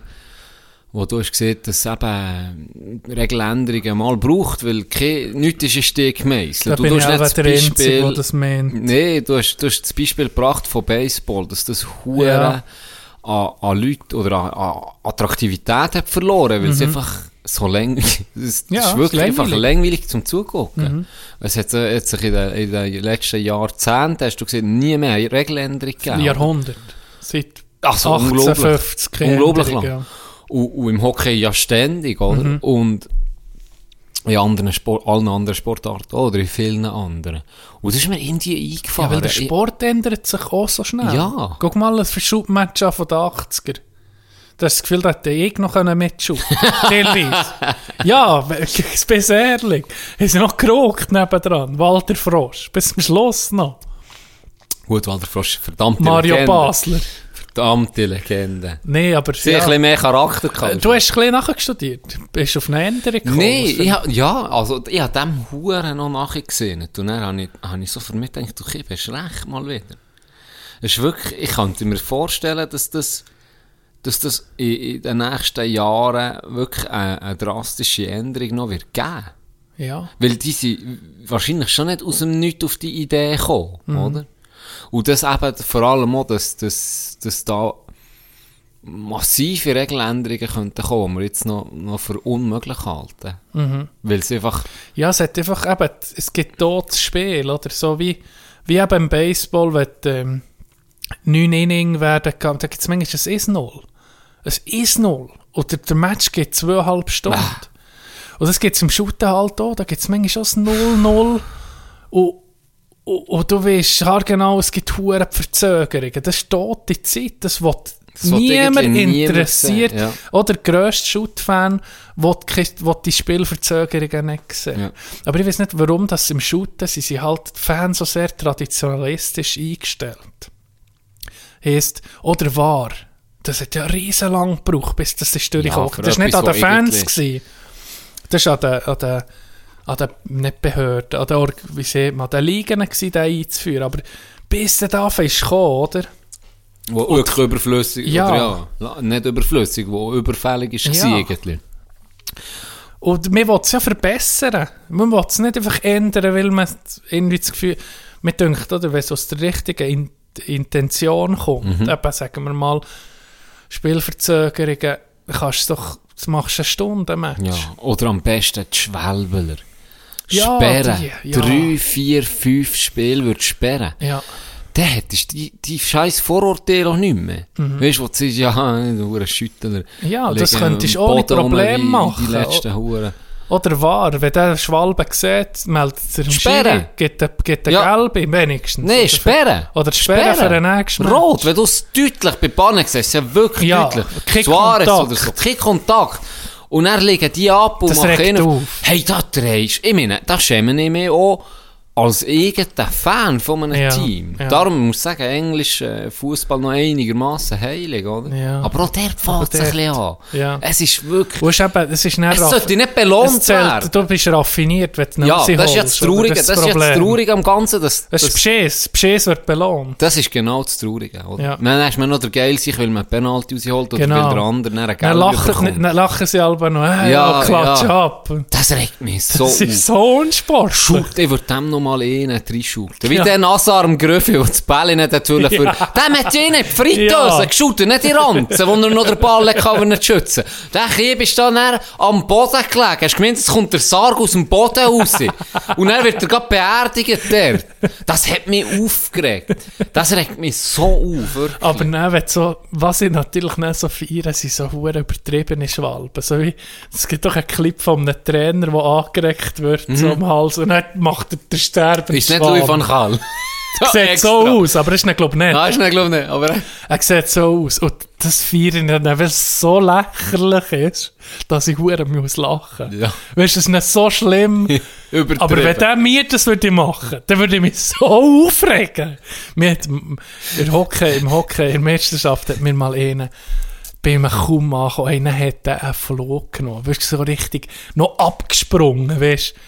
C: wo du hast gesehen, dass es eben Regeländerungen mal braucht, weil kein, nichts ist ein Steg gemeißelt.
D: Da
C: Du
D: bin ich
C: tust nicht
D: der Einzige,
C: Beispiel-
D: der das meint.
C: Nee, du hast, du hast das Beispiel gebracht von Baseball, dass das Hure
D: Ja.
C: an, an Leute oder an, an Attraktivität hat verloren, weil es einfach so langweilig [LAUGHS] es
D: Mhm. Ja,
C: ist wirklich
D: ist
C: einfach
D: langweilig. Mhm.
C: langweilig zum Zugucken. Es hat äh, jetzt sich in den, in den letzten Jahrzehnten, hast du gesehen, nie mehr eine Regeländerung gegeben.
D: Jahrhundert. Seit
C: Ach so, unglaublich.
D: 1850 keine
C: Unglaublich
D: Änderung,
C: lang.
D: ja.
C: Und, und im Hockey ja ständig, oder?
D: Mhm.
C: Und in anderen Sport, allen anderen Sportarten oder in vielen anderen. Und das ist mir irgendwie
D: Ja,
C: eingefahren.
D: weil der Sport ändert sich auch so schnell.
C: Ja.
D: Guck mal, ein Verschubmatch an von den 80er. Du hast das Gefühl, da hätte ich noch mitschubsen Teilweise. [LAUGHS] ja, ich bin ehrlich. Haben sie noch gerockt nebendran. Walter Frosch. Bis zum Schluss noch.
C: Gut, Walter Frosch, verdammte
D: Mario
C: Legende.
D: Basler.
C: Verdammte Legende.
D: Nee, aber...
C: Sie ja. ein bisschen mehr Charakter gehabt.
D: Du hast ein bisschen nachgestudiert. Bist du auf eine Änderung gekommen?
C: Nee, ich, ha- ja, also ich habe dem Huren noch nachgesehen. Und dann habe ich, habe ich so für mich gedacht, okay, du hast recht mal wieder. Es ist wirklich, ich könnte mir vorstellen, dass das, dass das in, in den nächsten Jahren wirklich eine, eine drastische Änderung noch wird geben.
D: Ja.
C: Weil die sind wahrscheinlich schon nicht aus dem Nichts auf die Idee gekommen, oder? Und das eben vor allem auch, dass, dass, dass da massive Regeländerungen könnten kommen, die wir jetzt noch, noch für unmöglich halten. Weil es einfach,
D: Ja, es hat einfach eben, es gibt das Spiel, oder? So wie, wie eben im Baseball, wenn ähm, neun Inning werden da gibt es manchmal ein 1-0. Ein 1-0. Oder der Match geht zweieinhalb Stunden. Und das gibt es im Shooten halt auch, da gibt es manchmal ein 0-0. Und, und, und du weißt genau, es gibt hohe Verzögerungen. Das ist tote Zeit, das wird niemand
C: niemand
D: interessiert.
C: sehen, ja.
D: Oder der grösste Shoot-Fan will, die Spielverzögerungen nicht sehen.
C: Ja.
D: Aber ich weiß nicht, warum das im Shooten sie sind halt die Fans so sehr traditionalistisch eingestellt. Heißt, oder war, das hat ja riesen lang gebraucht, bis das ist durchgekommen.
C: für
D: das war nicht an den Fans,
C: irgendwie-
D: das war an den, an den, an den nicht Behörden, an den, Org- wie sieht man, an den Ligen gewesen, den einzuführen. Aber bis der da ist gekommen, oder?
C: wo wirklich überflüssig,
D: Ja.
C: oder ja, nicht überflüssig, wo überfällig ist
D: Ja.
C: ja. eigentlich.
D: Und man will es ja verbessern. Man will es nicht einfach ändern, weil man irgendwie das Gefühl, man denkt, oder, wenn es aus der richtigen In Intention kommt,
C: Mhm.
D: eben, sagen wir mal, Spielverzögerungen, kannst du doch, das machst du eine Stunde Match.
C: Ja, oder am besten die Schwelbeler.
D: Ja,
C: sperren.
D: die, ja.
C: Drei, vier, fünf Spiele würd sperren.
D: Ja.
C: Dann hättest du die, die scheiß Vorurteile auch nicht mehr. Weißt du, wo du sagst, ja, [LAUGHS] du Schüttler.
D: Mhm. Ja, das könntest du ohne
C: Boden rum
D: Problem
C: wie
D: machen.
C: Die letzten Huren.
D: Oder wahr, wenn der Schwalbe sieht, meldet er im
C: Sperren.
D: Gibt er, gibt er
C: Ja.
D: Gelbe wenigstens.
C: Nein, sperren.
D: Oder sperren für den nächsten Match.
C: Rot, wenn du es deutlich bei Bannen siehst, ist ja wirklich
D: Ja,
C: deutlich.
D: kein
C: Suarez
D: Kontakt.
C: oder so, kein Kontakt. Und dann liegen die ab und
D: Das
C: machen
D: auf.
C: Hey, da drehst Ich meine, da schämen ich mich auch als eigener Fan von einem
D: Ja,
C: Team.
D: ja.
C: Darum muss ich sagen, Englisch äh, Fußball noch einigermaßen heilig, oder?
D: Ja.
C: Aber auch der fällt sich ein bisschen an.
D: ja.
C: Es ist wirklich...
D: Ist eben, es ist nicht
C: Es sollte nicht belohnt
D: zählt,
C: werden.
D: Du bist raffiniert, wenn du
C: Ja,
D: Nazi
C: das ist jetzt
D: oder?
C: Traurige, das, ist jetzt. Traurige am Ganzen, dass,
D: Das ist Beschiss. Beschiss wird belohnt.
C: Das ist genau das Traurige, oder?
D: Ja.
C: Dann hast du noch der geil sich, weil man Penalty rausholt oder
D: Genau.
C: weil der andere einen Gelb
D: lachen, dann lachen sie alle noch, hey,
C: Ja,
D: ja, klatsch
C: ja.
D: ab.
C: Das regt mich so
D: Das ist so unsportlich.
C: Schult, ich würde dem noch mal einen reinschulten. Wie
D: Ja.
C: der Nazar am Gröffi, der das Bälle nicht hat wollen für...
D: Ja.
C: Dem hat ihn die Fritteuse
D: Ja.
C: geschultet, nicht die Ranzen, wo er noch den Ball kann, er nicht schützen Der Kieb ist dann am Boden gelegen. Hast du gemeint, es kommt der Sarg aus dem Boden raus. Und dann wird er gerade beerdigt der. Das hat mich aufgeregt. Das regt mich so auf, wirklich.
D: Aber dann, wenn so, was ich natürlich nicht so feiere, sind so hure übertriebene Schwalben. So wie, es gibt doch einen Clip von einem Trainer, der angeregt wird, so am Hals, und dann macht er den Sterben.
C: Ist nicht Louis van Gaal. [LAUGHS]
D: Sieht so aus, aber ist nicht, glaube ich, nicht.
C: Nein, ist nicht, glaube ich nicht. Aber
D: Er sieht so aus. Und das feiere ich dann, weil es so lächerlich ist, dass ich hure muss lachen.
C: Ja.
D: Weißt du, es ist nicht so schlimm. [LAUGHS] Aber wenn der mir das würde machen, dann würde ich mich so aufregen. M- im Hockey, im Hockey, in der Meisterschaft hat mir mal einen, bei einem kaum angekommen, einer hat einen Flug genommen. Weißt du, so richtig noch abgesprungen, weißt du.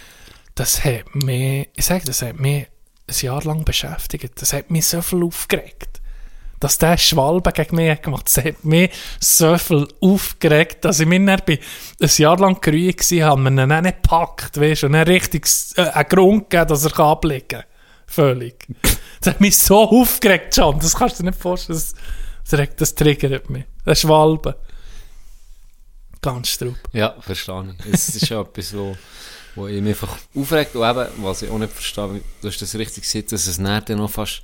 D: Das hat mich, ich sage, das hat mich ein Jahr lang beschäftigt. Das hat mich so viel aufgeregt. dass der Schwalbe gegen mich hat gemacht das hat mich so viel aufgeregt, dass ich mich dann ein Jahr lang gerüht war, haben wir ihn nicht gepackt, weißt und dann richtig äh, einen Grund gegeben, dass er ablegen kann. Völlig. Das hat mich so aufgeregt, John, das kannst du dir nicht vorstellen, das, das, das triggert mich. Der Schwalbe. Ganz straub.
C: Ja, ich. Es ist ja etwas, wo, wo ich mich einfach aufregt und eben, was ich auch nicht verstehe, wie- du hast das richtig gesagt, dass es dann noch fast,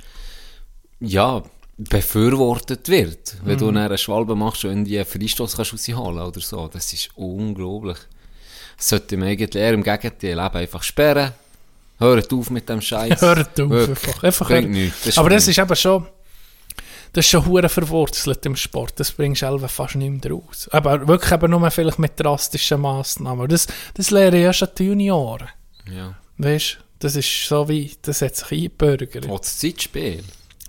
C: ja, befürwortet wird. Wenn du dann eine Schwalbe machst und irgendwie einen Freistoß kannst rausholen oder so. Das ist unglaublich. Das sollte man eigentlich eher im Gegenteil eben einfach sperren. Hört auf mit dem Scheiß. [LAUGHS]
D: Hört auf,
C: Wirklich.
D: einfach. einfach hört-
C: nichts. Das
D: Aber das ist eben schon, das ist schon hure verwurzelt im Sport. Das bringst du selber fast nicht mehr raus. Aber wirklich eben nur vielleicht mit drastischen Massnahmen. Das, das lernen ja schon die Junioren.
C: Ja.
D: Weißt du, das ist so wie, das hat sich eingebürgert.
C: Auch das Zeitspiel.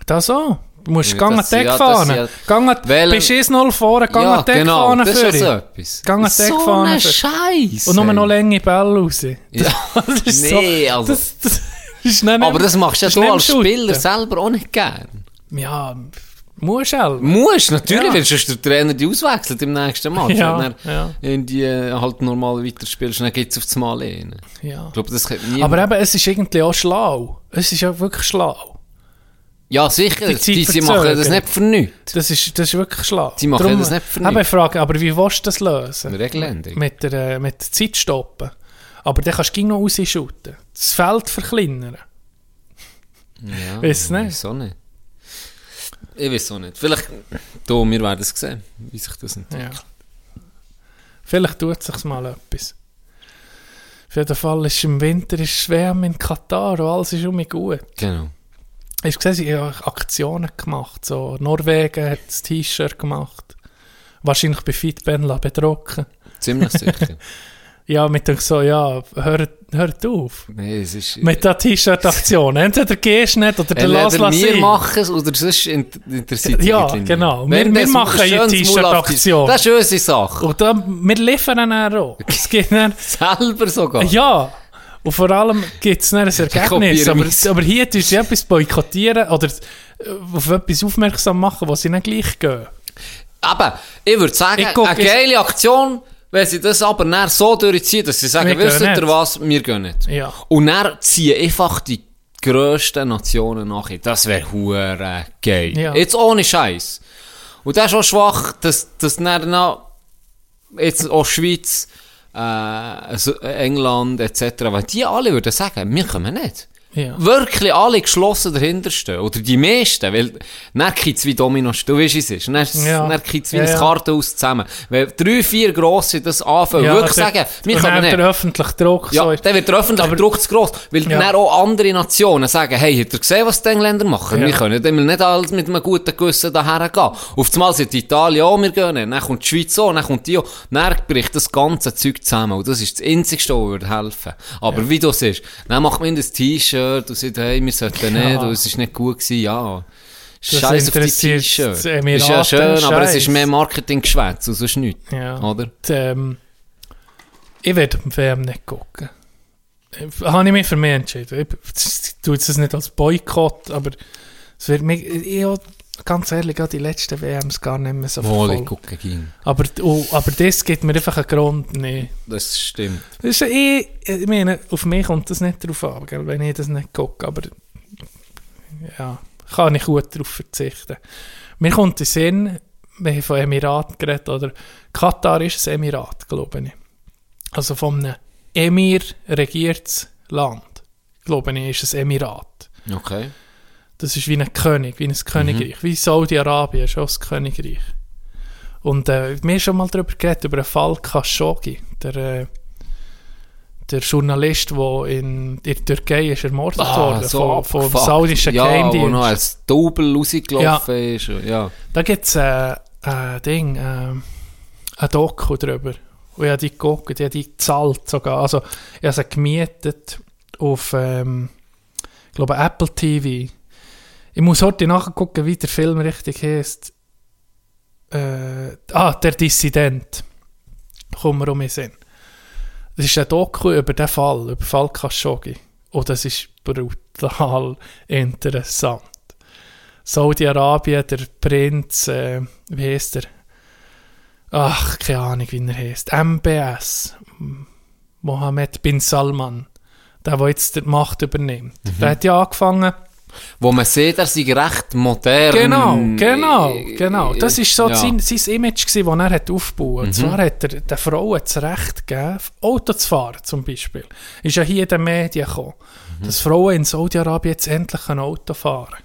D: Das auch. Du musst
C: Ja,
D: gehen
C: das-
D: Deck
C: ja,
D: fahren.
C: ja.
D: Gehen,
C: Weil-
D: bist 1-0 vorne, gehen
C: ja,
D: Deck
C: genau,
D: fahren
C: das ist ja
D: für
C: so
D: ihn.
C: etwas.
D: Deck
C: so
D: fahren
C: ein
D: für-
C: Scheiß.
D: Und nur noch lange Bälle raus. Das,
C: Ja. [LAUGHS]
D: das ist
C: Nee,
D: so,
C: also-
D: Das, das ist nicht
C: Aber das machst ja du als. Spieler selber auch nicht gern.
D: Ja, musst du selber.
C: Musst, natürlich,
D: Ja.
C: wenn sonst der Trainer die auswechselt im nächsten Match.
D: Ja,
C: wenn er
D: ja.
C: in die äh, halt normal weiterspielst, dann geht es auf das Mal rein.
D: Ja.
C: Ich glaube, das könnte.
D: Aber eben, es ist irgendwie auch schlau. Es ist ja wirklich schlau.
C: ja, sicher,
D: die
C: die, sie machen das nicht für nichts.
D: Das ist, das ist wirklich schlau.
C: Sie machen das nicht für
D: Aber ich
C: nichts.
D: frage, aber wie willst du das lösen?
C: Regeländerung.
D: Mit der, äh, mit der Zeit stoppen. Aber dann kannst du noch rausschuten. Das Feld verkleinern.
C: Ja,
D: Weiss nicht.
C: Wieso nicht? Ich weiß auch nicht. Vielleicht, du, wir werden es sehen, wie sich das entwickelt.
D: Ja. Vielleicht tut sich mal etwas. Auf jeden Fall ist im Winter ist Schwärm in Katar und alles ist um mich gut.
C: Genau.
D: Hast du gesehen, sie haben Aktionen gemacht. So, Norwegen hat das T-Shirt gemacht. Wahrscheinlich bei Fitbenla bedrucken.
C: Ziemlich sicher. [LAUGHS]
D: Ja, mit dem so, ja, hört, hört auf.
C: Nein, es ist...
D: Mit der T-Shirt-Aktion. Entweder gehst du nicht oder der lass lass
C: wir machen es oder sonst int- interessiert
D: Ja, genau. Wir- wir machen
C: ein
D: eine T-Shirt-Aktion.
C: Das ist unsere Sache.
D: Und dann, wir liefern dann auch. Es gibt dann, [LAUGHS]
C: Selber sogar.
D: ja, und vor allem gibt es ein Ergebnis. Aber, aber hier tust du etwas boykottieren oder äh, auf etwas aufmerksam machen, was sie nicht gleich gehen.
C: Aber ich würde sagen,
D: Ich guck,
C: eine geile Aktion, wenn sie das aber dann so durchziehen, dass sie sagen,
D: Wir
C: wisst ihr was, wir gehen nicht.
D: Ja.
C: Und dann ziehen einfach die grössten Nationen nach. Das wäre hure geil.
D: Ja.
C: Jetzt ohne Scheiß. Und das ist auch schwach, dass, dass dann noch, jetzt auch Schweiz, äh, also England etc., weil die alle würden sagen, wir kommen nicht.
D: Ja.
C: Wirklich alle geschlossen dahinter stehen. Oder die meisten, weil dann es wie Dominos, du weißt, es ist. Dann,
D: Ja.
C: dann es wie
D: Ja,
C: ein
D: ja.
C: Kartenhaus zusammen. Weil drei, vier Grosse das anfangen, wirklich
D: der-
C: sagen, wir
D: dann
C: nicht.
D: der öffentliche Druck
C: Ja,
D: so ist.
C: dann wird der öffentliche Druck zu gross. Weil
D: Ja.
C: dann auch andere Nationen sagen, hey, habt ihr gesehen, was die Engländer machen?
D: Ja.
C: Wir können dann nicht alles mit einem guten Gewissen daher gehen. Auf einmal sind Italien auch, wir gehen nicht. Dann kommt die Schweiz auch, dann kommt die auch. Dann bricht das ganze Zeug zusammen. Und das ist das Einzige, was würde helfen. Aber wie du siehst, dann macht man das T-Shirt und sagt, hey, wir sollten nicht, und es ist nicht gut gewesen, ja. Scheiß auf die
D: interessiert
C: T-Shirt.
D: das
C: Ist ja schön, aber es ist mehr Marketing-Geschwätz und sonst nichts.
D: Ja.
C: Oder?
D: Die, ähm, ich werde am WM nicht gucken. Äh, Habe ich mich für mich entschieden. Ich, tue es nicht als Boykott, aber es wird mich, ich, ich, ganz ehrlich, auch die letzten WMs gar nicht mehr so
C: Wohl, ich
D: verfolgt.
C: gucke ging.
D: Aber, oh, aber das gibt mir einfach einen Grund, nee.
C: Das stimmt.
D: Das ist, ja eh, ich meine, auf mich kommt das nicht drauf an, gell, wenn ich das nicht gucke, aber ja, kann ich gut darauf verzichten. Mir kommt in den Sinn, wir haben von Emirat geredet, oder Katar ist ein Emirat, glaube ich. Also von einem Emir regiertes Land, glaube ich, ist es ein Emirat.
C: Okay.
D: Das ist wie ein König, wie ein Königreich. Wie Saudi-Arabien ist auch ein Königreich. Und äh, wir haben schon mal darüber geredet, über den Fall Khashoggi, der, äh, der Journalist, der in, in der Türkei ist ermordet worden von, vom
C: abgefuckt.
D: saudischen
C: Ah, ja,
D: Geheimdienst.
C: wo noch als Double rausgelaufen ist. Ja.
D: Da gibt es äh, ein Ding, äh, ein Doku drüber. Und ich habe die geguckt, ich habe die gezahlt sogar. Also, ich habe sie gemietet auf, ähm, ich glaube, Apple TV. Ich muss heute nachgucken, wie der Film richtig heißt. Äh, ah, Der Dissident. Kommen wir um den Sinn. Das ist ein Doku über den Fall, über Fall Khashoggi. Und das ist brutal [LAUGHS] interessant. Saudi-Arabien, der Prinz, äh, wie heißt er? Ach, keine Ahnung, wie er heißt. MBS. Mohammed bin Salman. Der, der jetzt die Macht übernimmt. Der hat ja angefangen.
C: Wo man sieht, er sei recht modern.
D: Genau, genau,
C: Äh,
D: genau. Das ist so
C: ja.
D: sein, sein Image, gewesen, das er hat aufgebaut hat. Und zwar hat er den Frauen das Recht gegeben, Auto zu fahren, zum Beispiel. Ist ja hier in den Medien gekommen, dass Frauen in Saudi-Arabien jetzt endlich ein Auto fahren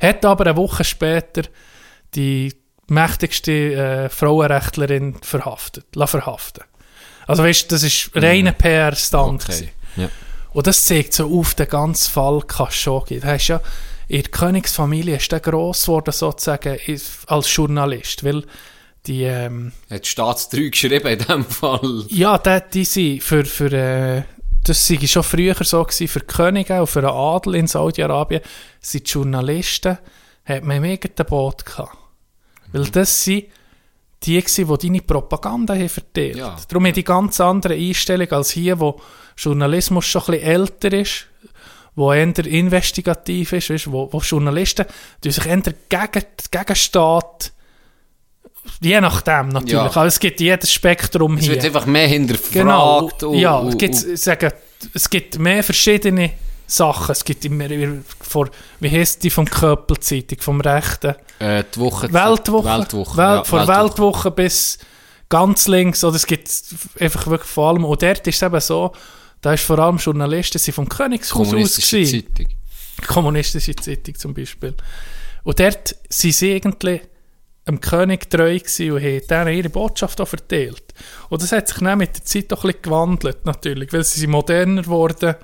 D: Hat aber eine Woche später die mächtigste äh, Frauenrechtlerin verhaftet, la verhaften. Also weißt, das ist reiner PR-Stand.
C: Okay. Ja.
D: Und das zeigt so auf den ganzen Fall Khashoggi. Da hast ja in der Königsfamilie ist der gross geworden, sozusagen, als Journalist, weil die, ähm,
C: Hat Staatstreu geschrieben in dem Fall.
D: ja, die, die sind für, für äh, das sei schon früher so gewesen, für Könige und für den Adel in Saudi-Arabien, sind die Journalisten, hat man im eigenen Boot gehabt. Weil das sind die gewesen, die deine Propaganda haben verteilt.
C: Ja.
D: Darum haben die ganz andere Einstellung als hier, wo Journalismus schon ein bisschen älter ist, wo eher investigativ ist, weißt, wo, wo Journalisten die sich eher gegen, gegen Staat, je nachdem natürlich,
C: Ja.
D: also es gibt jedes Spektrum
C: Es
D: hier.
C: wird einfach mehr hinterfragt.
D: Genau,
C: und-
D: ja,
C: und-
D: es gibt,
C: und-
D: ich sage, es gibt mehr verschiedene Sachen. Es gibt immer, vor, wie heisst die vom Köppel-Zeitung, vom Rechten?
C: Äh, die Woche.
D: Weltwoche.
C: Weltwoche.
D: Wel
C: ja,
D: von Weltwoche. bis ganz links, oder es gibt einfach wirklich vor allem, und dort ist es eben so, da ist vor allem Journalisten, sie vom Königshaus aus
C: Kommunistische
D: gewesen.
C: Zeitung.
D: Kommunistische Zeitung zum Beispiel. Und dort sind sie irgendwie dem König treu gewesen und haben denen ihre Botschaft auch verteilt. Und das hat sich dann mit der Zeit auch ein bisschen gewandelt, natürlich, weil sie sind moderner geworden.
C: Der-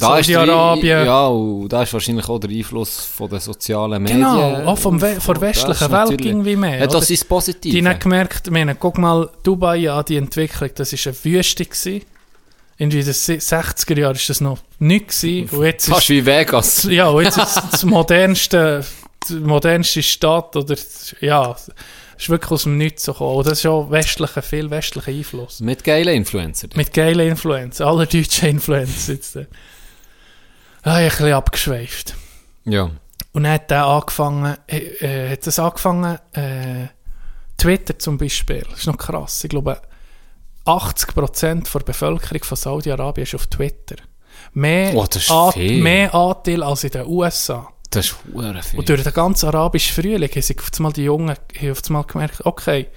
D: Saudi-Arabien.
C: Ja, und da ist wahrscheinlich auch der Einfluss von den sozialen Medien.
D: Genau, auch vom We von der
C: ist
D: westlichen Welt irgendwie mehr. Oder?
C: das sein Positiv.
D: Die haben gemerkt, ich meine, guck mal, Dubai an die Entwicklung, das war eine Wüste. Gewesen. In den 60er Jahren war das noch nichts.
C: Fast
D: ist,
C: wie Vegas. [LAUGHS]
D: ja, und jetzt ist das modernste, die modernste Stadt, oder, ja, ist wirklich aus dem Nichts gekommen. Und das ist auch westlicher, viel westlicher Einfluss.
C: Mit geilen Influencer.
D: Mit geilen Influencer, alle deutschen Influencer jetzt. Ah, ein bisschen abgeschweift.
C: Ja.
D: Und dann hat er angefangen, äh, äh, hat das angefangen, äh, Twitter zum Beispiel, das ist noch krass, ich glaube, 80% der Bevölkerung von Saudi-Arabien ist auf Twitter. Mehr,
C: Oh,
D: An-
C: viel.
D: mehr Anteil als in den USA.
C: Das ist viel.
D: Und durch den ganzen arabischen Frühling haben sich auf einmal die Jungen auf einmal gemerkt, okay,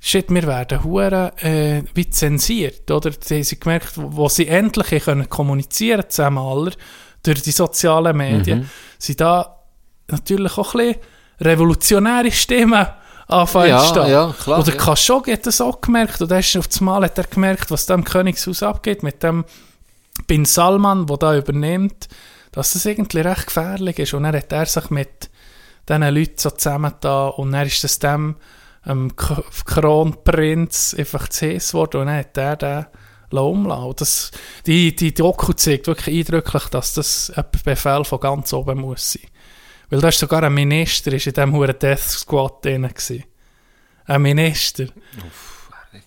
D: shit, wir werden hure äh, wie zensiert, oder? Sie haben sie gemerkt, wo, wo sie endlich können kommunizieren zusammen alle, durch die sozialen Medien,
C: Mhm.
D: sind da natürlich auch ein bisschen revolutionäre Stimmen anfangen
C: Ja,
D: zu
C: ja, klar,
D: Oder
C: ja.
D: Khashoggi hat das auch gemerkt, und erst auf einmal hat er gemerkt, was da im Königshaus abgeht, mit dem Bin Salman, der da übernimmt, dass das irgendwie recht gefährlich ist. Und dann hat er sich mit diesen Leuten so zusammengetan und dann ist das dem ähm, Kronprinz einfach heiß geworden und dann hat er den. Und das, die, die Doku zeigt wirklich eindrücklich, dass das ein Befehl von ganz oben muss sein. Weil da ist sogar ein Minister ist in diesem Huren Death Squad drin gewesen. Ein Minister.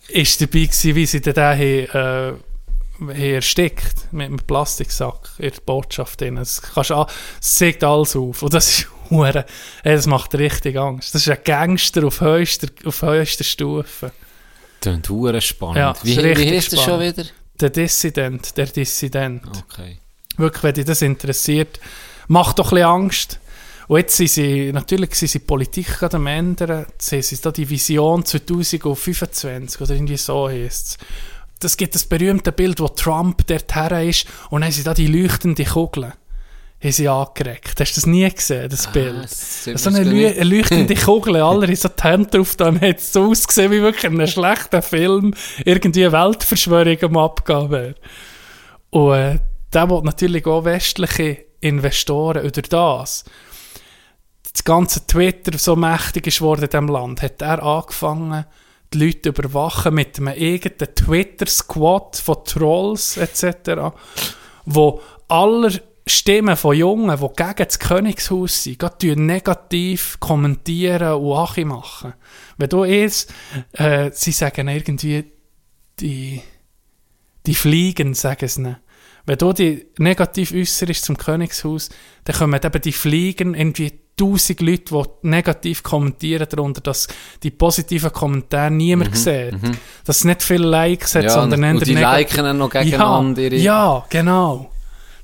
D: ist dabei gewesen, wie sie den da haben, äh, erstickt mit einem Plastiksack in der Botschaft drin. Das, kannst, an- das zeigt alles auf. Und das ist hure, ey, das macht richtig Angst. Das ist ein Gangster auf höchster, auf höchster Stufe.
C: Klingt hure spannend.
D: Ja,
C: wie, wie heißt das schon wieder?
D: Der Dissident, der Dissident.
C: Okay.
D: Wirklich, wenn dich das interessiert, macht doch ein bisschen Angst. Und jetzt sind sie, natürlich sind sie die Politik gerade am ändern. Jetzt sie da die Vision 2025 oder irgendwie so heisst es. Das gibt das berühmte Bild, wo Trump dort her ist und dann sie da die leuchtende Kugel haben sie angeregt. Hast du das nie gesehen, das Bild?
C: Ah, das sieht
D: so eine, leu eine leuchtende [LAUGHS] Kugel, alle haben so die Hände drauf, dann hat es so ausgesehen, wie wirklich in einem schlechten Film irgendwie eine Weltverschwörung am Abgehen wäre. Und äh, der will natürlich auch westliche Investoren über das. Das ganze Twitter so mächtig ist worden in diesem Land, hat er angefangen, die Leute zu überwachen mit einem eigenen Twitter-Squad von Trolls etc., wo aller Stimmen von Jungen, die gegen das Königshaus sind, gerade negativ kommentieren und Achi machen. Wenn du jetzt, äh, sie sagen irgendwie, die, die fliegen, sagen sie ihnen. wenn du dich negativ äußerst zum Königshaus, dann kommen eben die Fliegen irgendwie tausend Leute, die negativ kommentieren darunter, dass die positiven Kommentare niemand sieht. Dass es nicht viele Likes hat,
C: Mhm, Ja,
D: sondern eher
C: die
D: negativ-
C: liken dann noch gegeneinander
D: Ja,
C: ihre-
D: ja genau.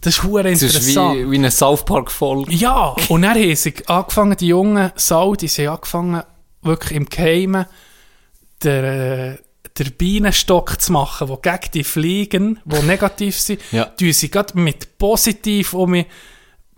D: Das ist hure
C: Das ist
D: interessant.
C: wie, wie eine South Park-Folge.
D: Ja, und dann haben sie angefangen, die jungen Saudis haben angefangen, wirklich im Geheimen der, äh, der Bienenstock zu machen, wo gegen die Fliegen, die negativ sind,
C: Ja.
D: tun sie gerade mit positiv um mich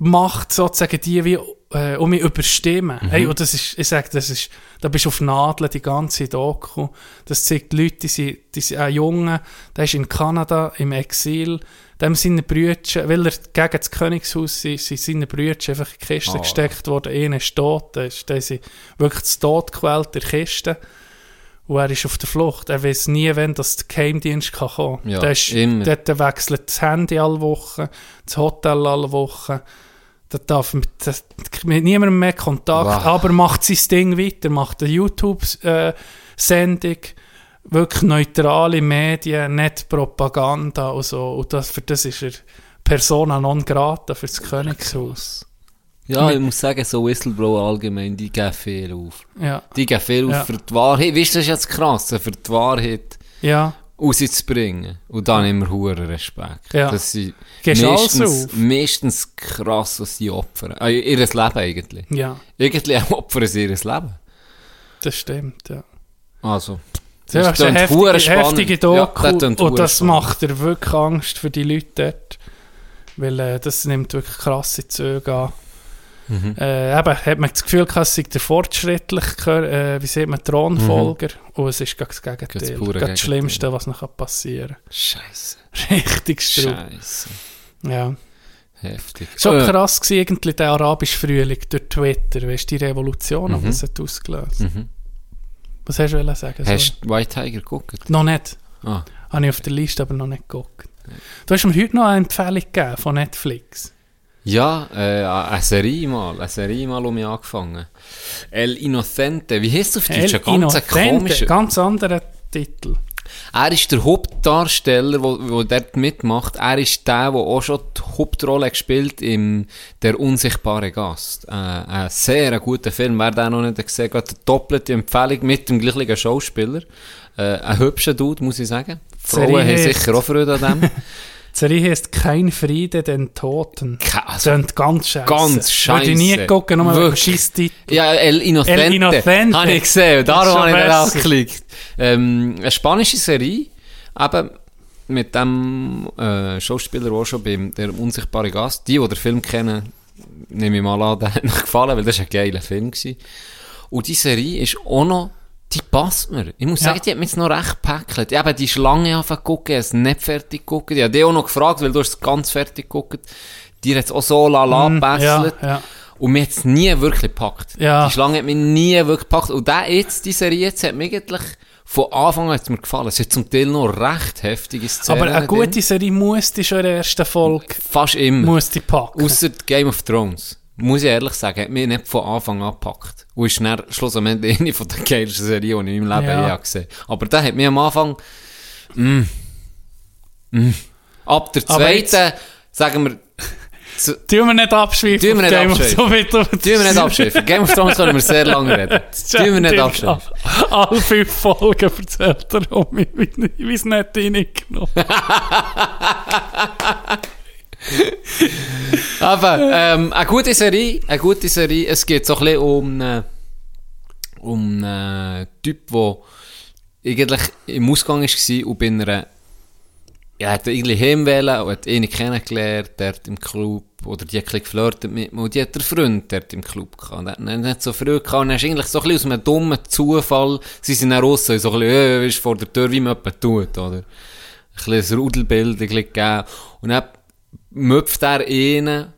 D: Macht sozusagen die wie äh, um mich überstimmen.
C: Mhm.
D: Hey, und das ist, ich sage, das ist, da bist du auf Nadeln die ganze Doku. Das zeigt die Leute, die sind, die sind ein Junge, der ist in Kanada im Exil, dem seine Brüder, weil er gegen das Königshaus sind, sind seine Brüder einfach in die Kiste
C: Oh.
D: gesteckt worden. Einer ist tot, ist, der ist wirklich zu Tod gequält in der Kiste. Und er ist auf der Flucht. Er weiß nie, wann das der Geheimdienst kann kommen kann.
C: Ja,
D: der, ist,
C: immer.
D: der, der wechselt das Handy alle Wochen, das Hotel alle Wochen. Der darf mit, mit niemandem mehr Kontakt,
C: Wow.
D: aber macht sein Ding weiter, macht eine YouTube-Sendung, wirklich neutrale Medien, nicht Propaganda und so. Und das, für das ist er Persona non grata für das Königshaus.
C: Ja, ich muss sagen, so Whistleblower allgemein, die geben viel auf.
D: Ja,
C: Die geben viel auf
D: Ja.
C: für die Wahrheit. Weißt du, das ist jetzt krass, für die Wahrheit
D: ja.
C: rauszubringen. Und dann immer hohen Respekt.
D: Ja.
C: Das sind
D: alles
C: meistens, meistens krass, was die opfern. Also ihr Leben eigentlich.
D: Ja,
C: Irgendwie [LAUGHS] opfern sie ihr Leben.
D: das stimmt, ja.
C: Also.
D: Das ist eine
C: klingt
D: heftige, heftige
C: Ja,
D: Doku
C: das klingt
D: und das
C: spannend.
D: macht dir wirklich Angst für die Leute dort. Weil äh, das nimmt wirklich krasse Züge an.
C: Mhm.
D: Äh, eben, hat man das Gefühl, gehabt, es sei der fortschrittliche, äh, wie sieht man, Thronfolger. Und es ist gerade das Gegenteil.
C: Gerade das
D: Das,
C: pure
D: das. Schlimmste, was noch passieren
C: Scheiße.
D: kann. [LAUGHS] Richtig strub.
C: Scheiße.
D: Ja.
C: Heftig.
D: Schon
C: Äh,
D: krass gewesen, irgendwie der arabische Frühling durch Twitter. Weißt du, die Revolution,
C: Mhm.
D: die das hat ausgelöst.
C: Mhm.
D: Was hast du sagen?
C: Hast du White Tiger geguckt?
D: Noch nicht.
C: Ah.
D: Habe ich auf der Liste aber noch nicht geguckt. Du hast mir heute noch eine Empfehlung gegeben von Netflix.
C: Ja, äh, eine Serie mal, eine Serie mal um mich angefangen. El Inocente, wie heißt es auf Deutsch?
D: El
C: Ein ganz
D: Inocente,
C: komischer.
D: Ganz anderer Titel.
C: Er ist der Hauptdarsteller, der dort mitmacht. Er ist der, der auch schon die Hauptrolle gespielt im Der unsichtbare Gast. Äh, ein sehr guter Film. Wer den noch nicht gesehen hat, eine doppelte Empfehlung mit dem gleichen Schauspieler. Äh, ein hübscher Dude, muss ich sagen. Frauen haben sicher auch Freude an dem. [LAUGHS]
D: Die Serie heißt Kein Friede den Toten.
C: Also,
D: Klingt ganz scheiße.
C: Ganz
D: Würde ich nie gucken, nur
C: Wirklich.
D: Scheisstitel.
C: Ja, El Inocente.
D: El Inocente.
C: Habe ich gesehen. Darum habe ich darauf geklickt. Ähm, eine spanische Serie. Eben mit dem äh, Schauspieler, der schon beim Der unsichtbare Gast, die, die den Film kennen, nehme ich mal an, [LAUGHS] der hat mir gefallen, weil das war ein geiler Film. Gewesen. Und die Serie ist auch noch, die passt mir. Ich muss
D: Ja.
C: sagen, die hat mich jetzt noch recht gepackelt. Ich habe die Schlange angefangen gucken, es nicht fertig geguckt. Ich habe die auch noch gefragt, weil du hast es ganz fertig geguckt. Die hat es auch so lala
D: Mm,
C: gebesselt.
D: ja, ja.
C: Und mir hat es nie wirklich gepackt.
D: Ja.
C: Die Schlange hat mich nie wirklich gepackt. Und der jetzt, die Serie jetzt, hat mir eigentlich von Anfang an hat's mir gefallen. Es hat zum Teil noch recht heftige Szenen.
D: Aber eine
C: drin.
D: gute Serie muss die schon in der ersten Folge
C: Fast immer.
D: muss die packen.
C: Ausser Game of Thrones. Muss ich ehrlich sagen, hat mich nicht von Anfang an gepackt. Und ist dann schlussendlich [LAUGHS] eine von der geilsten Serien, die ich in meinem Leben
D: Ja.
C: je habe gesehen Aber der hat mich am Anfang, mm, mm. ab der zweiten, sagen wir, [LAUGHS]
D: Tun wir nicht abschweifen.
C: Tun wir nicht abschweifen.
D: So
C: tun wir nicht abschiffen. Game of Thrones können wir sehr lange reden. [LAUGHS] Tun wir nicht abschiffen.
D: Alle fünf Folgen erzählt er um wie es nicht reingenommen
C: Aber, ähm, eine gute Serie, eine gute Serie. Es geht so ein bisschen um, äh, um einen Typ, der eigentlich im Ausgang war und bei einer, ja, hat irgendwie heimwählen und hat eine kennengelernt, dort im Club, oder die hat ein geflirtet mit mir und die hat einen Freund dort im Club gehabt. Der hat ihn nicht so früh gehabt und dann ist eigentlich so ein bisschen aus einem dummen Zufall, sie sind dann raus, so ein bisschen, äh, ist vor der Tür, wie man jemand tut, oder? Ein bisschen ein Rudelbild gegeben. Und dann müpft er einen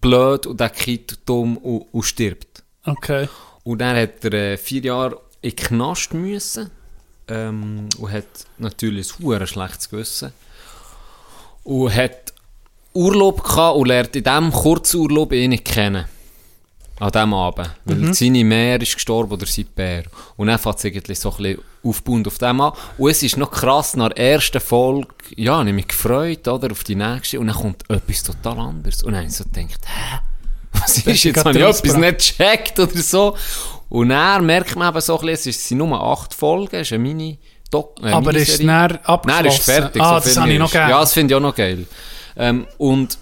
C: blöd und der kippt dumm und, und stirbt.
D: Okay.
C: Und dann hat er äh, vier Jahre in den Knast müssen. Ähm, und hat natürlich ein schlechtes Gewissen. Und hat Urlaub gehabt und lernt in diesem Kurzurlaub ihn kennen. An diesem Abend. Weil
D: Mhm.
C: seine Mär ist gestorben oder sein Bär. Und dann fängt es eigentlich so ein bisschen aufbauend auf dem an. Und es ist noch krass, nach der ersten Folge, ja, habe ich mich gefreut, oder, auf die nächste. Und dann kommt etwas total anderes. Und dann habe ich so gedacht, hä? Was ist jetzt?
D: gerade
C: Habe ich etwas nicht gecheckt oder so? Und dann merkt man eben so ein bisschen, es sind nur acht Folgen, es ist eine Mini- Doc- äh,
D: Aber ist näher abgeschlossen?
C: Nein, ist fertig.
D: Ah,
C: so
D: das
C: finde
D: habe ich noch gerne.
C: Ja, das finde ich auch noch geil. Ähm, und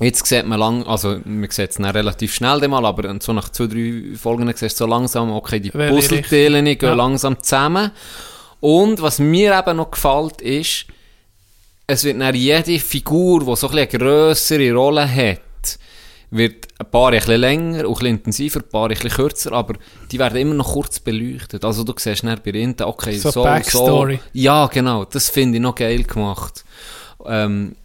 C: jetzt sieht man lang, also man sieht es relativ schnell mal, aber so nach zwei, drei Folgen siehst du so langsam, okay, die Puzzleteile gehen
D: Ja.
C: langsam zusammen. Und was mir eben noch gefällt, ist, es wird dann jede Figur, die so ein eine grössere Rolle hat, wird ein paar ein bisschen länger und ein bisschen intensiver, ein paar ein bisschen kürzer, aber die werden immer noch kurz beleuchtet. Also du siehst dann bei Inta, okay,
D: So
C: so, so,
D: Backstory.
C: Ja, genau, das finde ich noch geil gemacht. Ähm,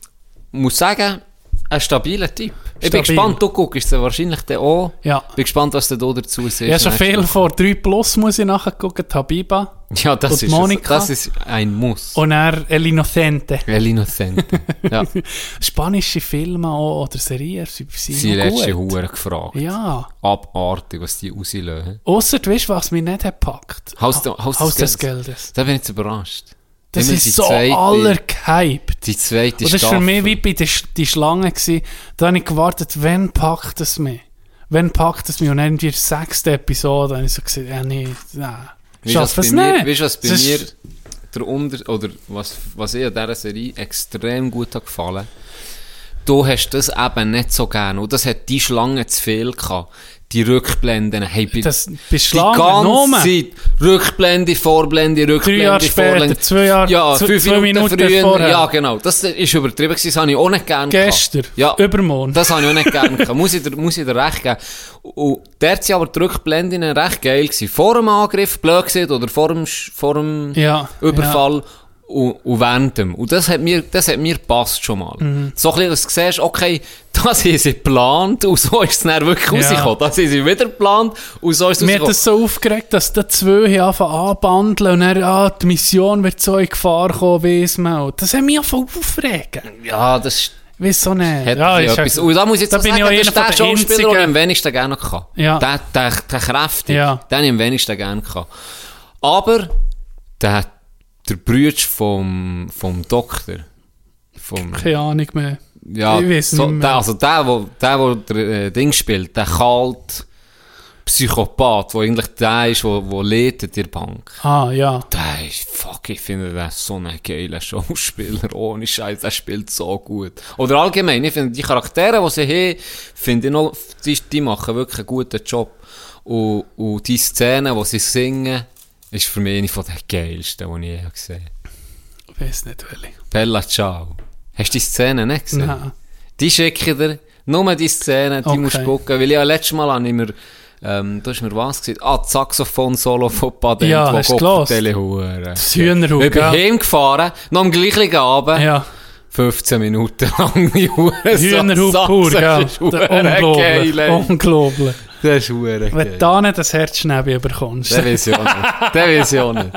C: muss sagen, ein stabiler Typ. Ich bin
D: Stabil.
C: gespannt, du guckst es wahrscheinlich dann auch.
D: Ja.
C: Bin gespannt, was du da dazu siehst.
D: Ja, schon viel
C: Woche.
D: vor 3 Plus muss ich nachher gucken, Habiba.
C: Ja, das ist,
D: Monika.
C: das ist ein Muss.
D: Und er El Inocente.
C: El Innocente. ja. [LAUGHS]
D: Spanische Filme auch, oder Serien, sie sind
C: Sie letzte. Hure gefragt.
D: Ja.
C: Abartig, was die rauslösen.
D: Ausser, du weißt, was mich nicht hat gepackt?
C: Haus, Haus,
D: Haus
C: des
D: des.
C: Geldes. Da bin ich jetzt überrascht.
D: Das
C: Immer
D: ist so
C: zweite-
D: aller gehypt.
C: Die zweite
D: Und das war für mich wie bei der Sch- die Schlange. Gewesen. Da habe ich gewartet, wann packt es mich? Wann packt es mich? Und dann irgendwie die sechste Episode habe ich so gesagt, ja nee, nein.
C: Weißt du, was
D: Schaff es nicht.
C: weißt du, was bei
D: Das
C: mir der Unter oder was, was ich an dieser Serie extrem gut hat gefallen du hast das eben nicht so gerne. Und das hat die Schlange zu viel gehabt. Die Rückblenden. Hey, bei,
D: Das, bei
C: die ganze
D: Nomen.
C: Zeit. Rückblende, Vorblende, Rückblende,
D: Jahre später,
C: Vorblende.
D: zwei Jahre-
C: ja,
D: zwei-
C: fünf
D: zwei
C: Minuten,
D: Minuten
C: früher.
D: vorher.
C: Ja, genau. Das ist übertrieben gewesen. Das habe ich auch nicht gerne
D: Gestern.
C: Ja.
D: übermorgen.
C: Das habe ich auch nicht gerne gehabt. Muss ich dir, muss ich dir recht geben. Und dort sind aber die Rückblenden recht geil gewesen. Vor dem Angriff, blöd gewesen, oder vor dem, vor dem
D: Ja,
C: Überfall. Und, und während dem. Und das hat mir, das hat mir passt schon mal.
D: Mhm.
C: So ein bisschen, dass du siehst, okay, [LAUGHS] das haben sie geplant und so ist es dann wirklich
D: Ja.
C: rausgekommen. Das haben sie wieder geplant und so ist es
D: Mir hat das so aufgeregt, dass die zwei haben angefangen anbandeln und dann, ah, die Mission wird so in Gefahr kommen, weiss man. Das hat mich einfach aufregen.
C: Ja, das
D: Weiss so nicht.
C: hat
D: ja, ist
C: etwas. Und da muss ich jetzt
D: da bin
C: sagen, das ist der Schauspieler, den ich am wenigsten gerne hatte.
D: Ja.
C: Der, der, der kräftig,
D: Ja.
C: den ich am wenigsten gerne gehabt. Aber der, der Bruder vom, vom Doktor, vom,
D: Keine Ahnung mehr.
C: Ja,
D: Ich weiss
C: so,
D: nicht mehr.
C: der, also der, wo, der, wo der äh, Ding spielt, der kalt Psychopath, der eigentlich der ist, wo, wo leitet die Bank.
D: Ah, ja.
C: Der ist, fuck, ich finde den so einen geilen Schauspieler. Ohne Scheiß, der spielt so gut. Oder allgemein, ich finde die Charaktere, die sie haben, finde ich noch, die, die machen wirklich einen guten Job. Und, und die Szenen, die sie singen, ist für mich eine von den geilsten, die ich je gesehen habe.
D: Weiss nicht, welche.
C: Bella Ciao. Hast du die Szene nicht gesehen?
D: Nein.
C: Die schicke ich dir. Nur die Szene, die
D: Okay.
C: musst du gucken. Weil ja, letztes Mal habe ich mir, ähm, du hast mir was gesagt? Ah, das Saxophon-Solo von Patent,
D: Ja,
C: wo
D: hast du
C: Gott
D: gehört?
C: vertelle Hure.
D: Das Hühnerhut,
C: Ich bin
D: ja.
C: heimgefahren, noch am gleichen Abend,
D: Ja.
C: 15 Minuten [LAUGHS] lang die Hure.
D: Hühnerhut
C: Sax-
D: pur,
C: das
D: gell.
C: ist Hure
D: Unglaublich. Unglaublich.
C: Das ist Hure
D: Wenn du
C: geil.
D: da nicht das Herzschnäbi bekommst.
C: Der weiß ich auch nicht. Der weiß ich auch nicht.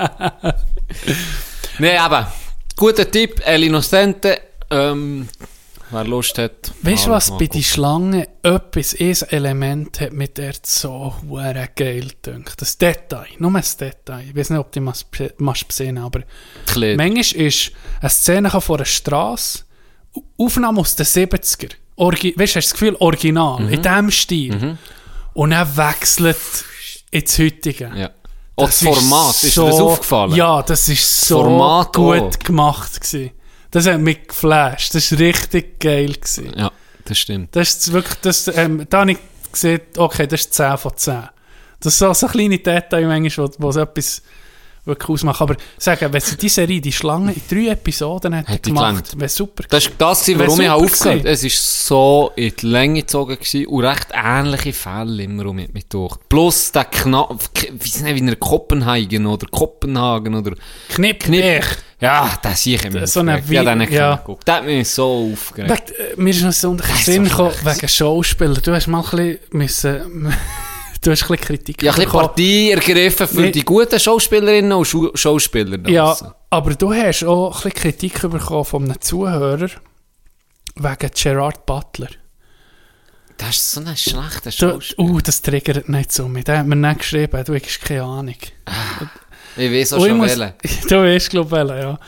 C: Nee, aber, guter Tipp, El Innocente, ähm, wer Lust hat.
D: Weißt du, was bei
C: gucken.
D: die Schlange etwas, ein Element hat, mit der so hure geil dünkt? Das Detail, nur ein Detail. Ich weiß nicht, ob du das machst sehen, aber
C: Kleid.
D: manchmal ist eine Szene von einer Straße, Aufnahme aus den 70er. Orgi weißt du, hast das Gefühl, original,
C: Mhm.
D: in diesem Stil. Und dann wechselt ins heutige.
C: Ja. Auch das Format, ist, dir das aufgefallen?
D: Ja, das ist so
C: Format
D: gut
C: auch.
D: gemacht gewesen. Das hat mich geflasht. Das war richtig geil. Gewesen.
C: Ja, das stimmt.
D: Das ist wirklich, das, ähm, da habe ich gesehen, okay, das ist 10 von 10. Das sind so, so kleine Details manchmal, wo, wo etwas wirklich ausmachen. Aber sagen, wenn sie die Serie, die Schlange, in drei Episoden hätte
C: Hätte
D: gemacht, wäre super
C: Das war das, warum ich habe aufgehört
D: gewesen.
C: Es ist so in die Länge gezogen gewesen und recht ähnliche Fälle immer um mit mir durch. Plus der Knapp, wie sind wie in Kopenhagen oder Kopenhagen oder
D: Knipp,
C: Knipp. Ja, das sehe ich immer.
D: So eine
C: aufgeregt. ja, den
D: Wie-
C: habe
D: ja.
C: geguckt. Der hat mich so aufgeregt.
D: Wegen, äh, mir ist noch so
C: ist
D: Sinn gekommen, wegen Schauspieler. Du hast mal ein bisschen müssen, [LAUGHS] du hast ein bisschen Kritik
C: Ja, ein bisschen. Partie ergriffen für
D: Nee.
C: die guten Schauspielerinnen und Schu Schauspieler.
D: Ja, aber du hast auch ein bisschen Kritik bekommen von einem Zuhörer wegen Gerard Butler.
C: Das ist so ein schlechter
D: Du,
C: Schauspieler.
D: uh, das triggert nicht so mit. Der hat mir nicht geschrieben, du hast keine Ahnung.
C: Ich weiß auch
D: Und
C: schon
D: muss,
C: wählen. [LAUGHS]
D: du weißt, glaube ich, ja.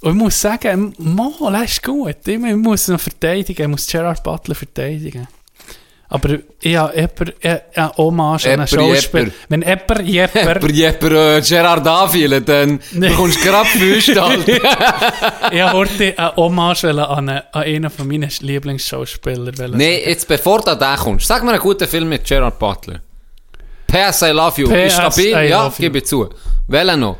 D: Und ich muss sagen, mal, er ist gut. Ich, ich muss ihn noch verteidigen, ich muss Gerard Butler verteidigen. Aber ich habe jemand, ich habe Hommage an einen Schauspieler. Wenn Jepper...
C: Aber Jepper äh, Gerard anfielen, dann [LAUGHS] bekommst du gerade Füße halt.
D: ich heute eine Hommage an, einen, an einen von meinen Lieblingsschauspielern.
C: Nee, jetzt bevor du da kommst, sag mir einen guten Film mit Gerard Butler. PS I Love You. ist
D: PS
C: stabil?
D: I
C: ja, gebe ich zu. Welchen noch?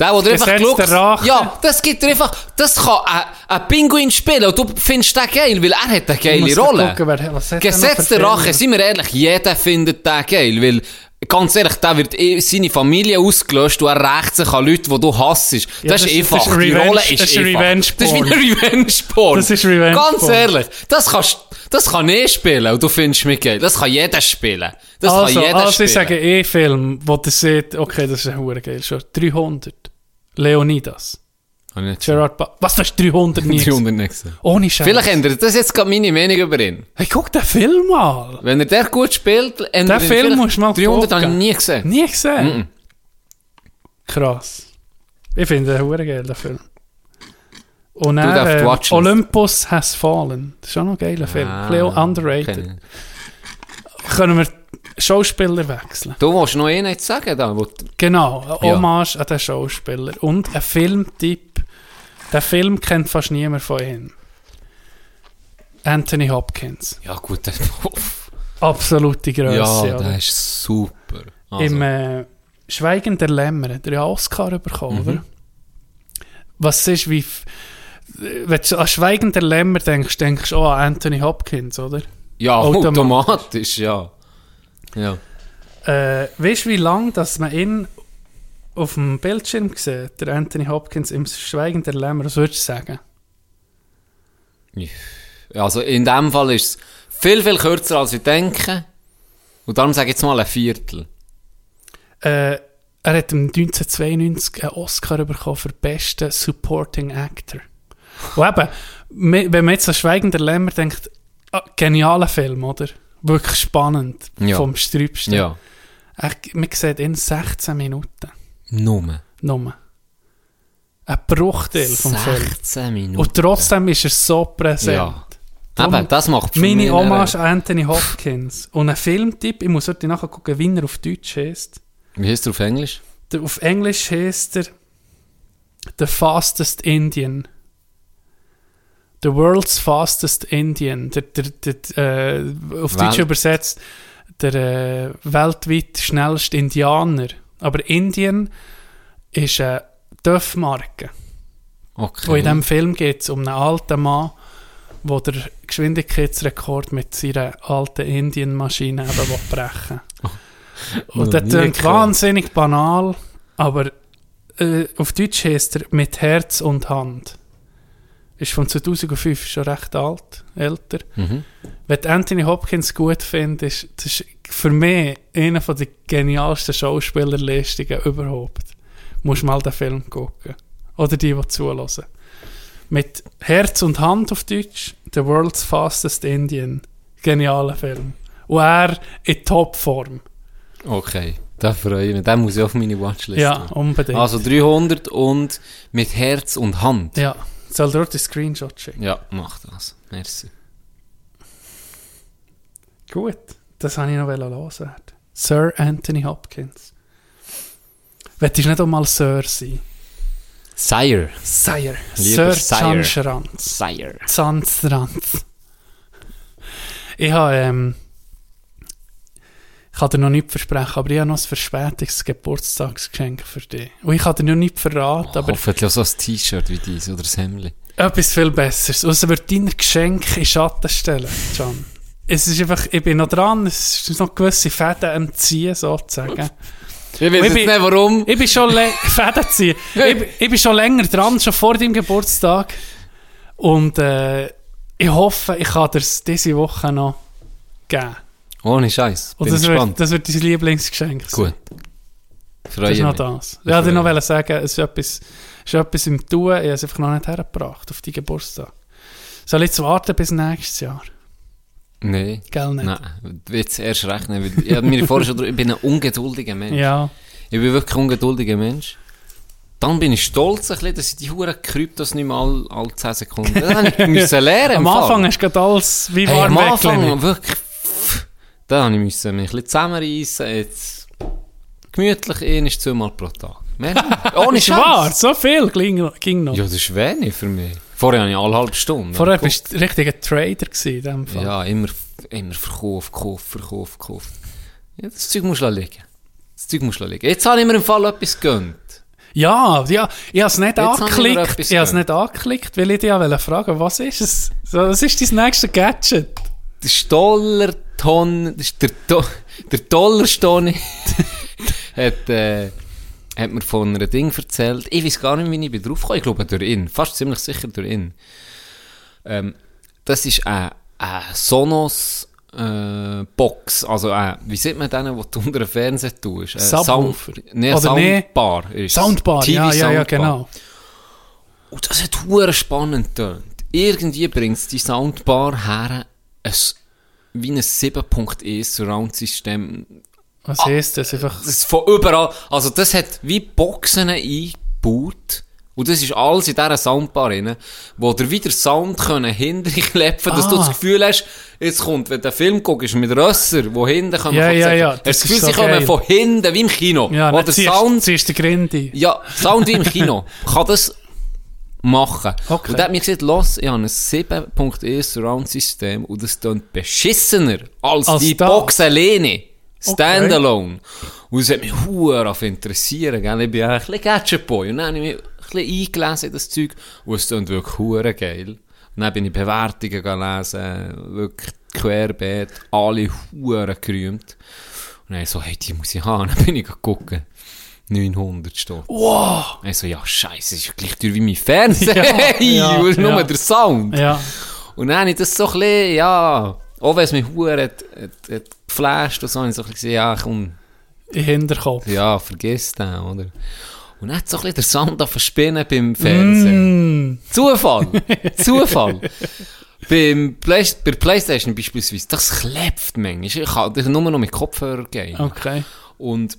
C: Der, wo dir einfach geschaut
D: Rache.
C: Ja, das gibt dir einfach, das kann ein, ein Pinguin spielen und du findest den geil, weil er hat eine geile Rolle.
D: gucken, wer-
C: Gesetz der Rache, sind wir ehrlich, jeder findet den geil, weil, ganz ehrlich, der wird eh seine Familie ausgelöscht und er rächt sich an Leute, die du hassest.
D: Ja,
C: das,
D: das
C: ist einfach,
D: das ist
C: die
D: Revenge-
C: Rolle ist
D: das ist
C: einfach. Das wie ein Revenge-Porn.
D: Das ist Revenge-Porn.
C: Ganz ehrlich, das kannst, das kann ich spielen und du findest mich geil. Das kann jeder spielen. Das
D: also,
C: kann jeder
D: also
C: spielen.
D: ich sage eh Film, wo du seht, okay, das ist ein hure geil schon. 300. Leonidas. Gerard ba Was, du hast 300 nie gesehen?
C: 300 nicht gesehen.
D: Ohne Scheiß.
C: Vielleicht ändert das jetzt gerade meine Meinung über ihn.
D: Hey, guck den Film mal.
C: Wenn er der gut spielt, ändert
D: Den Film musst du mal
C: 300 habe ich nie gesehen.
D: Nie gesehen? Krass. Ich finde den hure geil, den Film. Und dann, äh. Olympus Has Fallen. Das ist auch noch ein geiler Film.
C: Ah,
D: Ein bisschen underrated.
C: kenn
D: Können wir Schauspieler wechseln?
C: Du willst noch einen jetzt sagen, da, wo
D: Genau, eine
C: Ja.
D: Hommage an den Schauspieler. Und ein Filmtipp. Den Film kennt fast niemand von ihm. Anthony Hopkins.
C: Ja, gut, der,
D: Absolute Größe.
C: ja,
D: oder?
C: der ist super. Also,
D: Im äh, Schweigen der Lämmer hat er ja Oscar bekommen,
C: Mhm.
D: oder? Was ist wie... Wenn du an Schweigen der Lämmer denkst, denkst du auch an Anthony Hopkins, oder?
C: ja,
D: automatisch.
C: automatisch, ja. Ja.
D: Äh, weißt du, wie lange dass man ihn auf dem Bildschirm sieht, der Anthony Hopkins im Schweigen der Lämmer? Was würdest du sagen?
C: Also in dem Fall ist es viel, viel kürzer als ich denke. Und darum sage ich jetzt mal ein Viertel.
D: Äh, er hat im 1992 einen Oscar bekommen für besten Supporting Actor. Und eben, wenn man jetzt an Schweigen der Lämmer denkt, ah, genialer Film, oder? Wirklich spannend.
C: Ja.
D: Vom Sträubsten.
C: Ja.
D: Man sieht in 16 Minuten.
C: Nummer.
D: Nur. Ein Bruchteil vom Film.
C: 16 Minuten.
D: Und trotzdem ist er so präsent.
C: Ja.
D: Darum-
C: Eben, das macht
D: Meine Hommage an Anthony Hopkins. Und ein Filmtipp, ich muss heute nachher gucken, wie er auf Deutsch heißt.
C: Wie heißt er auf Englisch?
D: Der, auf Englisch heißt er The Fastest Indian. The World's Fastest Indian. Der, der, der, äh, auf
C: Welt-
D: Deutsch übersetzt der äh, weltweit schnellste Indianer. Aber Indien ist eine Dörfmarke.
C: Okay.
D: Wo in diesem Film geht es um einen alten Mann, der den Geschwindigkeitsrekord mit seiner alten Indienmaschine eben will brechen Und das klingt wahnsinnig banal, aber äh, auf Deutsch heißt er mit Herz und Hand. Ist von 2005 schon recht alt, älter.
C: Mhm.
D: Wenn Anthony Hopkins gut findest, das ist für mich einer der genialsten Schauspielerleistungen überhaupt. Musst mal den Film gucken. Oder die, die zulassen. Mit Herz und Hand auf Deutsch, The World's Fastest Indian. Genialer Film. Und er in Topform.
C: Okay, da freue ich mich. Den muss ich auf meine Watchlist
D: Ja, unbedingt.
C: Also 300 und mit Herz und Hand.
D: ja, soll dir auch den Screenshot schicken?
C: Ja, mach das. Merci.
D: Gut, das habe ich noch loswerden. Sir Anthony Hopkins. Willst du nicht auch mal Sir sein?
C: Sire.
D: Sire.
C: Lieber
D: Sir
C: Sire. Sire.
D: Zanzranz. Ich habe, ähm, ich kann dir noch nichts versprechen, aber ich habe noch ein verspätetes Geburtstagsgeschenk für dich. Und ich kann dir noch nichts verraten, aber
C: Hoffentlich auch so ein T-Shirt wie dies oder ein Hemd.
D: etwas viel Besseres. Also wird deine Geschenke in Schatten stellen, John. Es ist einfach, ich bin noch dran, es ist noch gewisse Fäden am Ziehen, sozusagen.
C: Ich weiß
D: Ich bin-
C: nicht warum.
D: Ich bin schon [LAUGHS] Fäden ziehen. Ich, bin- ich bin schon länger dran, schon vor deinem Geburtstag. Und äh, ich hoffe, ich kann dir es diese Woche noch geben.
C: Ohne Scheiß.
D: Und das
C: gespannt.
D: wird, das wird dein Lieblingsgeschenk sein.
C: Gut.
D: Das
C: Freue
D: ist
C: mich.
D: noch das. Ich wollte noch sagen, es ist etwas, es ist etwas im Tun, ich habe es einfach noch nicht hergebracht auf deinen Geburtstag. Soll ich jetzt warten bis nächstes Jahr?
C: Nein.
D: Gell nicht?
C: Nein, jetzt erst rechnen. weil Ich habe mir vorher schon ich bin ein ungeduldiger Mensch.
D: Ja.
C: Ich bin wirklich ein ungeduldiger Mensch. Dann bin ich stolz, ein bisschen, dass ich die Huren Kryptos nicht mehr alle, alle 10 Sekunden. [LAUGHS] Das habe ich lernen.
D: Am. Anfang hast du gerade alles wie
C: hey,
D: warm
C: am Anfang wirklich. Pff, Da habe ich mich ein bisschen zusammenreissen. Jetzt gemütlich ein ist zweimal pro Tag. Mehr. [LAUGHS] Ohne
D: wahr,
C: Scheiß.
D: so viel ging, ging noch.
C: Ja, das ist wenig für mich. Vorher habe ich alle halbe Stunde.
D: Vorher bist du ein richtiger Trader gewesen, in dem Fall.
C: Ja, immer, immer verkauf, kauf, verkauf, kauf. Ja, das Zeug musst du liegen. Das Zeug musst du liegen. Jetzt habe ich mir im Fall etwas gegönnt.
D: Ja, ja, ich habe es nicht
C: habe ich mir
D: angeklickt.
C: etwas
D: Ich habe es nicht angeklickt, weil ich dich ja wollte fragen, was ist es? So, was ist dein nächstes Gadget?
C: Der Stollerton, das ist der, der Dollarstoni [LAUGHS] hat, äh, hat mir von einem Ding erzählt. Ich weiß gar nicht, wie ich bin draufgekommen Ich glaube, durch ihn. Fast ziemlich sicher durch ihn. Ähm, das ist eine, eine Sonos äh, Box. Also, äh, wie sieht man denen, wo du unter den Fernseher tust? Äh. Sound, nee,
D: Oder nee?
C: Soundbar. Ist
D: Soundbar, ja, ja, ja,
C: TV-Soundbar.
D: genau.
C: Und das hat hure spannend getönt. Irgendwie bringt die Soundbar her, ein, wie ein 7.1 Surround-System.
D: Was
C: Ah.
D: heisst das? Einfach,
C: Das ist von überall, also das hat wie Boxen eingebaut. Und das ist alles in dieser Soundbar drin, wo dir wieder Sound können hinter dich klepfen, dass du
D: Ah.
C: das Gefühl hast, jetzt kommt, wenn du den Film guckst mit Rösser, wo hinten kommen,
D: Ja, ja, ja,
C: du
D: das
C: das Gefühl,
D: ist so
C: sie kommen
D: geil.
C: von hinten, wie im Kino.
D: ja,
C: wo
D: dann
C: der
D: ziehst,
C: Sound
D: ziehst du den Grindi.
C: ja, Sound wie im Kino. Kann das machen.
D: Okay.
C: Und der hat mir gesagt, los, ich habe ein 7.1 Surround-System und das klingt beschissener als,
D: Als
C: die
D: das?
C: Box alleine. Standalone. Und es hat mich interessieren, gell? Ich bin ein bisschen Gadget-Boy. Und dann habe ich mich ein bisschen eingelesen in das Zeug. Und es klingt wirklich huere geil. Und dann bin ich Bewertungen gelesen, wirklich querbeet, alle huere gerühmt. Und dann so, hey, die muss ich haben. [LAUGHS] Dann bin ich gucken. 900 Stutz.
D: Wow!
C: Ich so, ja, scheiße, ist gleich teuer wie mein Fernseher. [LAUGHS]
D: Ja, [LAUGHS]
C: hey,
D: ja,
C: nur
D: ja.
C: der Sound.
D: Ja.
C: Und dann habe ich das so ein bisschen, ja, auch wenn es mich hure hat, hat, hat geflasht und so, habe ich so ein bisschen ja, komm,
D: den Hinterkopf.
C: ja, vergiss den, oder? Und dann hat so ein bisschen der Sound auf Spinnen beim Fernsehen.
D: Mm.
C: Zufall. [LAUGHS] Zufall. Beim Play bei Playstation beispielsweise, das klebt manchmal. Ich kann nur noch mit Kopfhörer gehen.
D: Okay.
C: Und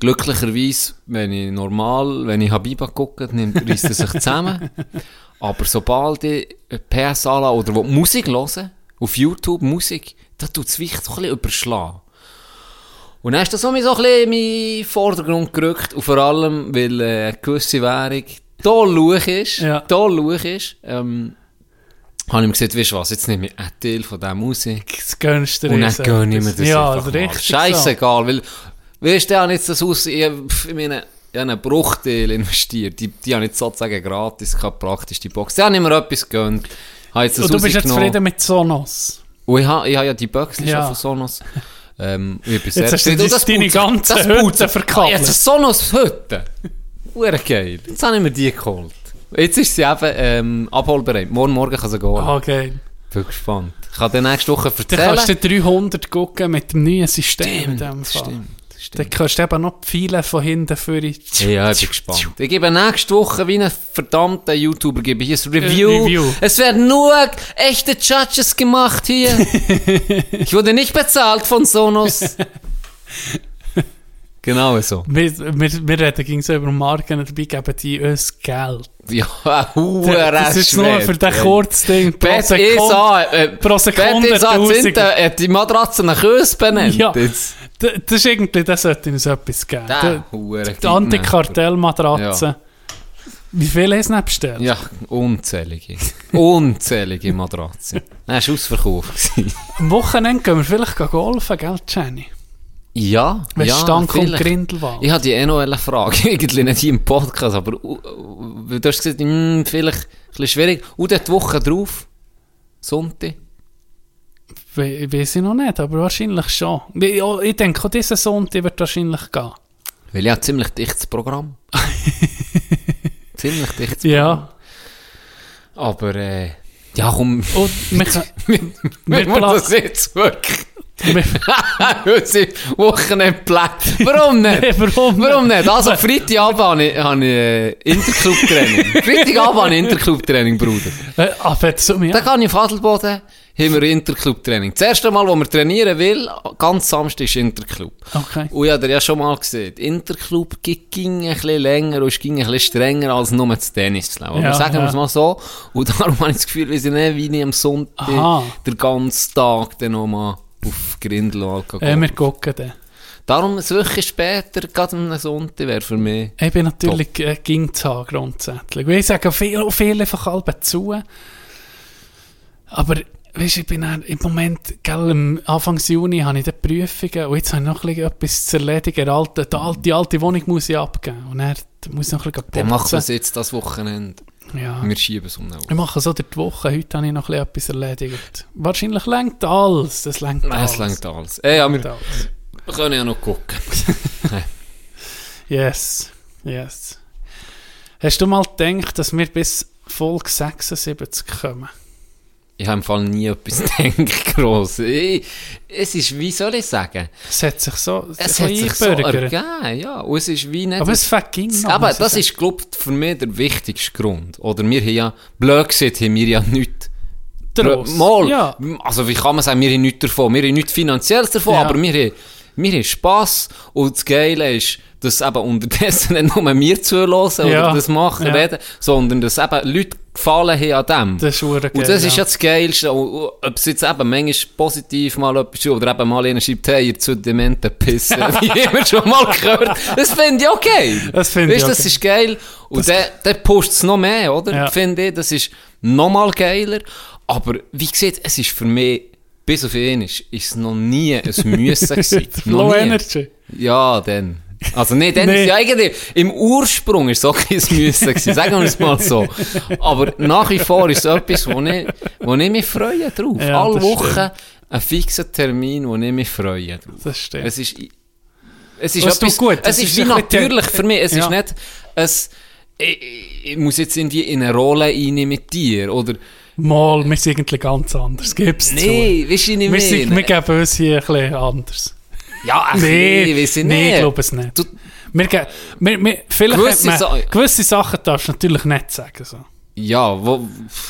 C: glücklicherweise, wenn ich normal, wenn ich Habiba gucke, nimmt reißt er sich zusammen. Aber sobald ich PS anlasse oder wo Musik höre, auf YouTube Musik, da tut das Gewicht so ein bisschen überschlagen. Und dann ist das so ein bisschen in meinen Vordergrund gerückt. Und vor allem, weil äh, eine gewisse Währung toll luch ist,
D: Ja.
C: toll luch ist, ähm, habe ich mir gesagt, weißt du was, jetzt nehme ich einen Teil von dieser Musik
D: Das gönnst du
C: und dann
D: dir
C: gönne ich mir das
D: Ja,
C: einfach
D: also
C: mal.
D: richtig
C: Scheißegal, weil, weißt du, ich habe jetzt das aus, ich, ich meine, ich habe einen Bruchteil investiert, die, die habe ich sozusagen gratis gehabt, praktisch die Box. Da habe ich mir etwas gegönnt.
D: Und du bist jetzt zufrieden mit Sonos.
C: Und ich habe, ich habe ja die Box
D: Ja.
C: schon von Sonos. Ähm, ich bin
D: Jetzt hast du das- deine ganze
C: das
D: Hütte.
C: Ah, Jetzt Sonos Hütte. Hure geil. Jetzt habe ich mir die geholt. Jetzt ist sie eben ähm, abholbereit. Morgen Morgen kann sie gehen.
D: Ah, geil.
C: Bin gespannt. Ich kann dir nächste Woche
D: Dann
C: erzählen.
D: kannst du 300 gucken mit dem neuen System in
C: Stimmt,
D: dem Fall.
C: stimmt,
D: Dann kannst du eben noch Pfeile von hinten für die...
C: Ja, ich bin gespannt. Ich gebe nächste Woche wie ein verdammter YouTuber gebe ich ein Review.
D: Äh, Review.
C: Es werden nur echte Judges gemacht hier. [LAUGHS] ich wurde nicht bezahlt von Sonos. [LAUGHS] genau so.
D: Wir, wir, wir reden gegen so über Marken, dabei geben die uns Geld.
C: Ja, hure
D: das ist nur für den kurzen Ding. Pro
C: Bet
D: Sekunde-
C: ESA, äh,
D: pro Sekunde
C: Bet ESA
D: 1000.
C: Zinte hat die Matratze nach uns benannt.
D: Ja. Das ist irgendwie, das sollte uns etwas geben.
C: Der
D: Die- Die. Antikartellmatratze. Wie viele hast du nicht bestellt?
C: Ja, unzählige. Unzählige Matratzen. Es war ausverkauft.
D: Am Wochenende gehen wir vielleicht golfen, gell, Jenny?
C: Ja,
D: Wenn
C: ja,
D: Stank und. Grindelwald.
C: Ich hatte die eh noch eine Frage, [LAUGHS] eigentlich nicht hier im Podcast, aber uh, uh, du hast gesagt, hm, vielleicht ein bisschen schwierig. Und dann die Woche drauf, Sonntag.
D: We weiß ich noch nicht, aber wahrscheinlich schon. Ich, ja, ich denke, auch dieser Sonntag wird wahrscheinlich gehen.
C: Weil ich habe ziemlich dichtes Programm. [LAUGHS] ziemlich dichtes
D: Ja.
C: Aber, äh, ja komm,
D: Und wir, [LAUGHS]
C: wir
D: wir
C: das jetzt wirklich.
D: wir,
C: Unsere [LAUGHS] Wochenendplätze. [LAUGHS] Warum nicht?
D: Nee, warum
C: Warum nicht? Also, Freitagabend habe ich, habe ich äh, Interclub-Training. [LAUGHS] Freitagabend habe ich Interclub-Training, Bruder.
D: äh, aber jetzt so mir.
C: Da kann ich auf Adelboden haben wir Interclub-Training. Das erste Mal, wo wir trainieren will, ganz Samstag ist Interclub.
D: Okay.
C: Und ich habe ja schon mal gesehen, Interclub ging ein bisschen länger und ging ein bisschen strenger als nur das Tennis zu.
D: Ja,
C: sagen wir
D: ja.
C: es mal so. Und darum habe ich das Gefühl, wir sind nicht wie ich am Sonntag
D: Aha.
C: den ganzen Tag dann nochmal auf Grindel und Alkohol.
D: Äh, wir gucken dann.
C: Darum eine Woche später, gerade am Sonntag, wäre für mich...
D: Ich bin natürlich äh, ging zu haben, grundsätzlich. Weil Ich sage viel, viel einfach halb zu. Aber, weißt du, ich bin dann, im Moment, gell, am Anfang Juni habe ich die Prüfungen und jetzt habe ich noch ein bisschen etwas zu erledigen. Die alte, die alte, die alte Wohnung muss ich abgeben. Und dann muss ich noch ein bisschen
C: Dann machen wir es
D: putzen.
C: jetzt das Wochenende.
D: Ja.
C: Wir schieben es um eine
D: Ich mache so durch die Woche. Heute habe ich noch etwas erledigt. Wahrscheinlich längt alles. Das längt
C: Nein,
D: alles.
C: es längt alles. Ey, ja, wir,
D: Alles.
C: wir können ja noch gucken. [LAUGHS]
D: Yes, yes. Hast du mal gedacht, dass wir bis Folge 76 kommen?
C: Ich habe im Fall nie etwas [LAUGHS] gedacht, gross. Ich, es ist, wie soll ich sagen?
D: Es hat sich so
C: Es hat sich so ergeben, ja. Und es ist wie nicht...
D: Aber es fängt ging noch.
C: Aber das ist, glaube ich, für mich der wichtigste Grund. Oder wir haben ja, blöd gesagt, haben wir ja nichts...
D: Draus.
C: Mal,
D: Ja.
C: also wie kann man sagen, wir haben nichts davon. Wir haben nichts Finanzielles davon,
D: Ja.
C: aber wir haben, wir haben Spass. Und das Geile ist, dass eben unterdessen nicht [LAUGHS] nur wir zuhören
D: Ja.
C: oder das machen,
D: Ja.
C: reden, sondern dass eben Leute gefallen haben an dem.
D: Das ist
C: Und
D: geil,
C: das ist
D: ja.
C: das Geilste. Und, ob es jetzt eben manchmal positiv mal etwas ist, oder eben mal einer schreibt, hey, ihr zu dementen Pissen. Haben [LAUGHS] wir schon mal gehört. Das finde ich geil.
D: Das finde ich auch
C: das
D: geil.
C: ist geil. Und der, pusht es noch mehr, oder?
D: Ja.
C: Finde ich. Das ist noch mal geiler. Aber wie gesagt, es ist für mich, bis auf ihn ist, ist es noch nie ein Müssen gewesen. [LAUGHS]
D: Low. Energy.
C: Ja, dann. Also nee, dann
D: Nee.
C: ist ja eigentlich, im Ursprung ist es auch kein Müssen gewesen, sagen wir es mal so. Aber nach wie vor ist es etwas, wo ich, wo ich mich freue drauf.
D: Ja,
C: Alle Wochen
D: stimmt.
C: ein fixer Termin, wo ich mich freue drauf.
D: Das stimmt.
C: Es ist, es ist etwas,
D: gut.
C: Es ist,
D: ist
C: wie natürlich für mich. Es
D: Ja.
C: ist nicht, es, ich, ich muss jetzt irgendwie in eine Rolle rein mit dir, oder,
D: Mal, wir sind eigentlich ganz anders. Gib's
C: nee, weißt du,
D: zu.
C: nicht
D: Wir, sind,
C: mehr.
D: wir geben uns hier ein bisschen anders.
C: Ja, ach,
D: Nee,
C: nee, weiss ich
D: nee,
C: nicht.
D: ich glaube es nicht.
C: Du-
D: Wir, wir, wir, vielleicht
C: Gewisse
D: man,
C: Sa-
D: gewisse Sachen darfst du natürlich nicht sagen. So.
C: Ja, wo,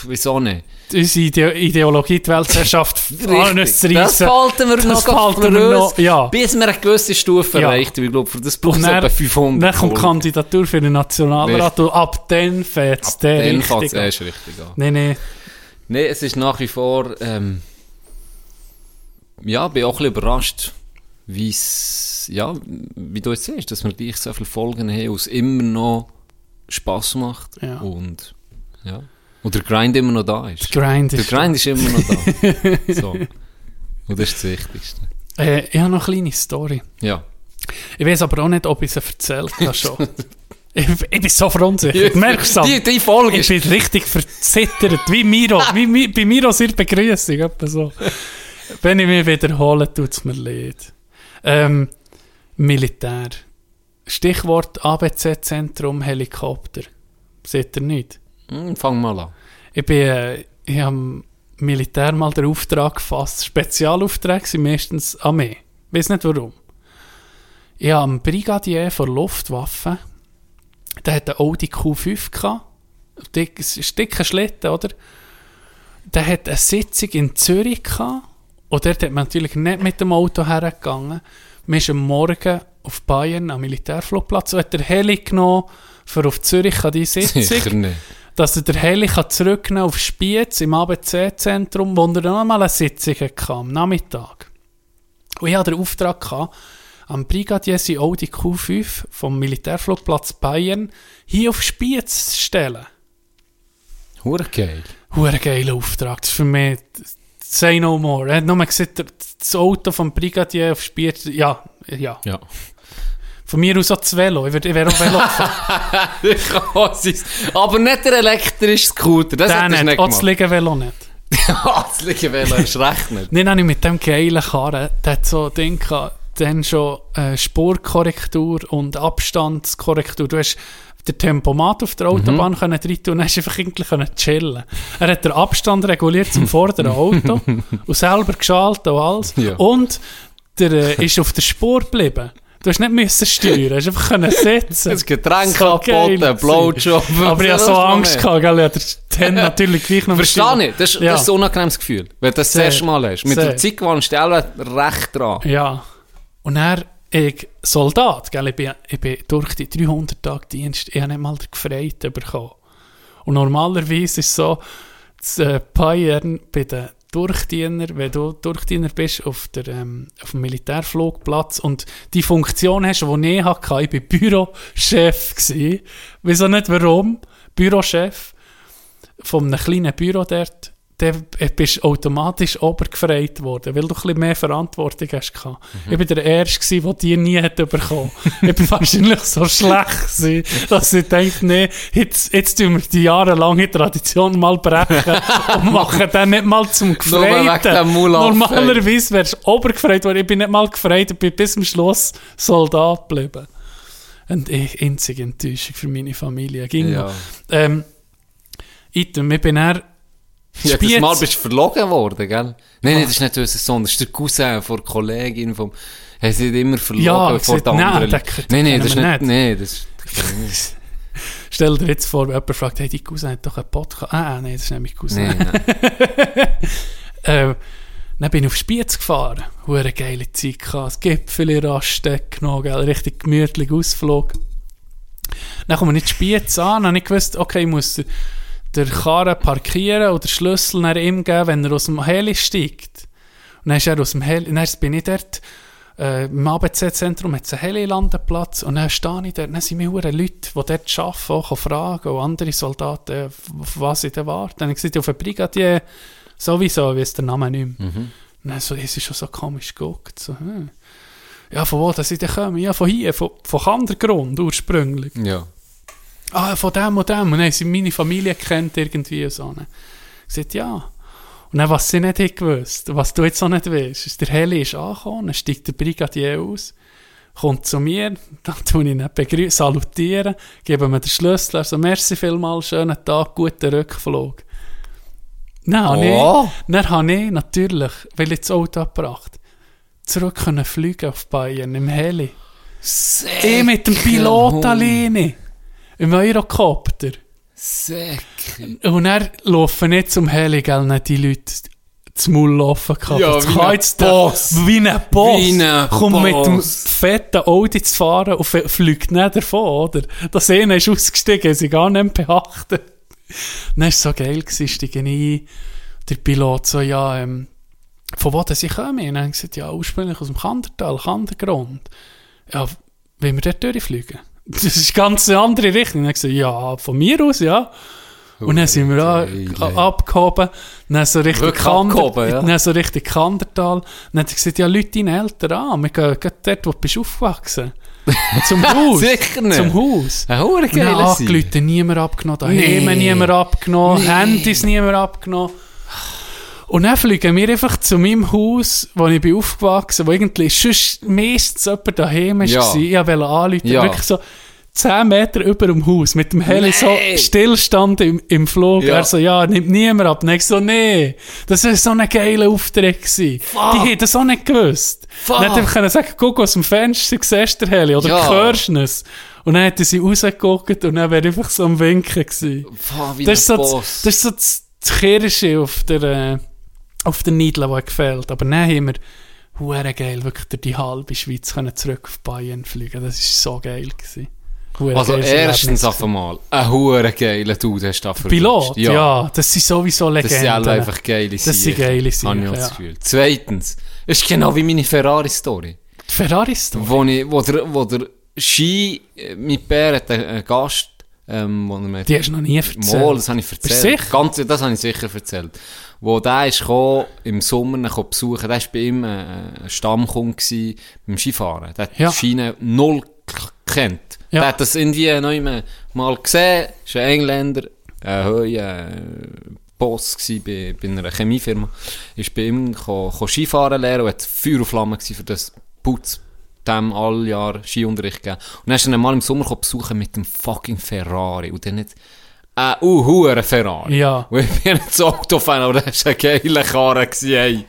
C: wieso nicht?
D: Unsere Ide Ideologie, die Weltherrschaft, [LAUGHS]
C: Richtig. Das behalten wir
D: Das
C: noch
D: behalten wir noch, ja.
C: bis wir eine gewisse Stufe
D: Ja.
C: erreicht haben. Ich glaube, das braucht
D: dann,
C: etwa 500
D: dann kommt die. Kandidatur für den Nationalrat und ab dann fährt es der
C: Dann
D: richtig
C: fängt es erst richtig an.
D: Nein, nein.
C: Nein, es ist nach wie vor, ähm, ja, bin auch ein bisschen überrascht, ja, wie du jetzt siehst, dass wir gleich so viele Folgen haben, es immer noch Spass macht.
D: Ja.
C: Und, ja. Und der Grind immer noch da ist.
D: Grind
C: Der
D: ist...
C: Grind ist immer noch da. [LAUGHS] so. Und das ist das Wichtigste.
D: Äh, ich habe noch eine kleine Story.
C: Ja.
D: Ich weiß aber auch nicht, ob ich sie erzählt habe schon. [LAUGHS] ich, ich bin so verunsichert. Merkst du
C: Die, die Folge
D: Ich
C: ist
D: bin richtig verzittert, wie Miro, wie Mi- bei Miro ihrer Begrüßung, etwa so. Wenn ich mich wiederhole, tut es mir leid. Ähm, Militär. Stichwort ABC-Zentrum Helikopter. Seht ihr nicht?
C: Hm, fang mal an.
D: Ich bin, äh, ich habe Militär mal den Auftrag gefasst. Spezialaufträge sind meistens Armee. Ich weiß nicht warum. Ich habe einen Brigadier von Luftwaffe. Der hat einen Audi Q5 gehabt. Dick, es ist ein dicker Schlitten, oder? Der hat eine Sitzung in Zürich gehabt. Und dort hat man natürlich nicht mit dem Auto hergegangen. Man ist am Morgen auf Bayern am Militärflugplatz und hat der Heli genommen, für auf Zürich an die Sitzung
C: Sicher nicht.
D: dass er der Heli zurücknehmen auf Spiez im ABC-Zentrum, wo er dann noch mal eine Sitzung hatte, am Nachmittag. Und ich hatte den Auftrag, gehabt, am Brigadier sein Audi Q5 vom Militärflugplatz Bayern hier auf Spiez zu stellen.
C: Hure geil.
D: Hure geiler Auftrag. Das ist für mich, say no more. Er hat nur gesagt, das Auto vom Brigadier auf Spiez, ja, ja.
C: Ja.
D: Von mir aus auch das Velo. Ich wäre ich auch Velo gefahren. [LAUGHS]
C: Aber nicht der elektrische Scooter. Das du
D: nicht.
C: nicht
D: Auch das
C: gemacht.
D: Liegenvelo nicht. [LAUGHS]
C: das Liegenvelo ist recht nicht.
D: Habe ich mit dem geilen Karren, der hat so Ding gehabt, dann schon äh, Spurkorrektur und Abstandskorrektur. Du hast den Tempomat auf der Autobahn
C: Mhm.
D: können rein tun und hast einfach irgendwie können chillen. Er hat den Abstand reguliert zum [LAUGHS] vorderen Auto und selber geschaltet und alles.
C: Ja.
D: Und der äh, ist auf der Spur geblieben. Du hast nicht müssen steuern, du hast einfach können sitzen.
C: Das Getränk
D: So
C: abgeboten,
D: geil
C: Blowjob.
D: Aber ich hatte so [LAUGHS] Angst gehabt, gell? Ja, der Ten natürlich gleich noch
C: Verstehe ich, das, ist-
D: Ja.
C: das ist ein unangenehmes Gefühl, wenn du das das erste Mal hast. Mit
D: Sehr.
C: der Zeit gewannst du auch recht dran.
D: Ja. Und er, ich, Soldat, gell, ich bin, ich bin durch die 300 Tage Dienst, ich habe nicht mal den Gefreiten bekommen. Und normalerweise ist es so, das äh, Bayern bei den Durchdiener, wenn du Durchdiener bist auf, der, ähm, auf dem Militärflugplatz und die Funktion hast, die ich hatte, ich war Bürochef. Wieso nicht, warum? Bürochef von einem kleinen Büro dort, dann bist du automatisch obergefreit worden, weil du ein bisschen mehr Verantwortung hast. gehabt. Ich war der Erste, der die nie hat bekommen Ich war [LAUGHS] wahrscheinlich so schlecht, gewesen, dass ich dachte, nee, jetzt, jetzt tun wir die jahrelange Tradition mal brechen [LAUGHS] und machen dann nicht mal zum Gefreiten. Normalerweise wärst du obergefreit worden. Ich bin nicht mal gefreit, ich bin bis zum Schluss Soldat geblieben. Und ich, einzige Enttäuschung für meine Familie. Ging
C: Ja.
D: Ähm, Item, ich bin dann
C: Jedes
D: Spiez.
C: Mal bist du verlogen worden, gell? Nein, nein, das ist nicht unser Sohn, das ist der Cousin von der Kollegin vom... Er sind immer verlogen
D: Ja,
C: vor den
D: nein,
C: anderen. Nein, nein,
D: kennen
C: das ist nicht... Nein, das ist... [LAUGHS]
D: Stell dir jetzt vor, jemand fragt, hey, die Cousin hat doch einen Podcast. Ah, nein, das ist nämlich Cousin.
C: Nein, nein. [LAUGHS]
D: Äh, dann bin ich auf Spiez gefahren. Hure geile Zeit gehabt. Das Gipfel in Rasteck genommen, gell? richtig gemütlich Ausflug. Dann komme ich in Spiez an, dann habe ich gewusst, okay, ich muss den- den Karren parkieren oder den Schlüssel nach ihm geben, wenn er aus dem Heli steigt. Und dann ist er aus dem Heli, dann bin ich dort, äh, im ABC-Zentrum hat es einen Heli-Landeplatz und dann stehe ich dort, dann sind mir Leute, die dort arbeiten, auch fragen und andere Soldaten, äh, auf was ich da warte. Dann habe ich gesagt, auf einen Brigadier sowieso, wie es der Name nicht mehr. Und dann so, es ist schon so komisch geguckt. So, hm. Ja, von wo dass ich denn komme? Ja, von hier, von, von Kandergrund ursprünglich.
C: Ja.
D: Ah, von dem und dem. Und dann sind meine Familie kennt irgendwie so. Ich gesagt, ja. Und dann, was sie nicht haben gewusst, was du jetzt auch nicht weißt, ist, der Heli ist angekommen, dann steigt der Brigadier aus, kommt zu mir, [LAUGHS] dann tue ich ihn begrüßen, salutieren, gebe mir den Schlüssel, also merci vielmals, schönen Tag, guten Rückflug. Habe
C: Oh.
D: ich, dann habe ich natürlich, weil ich das Auto abgebracht zurück können fliegen auf Bayern im Heli. Ich mit dem Pilot alleine. Im Eurocopter.
C: Säcke.
D: Und er laufen nicht zum Heli, gell, nicht die Leute zum Maul laufen gehabt.
C: Ja,
D: Das
C: wie
D: kann jetzt
C: Boss.
D: Wie ein Boss.
C: Wie ein
D: Kommt mit dem
C: Boss.
D: fetten Audi zu fahren und fliegt nicht davon, oder? Das eine ist ausgestiegen, sie gar nicht beachtet. Dann war es so geil, gewesen, steigen ein, der Pilot so, ja, ähm, von wo denn sie kommen? Und dann haben gesagt, ja, ursprünglich aus dem Kandertal, Kandergrund. Ja, wollen wir dort durchfliegen? [LAUGHS] Das ist ganz eine andere Richtung. Dann gesagt, ja, von mir aus, ja. Und dann sind wir an, abgehoben, dann so
C: Wirklich abgehoben, ja.
D: dann so Richtung Kandertal. Dann hat er gesagt, ja, Leute deine Eltern an, wir gehen gerade dort, wo du bist aufgewachsen. [LAUGHS] Zum Haus.
C: Sicher nicht.
D: Zum Haus.
C: Ein hure Sieg.
D: angerufen, niemand abgenommen, daheim
C: Nee.
D: niemand abgenommen,
C: Nee.
D: Handys niemand abgenommen. Und dann fliegen wir einfach zu meinem Haus, wo ich bin aufgewachsen, wo irgendwie sonst meistens jemand daheim war.
C: Ja.
D: Ich wollte anrufen,
C: Ja.
D: wirklich so 10 Meter über dem Haus, mit dem Heli so
C: Nee.
D: Stillstand im, im Flug.
C: Ja.
D: Er so, ja, nimmt niemand ab. Und ich so, nee, das war so ein geiler Auftrag. gewesen. Die hätten das auch nicht gewusst.
C: Fuck.
D: Dann hätte ich können sagen, guck aus dem Fenster, siehst du den Heli, oder
C: Ja.
D: hörst du es? Und dann hätten sie rausgeguckt und dann wäre einfach so am Winken gewesen.
C: Boah, wie
D: Das ist, so das, das ist so das Kirsche auf der, äh, auf der Nidle, die gefällt. Aber dann haben wir geil, wirklich durch die halbe Schweiz können zurück auf Bayern fliegen. Das ist so geil gewesen.
C: Also erstens auf einmal, ein hure geiler Dude hast du da verwünscht.
D: Pilot, ja. das sind sowieso
C: Das
D: Legenden.
C: sind alle einfach geile
D: Das sind geile Siechen,
C: auch das
D: ja.
C: Gefühl. Zweitens, es ist genau wie meine Ferrari-Story.
D: Die Ferraris da.
C: Wo, ich, wo, der, wo der Ski, äh, mein Pär hat einen, Gast, ähm, wo er mir...
D: Die hast du noch nie erzählt.
C: Mal, das habe ich erzählt. Ganz, das habe ich sicher erzählt. Wo der ist gekommen, im Sommer gekommen besuchen, der war bei ihm äh, ein Stammkunde gewesen, beim Skifahren. Der hat
D: Ja.
C: die Schiene null kennt.
D: Ja.
C: Der hat das irgendwie noch immer mal gesehen, ist ein Engländer, ein hoher äh, Boss bei, bei einer Chemiefirma, ist bei ihm ko, ko Skifahren lernen und hat Feuer und Flamme für das Putz dem all Jahr Skiunterricht gegeben. Und dann ist er ihn mal im Sommer gekommen besuchen mit dem fucking Ferrari und dann nicht ein uh, hure Ferrari.
D: Ja. [LAUGHS]
C: Und ich bin so Autofan, aber das war ein geiler Karre. Ey.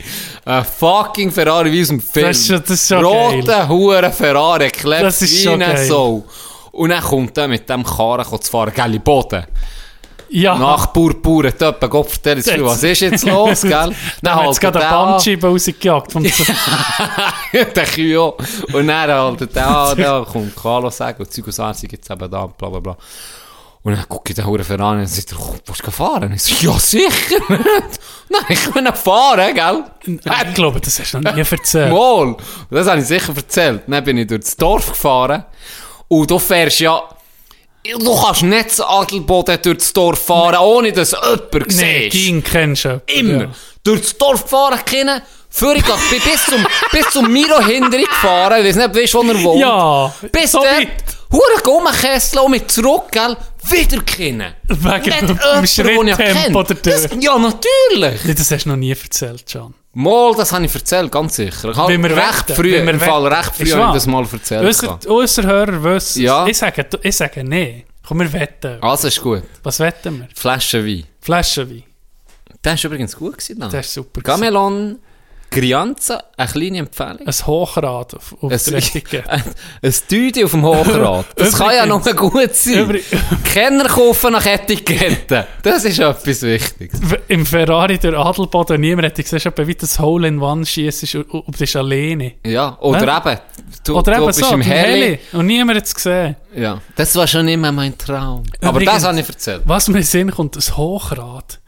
C: Ein fucking Ferrari wie aus dem Film.
D: Das ist das ist schon
C: Roter hure Ferrari, klebt
D: Das ist
C: eine
D: geil.
C: Sau. Und dann kommt er mit dem Karren zu fahren, geile Boden.
D: Ja.
C: Nach Purpure, Töppen, Gott, erzähl jetzt,
D: Jetzt-
C: was ist jetzt los, gell? [LAUGHS]
D: Dann hat
C: haltet
D: es gerade
C: er
D: eine
C: an.
D: Bandscheibe rausgejagt. Vom [LAUGHS]
C: der Kühe. Und dann halt der, ah, da kommt Carlos sagen, und Zeug und Sachen sind jetzt eben da, bla bla bla. Und dann gucke ich den Huren an und sagt oh, willst du fahren? Ich so, ja sicher. [LAUGHS] Nein, ich kann fahren, gell?
D: ich glaube, das hast du noch nie erzählt.
C: Mal. Das habe ich sicher erzählt. Dann bin ich durchs Dorf gefahren. Und du fährst ja... Du kannst nicht das Adelboden durchs Dorf fahren, ohne dass jemand
D: Nee,
C: siehst.
D: Ging kennst du.
C: Immer.
D: Ja.
C: Durchs Dorf gefahren, können. Für ich bin bis zum, [LAUGHS] bis zum Miro Hinderung gefahren. Ich weiß nicht, weißt wo er wohnt.
D: Ja,
C: Bis
D: so
C: dort.
D: weit.
C: Hure Gummikessel und mit zurück, gell? Wieder können.
D: Wegen
C: Nicht
D: dem Schritttempo
C: kenne.
D: der
C: Das- Ja, natürlich.
D: Nee, das hast du noch nie erzählt, John.
C: Mal, das habe ich erzählt, ganz sicher. Ich habe recht
D: wetten,
C: früh, im Fall recht früh habe ich das mal erzählt.
D: Unser, Hörer wissen
C: Ja.
D: Ich sage, ich sage nee. Komm, wir wetten.
C: Also ist gut.
D: Was wetten wir?
C: Flasche Wein.
D: Flaschenwein.
C: Der ist übrigens gut gewesen. dann.
D: Das ist super.
C: Gamelon Grianza, eine kleine Empfehlung.
D: Ein Hochrad auf, auf
C: Ein,
D: der richtigen. [LAUGHS]
C: ein, ein Tüte auf dem Hochrad. [LAUGHS] Das kann ja noch gut sein. [LAUGHS] Kenner kaufen nach Etiketten. Das ist etwas Wichtiges.
D: Im Ferrari durch Adelboden, niemand hat gesehen, ob wie das Hole in One schießt du bist alleine.
C: Ja, oder
D: Ja.
C: eben, du,
D: Oder
C: du
D: eben
C: bist
D: so,
C: im
D: im
C: Heli.
D: Heli. Und niemand hat es gesehen.
C: Ja, das war schon immer mein Traum. Aber
D: Übrigens-
C: das habe ich erzählt.
D: Was mir in den Sinn kommt, ein Hochrad.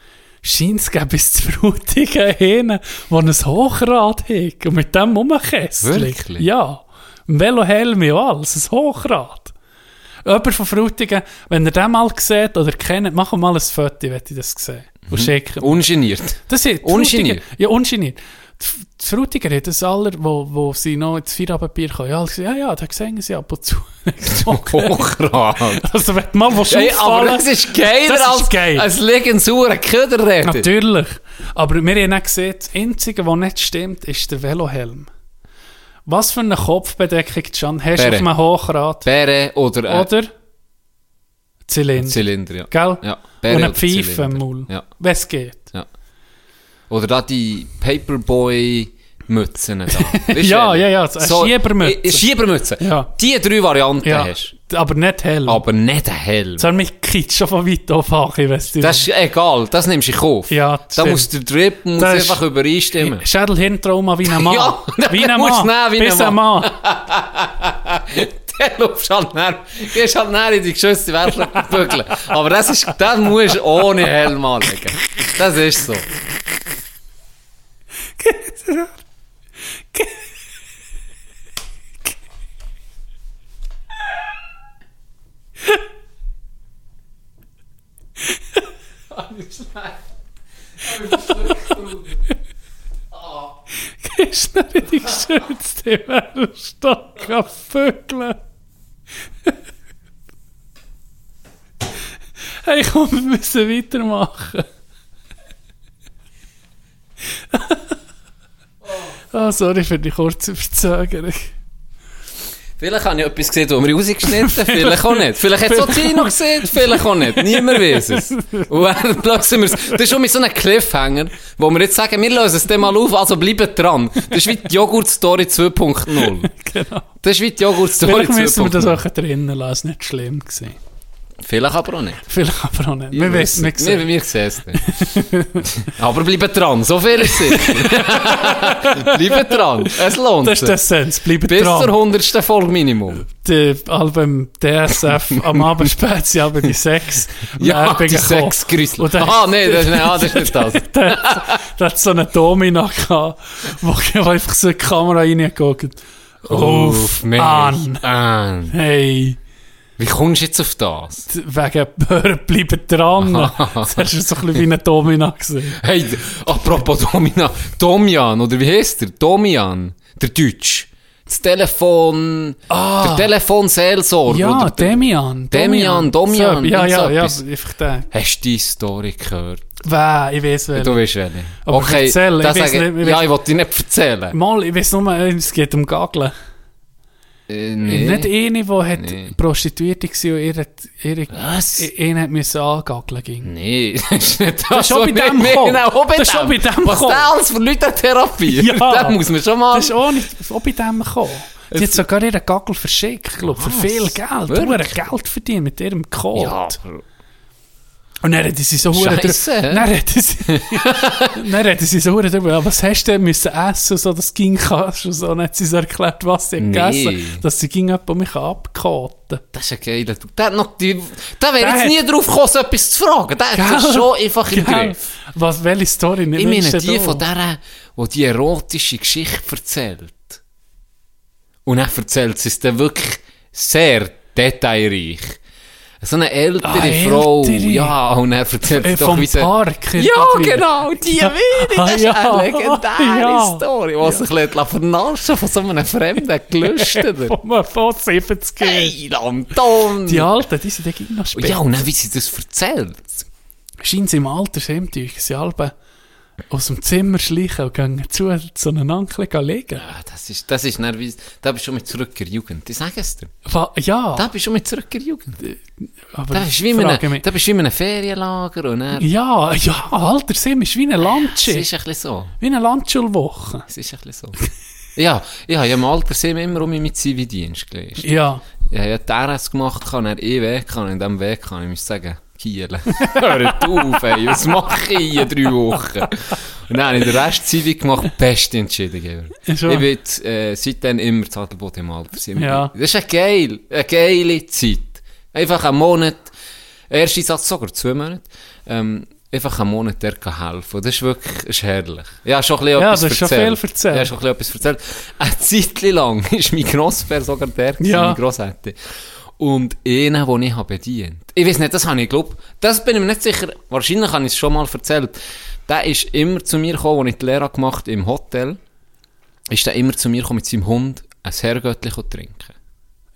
D: Scheint es bis zu Frutigen hin, der ein Hochrad hat und mit dem rumkesselt.
C: Wirklich?
D: Ja. Ein Velohelm und alles, ein Hochrad. Jemand von Frutigen, wenn ihr den mal seht oder kennt, mach mal ein Foto, wenn ich das. Und schicken.
C: Ungeniert.
D: Das ist
C: Ungeniert.
D: Ja, ungeniert. Die Frutiger haben das alle, wo, wo sie noch ins Feierabendbier kommen. Ja, ja, ja, da sehen sie ab und zu. [LAUGHS]
C: Hochrad.
D: Also, wenn du mal willst
C: Hey, aber das ist geiler
D: Das ist
C: als,
D: geil.
C: als Legensauer Köderräder.
D: Natürlich. Aber wir haben auch gesehen, das Einzige, was nicht stimmt, ist der Velohelm. Was für eine Kopfbedeckung, Can, hast du auf einem Hochrad?
C: Bäre oder, äh,
D: Oder? Zylinder.
C: Zylinder, ja.
D: Gell?
C: Ja,
D: Und
C: Bäre
D: eine
C: oder
D: Pfeife im Maul.
C: Ja.
D: Wenn es geht.
C: Oder da die Paperboy-Mützen da. [LAUGHS]
D: Ja,
C: du,
D: ja, ja, eine Schiebermütze.
C: Schiebermütze.
D: Ja.
C: Die drei Varianten
D: Ja.
C: hast
D: Aber nicht Helm.
C: Aber nicht Helm.
D: Das hat mich kitsch schon von weit auf ich weiss nicht.
C: Das ist egal, das nimmst du in Kauf.
D: Ja, das
C: da muss der Drip muss
D: Das
C: einfach übereinstimmen.
D: Schädelhirntrauma wie ein [LAUGHS] Mann.
C: Ja,
D: wie ein Mann.
C: nehmen wie
D: Bis ein Mann. [LAUGHS]
C: Der läufst halt näher, gehst halt näher in die geschützte Werkstatt bügeln. Aber das ist, das musst du ohne Helm anlegen. Das ist so.
D: Gehst du nicht in die geschützte Werkstatt kann vögeln? Hey, komm, wir müssen weitermachen. Ah, sorry für die kurze Verzögerung.
C: Vielleicht habe ich etwas gesehen, wo wir rausgeschnitten vielleicht auch nicht. Vielleicht hat es auch Tino gesehen, vielleicht auch nicht. Niemand weiß es. Und dann lösen wir's. Das ist schon mit so einem Cliffhanger, wo wir jetzt sagen, wir lösen es dann mal auf, also bleibt dran. Das ist wie die Joghurt-Story 2.0. [LAUGHS]
D: Genau.
C: Das ist wie die Joghurt-Story
D: Vielleicht müssen wir das
C: 2.0.
D: auch drinnen lassen, nicht schlimm gewesen.
C: Vielleicht aber auch nicht.
D: Vielleicht aber auch nicht. Wir wissen nicht.
C: Wir, wir sehen es nicht. [LAUGHS] Aber bleibt dran, so viel ist sicher. [LAUGHS] bleibt dran, es lohnt
D: Das ist
C: sich.
D: der Sens, bleibt
C: Bis zur
D: dran.
C: 100. Folge Minimum.
D: Die Album DSF am [LAUGHS] Abend sie haben die sechs
C: Ja,
D: Werbungen
C: die
D: gekommen.
C: sechs Grüssel.
D: Und dann-
C: Ah, nein, das, ah, das ist nicht das.
D: Der, der hat so eine Domina gehabt, wo einfach so in die Kamera reingeguckt. Auf,
C: mich
D: an.
C: an.
D: Hey,
C: Wie kommst du jetzt auf das?
D: wegen bleiben dran. [LAUGHS] Das du so ein bisschen wie eine Domina.
C: Hey, apropos Domina, Domian, oder wie heißt der? Domian, der Deutsch. Das Telefon, der Telefonseelsorger.
D: Ja,
C: oder der,
D: Demian.
C: Demian, Domian,
D: So, ja, ja, ja, einfach der.
C: Hast du die Story gehört?
D: Wer, ich weiß welchen.
C: Du weißt welche.
D: Aber
C: okay,
D: erzähl, ich weiss
C: sage-
D: nicht, ich
C: ja, ich wollte dir nicht erzählen.
D: Mal, ich weiß nur, es geht um Gageln.
C: Äh, nee.
D: Nicht eine, die hat
C: Nee.
D: Prostituierte war und ihre, ihre,
C: Was?
D: ihn hat müssen angageln ging.
C: Nee, [LAUGHS] das ist nicht das.
D: Das ist schon bei dem gekommen.
C: Bei
D: Das ist schon bei
C: dem. Was der alles für Leute therapiert, [LAUGHS]
D: Ja.
C: da muss man schon mal...
D: Das ist auch nicht auch bei dem gekommen. Die hat sogar ihren Gagel verschickt, glaub, für viel Geld. Hure Geld verdient mit ihrem Code.
C: ja,
D: Und dann hätten sie so hure
C: Scheisse,
D: drü-
C: hä?
D: Dann hätten sie, [LAUGHS] dann so hure drüber, was hast du denn müssen essen, so, das ging kannst und so. Dann hat sie so erklärt, was sie
C: Nee.
D: gegessen dass sie ging jemand mich abkoten.
C: das ist ein geiler... Der hat noch die... Der wäre jetzt nie drauf gekommen, so etwas zu fragen. Der hat das
D: Gell?
C: schon einfach im
D: Gell?
C: Griff.
D: Was, welche Story
C: Ich
D: nimmst
C: meine
D: du
C: die
D: da?
C: von der, die die erotische Geschichte erzählt. Und er erzählt sie es dann wirklich sehr detailreich. So eine ältere
D: Ah,
C: Frau.
D: ältere.
C: Ja, und er erzählt
D: Äh,
C: doch,
D: vom
C: wie sie...
D: Park.
C: Ja, genau, die
D: Ja.
C: Weide, das ist
D: Ja.
C: eine legendäre
D: Ja.
C: Story, die sich ja. vernarschen von so einem fremden Gelüsteten.
D: Vom von 70
C: hey, Anton!
D: Die Alten, die sind dann noch spät.
C: ja, und dann, wie sie das erzählt.
D: scheinen sie im Altersheim, die sie alle aus dem Zimmer schleichen und gehen zu so einem Onkel liegen.
C: Ah, Das ist, das ist nervös. Da bist du schon mit zurück in die Jugend. Ich sage es dir.
D: Wa- Ja,
C: Da bist du mit zurück in die Jugend.
D: aber
C: Da bist du wie in einem, Ferienlager und dann,
D: Ja, ja, Altersheim ist wie eine
C: es
D: Landschi.
C: ist ein bisschen so.
D: Wie eine Landschulwoche.
C: Es ist ein bisschen so. ja, ich habe ja im Altersheim immer um mich mit Zivildienst gelesen.
D: Ja.
C: Ich habe ja die RS gemacht, kann er eh weg kann. In diesem Weg kann ich muss sagen, Kiel. [LAUGHS] Hört auf, ey, was mache ich in drei Wochen? Und dann habe ich den Rest Zivi gemacht, beste Entscheidung.
D: Ja.
C: Ich bin äh, seitdem immer zu Adelboden im Altersheim.
D: Ja.
C: Das ist eine geil, eine geile Zeit. Einfach einen Monat, erster Satz sogar zwei Monate, ähm, einfach einen Monat der helfen. Und Das ist wirklich, das ist herrlich. Ja, schon ein bisschen
D: Ja,
C: etwas
D: du hast schon
C: erzählt.
D: viel erzählt.
C: Ja, schon ein bisschen etwas erzählt. Eine Zeit lang [LAUGHS] ist mein Grossbär sogar der,
D: Ja.
C: mein Grosshätte. Und einen, den ich habe bedient. Ich weiß nicht, das habe ich geglaubt. Das bin ich mir nicht sicher. Wahrscheinlich habe ich es schon mal erzählt. Der ist immer zu mir gekommen, als ich die Lehre gemacht habe, im Hotel. Ist der immer zu mir gekommen mit seinem Hund ein Herrgöttlich trinken.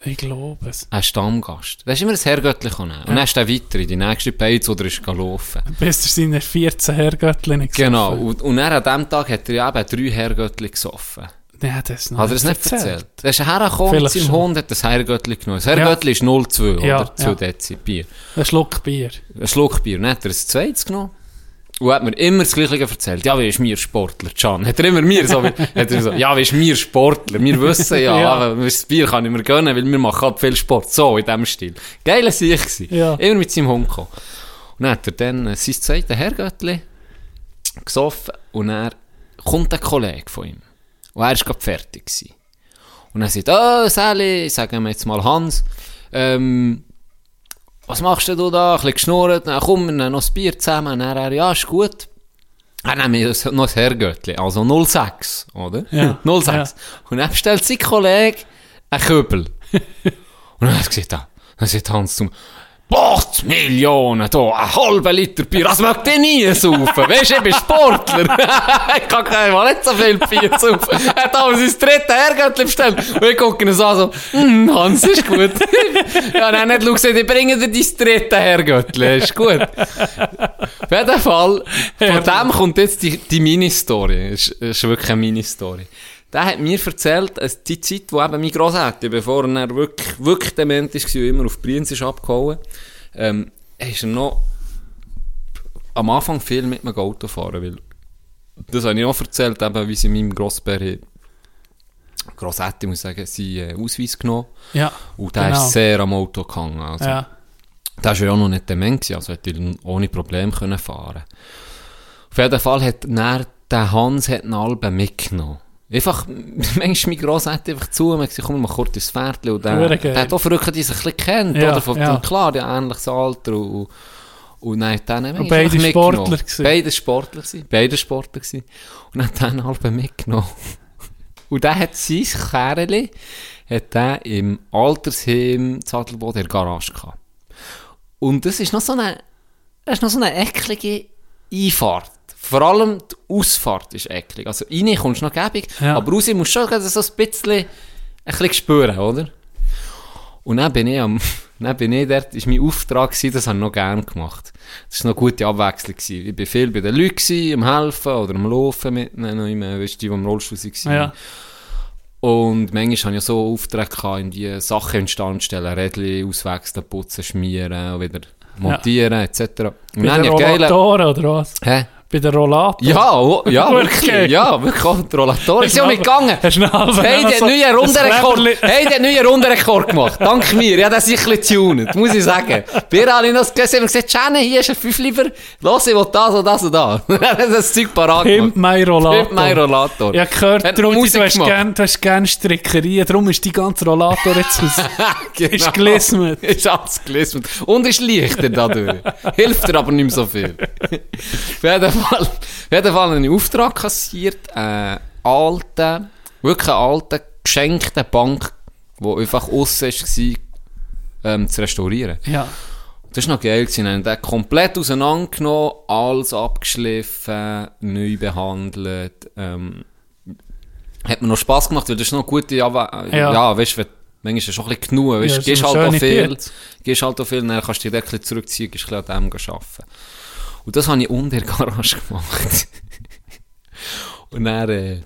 D: Ich glaube es.
C: Ein Stammgast. Der ist immer ein Herrgöttlich nehmen. Und dann ist er weiter in die nächste Beiz oder ist gelaufen.
D: Bis er seine 14 Herrgöttchen
C: Genau. Und, und dann an dem Tag hat er eben drei Herrgöttlich gesoffen.
D: Ja, das noch
C: Hat er es nicht erzählt? Er ist hergekommen mit seinem
D: schon.
C: Hund, hat das Herrgöttli genommen. Das Herrgöttli ist 0,2
D: Ja,
C: oder 2
D: ja.
C: Dezi Bier.
D: Ein Schluck Bier.
C: Ein Schluck Bier. Dann hat er ein zweites genommen. Und hat mir immer das Gleiche erzählt. Ja, wie ist mir Sportler, Can? Hat er immer mir so, [LAUGHS] hat er so, ja, wie ist mir Sportler? Wir wissen ja, [LAUGHS]
D: Ja.
C: aber das Bier kann ich mir gönnen, weil wir machen halt viel Sport. So, in diesem Stil. Geile Sicht gewesen.
D: Ja.
C: Immer mit seinem Hund gekommen. Und dann hat er dann äh, sein zweites Herrgöttli gesoffen und dann kommt ein Kollege von ihm. Und er war gerade fertig. Gewesen. Und er sagt, oh, Sally, sagen wir jetzt mal Hans, ähm, was machst du da? Ein bisschen geschnurrt, dann komm, wir nehmen noch ein Bier zusammen. Und er, ja, ist gut. Dann nehmen wir noch ein Herrgöttli, also 06, oder?
D: Ja. [LAUGHS]
C: 06.
D: Ja.
C: Und dann bestellt sein Kollege einen Köbel. [LAUGHS] und dann hat er gesagt, ah, dann sagt Hans zu mir, 8 Millionen, da, ein halber Liter Bier, das möchte ich nie saufen. Weisst du, ich bin Sportler. [LAUGHS] ich kann Mal nicht so viel Bier saufen. Er hat aber sein drittes Herrgöttli bestellt. Und ich gucke ihn so an, so, hm, Hans, ist gut. ja, dann hat er gesagt, ich bringe dir dein drittes Herrgöttli, ist gut. Auf jeden Fall, von dem kommt jetzt die, die Mini-Story. Ist, ist wirklich eine Mini-Story. Der hat mir erzählt, dass die Zeit, wo eben mein Grossvater, bevor er wirklich, wirklich dement war immer auf Brienz ist abgehauen, ähm, ist er noch am Anfang viel mit dem Auto fahren, weil das habe ich auch erzählt, eben, wie sie meinem Grossbär Grossetti, muss ich sagen, seinen äh, Ausweis genommen.
D: Ja.
C: Und der
D: genau.
C: ist sehr am Auto gehangen. Also,
D: Ja.
C: der war ja auch noch nicht dement, also hätte er ohne Problem können fahren Auf jeden Fall hat der Hans hat einen Alben mitgenommen. Einfach, [LAUGHS] manchmal mein Grossvater einfach zu und gesagt, komm mal kurz ins Pferdchen. Und der,
D: geil.
C: der hat auch Verrückte, die sich ein bisschen kennt,
D: Ja,
C: oder? Von,
D: ja.
C: Klar, die haben ähnliches Alter und, und dann hat der manchmal
D: beide. Sportler gewesen.
C: Beide Sportler gewesen. Beide Sportler gewesen. Und dann hat der einen Alben mitgenommen. [LAUGHS] Und der hat sein Kerli, hat der im Altersheim Zadelboden in der Garage gehabt. Und das ist noch so eine, das ist noch so eine eklige Einfahrt. Vor allem die Ausfahrt ist eklig. Also rein kommst du noch gäbig,
D: Ja.
C: aber raus musst du schon so ein bisschen, ein bisschen spüren, oder? Und dann bin ich am, [LAUGHS] dann bin ich dort, ist mein Auftrag gewesen, das habe ich noch gerne gemacht. Das war noch eine gute Abwechslung gewesen. Ich war viel bei den Leuten gewesen, am Helfen oder am Laufen mit ihnen, weißt du, die, die im Rollstuhl waren.
D: Ja.
C: Und manchmal habe ich so Aufträge gehabt, in die Sachen instand stellen, Rädchen auswechseln, putzen, schmieren, wieder montieren, etc. Und
D: Bei
C: dann
D: den. Rollatoren oder was?
C: Hä?
D: Bei den Rollator?
C: Ja, oh, ja, [LAUGHS]
D: Wirklich?
C: ja, wirklich, auch die Rollatoren sind ja nicht gegangen. [LAUGHS]
D: Hast du halben
C: Hey, der
D: ein
C: Rundenrekord, hey, der hat neuen Rundenrekord gemacht. Dank mir. Ja, das ist ein bisschen muss ich sagen. Wir haben noch gesehen, haben gesagt, Jenny, hier ist ein fünf lieber. Los, ich will das und das und [LAUGHS] das. das ist das Zeug parat
D: Pimp mein Rollator.
C: Pimp mein Rollator.
D: Ich gehört,
C: Musik
D: du hast
C: gemacht.
D: gern, Strickerien, darum ist die ganze Rollator jetzt aus.
C: Genau.
D: Ist gelismet.
C: Ist alles gelismet. Und ist leichter dadurch. Hilft dir aber nicht mehr so viel. auf, jeden Fall, auf jeden Fall einen Auftrag kassiert, äh, alten, wirklich einen alten, geschenkten Bank, die einfach aussen war, ähm, zu restaurieren.
D: Ja.
C: Das war noch geil. gewesen. Wir haben den komplett auseinandergenommen, alles abgeschliffen, neu behandelt. Ähm, hat mir noch Spass gemacht, weil das ist noch gute, ja, ja. ja weißt du, manchmal ist es schon ein bisschen genug, weißt
D: Ja,
C: gehst halt auch viel, gehst halt auch viel, dann kannst du dich ein bisschen zurückziehen, gehst ein bisschen an dem arbeiten. Und das habe ich unter der Garage gemacht. Und dann, äh,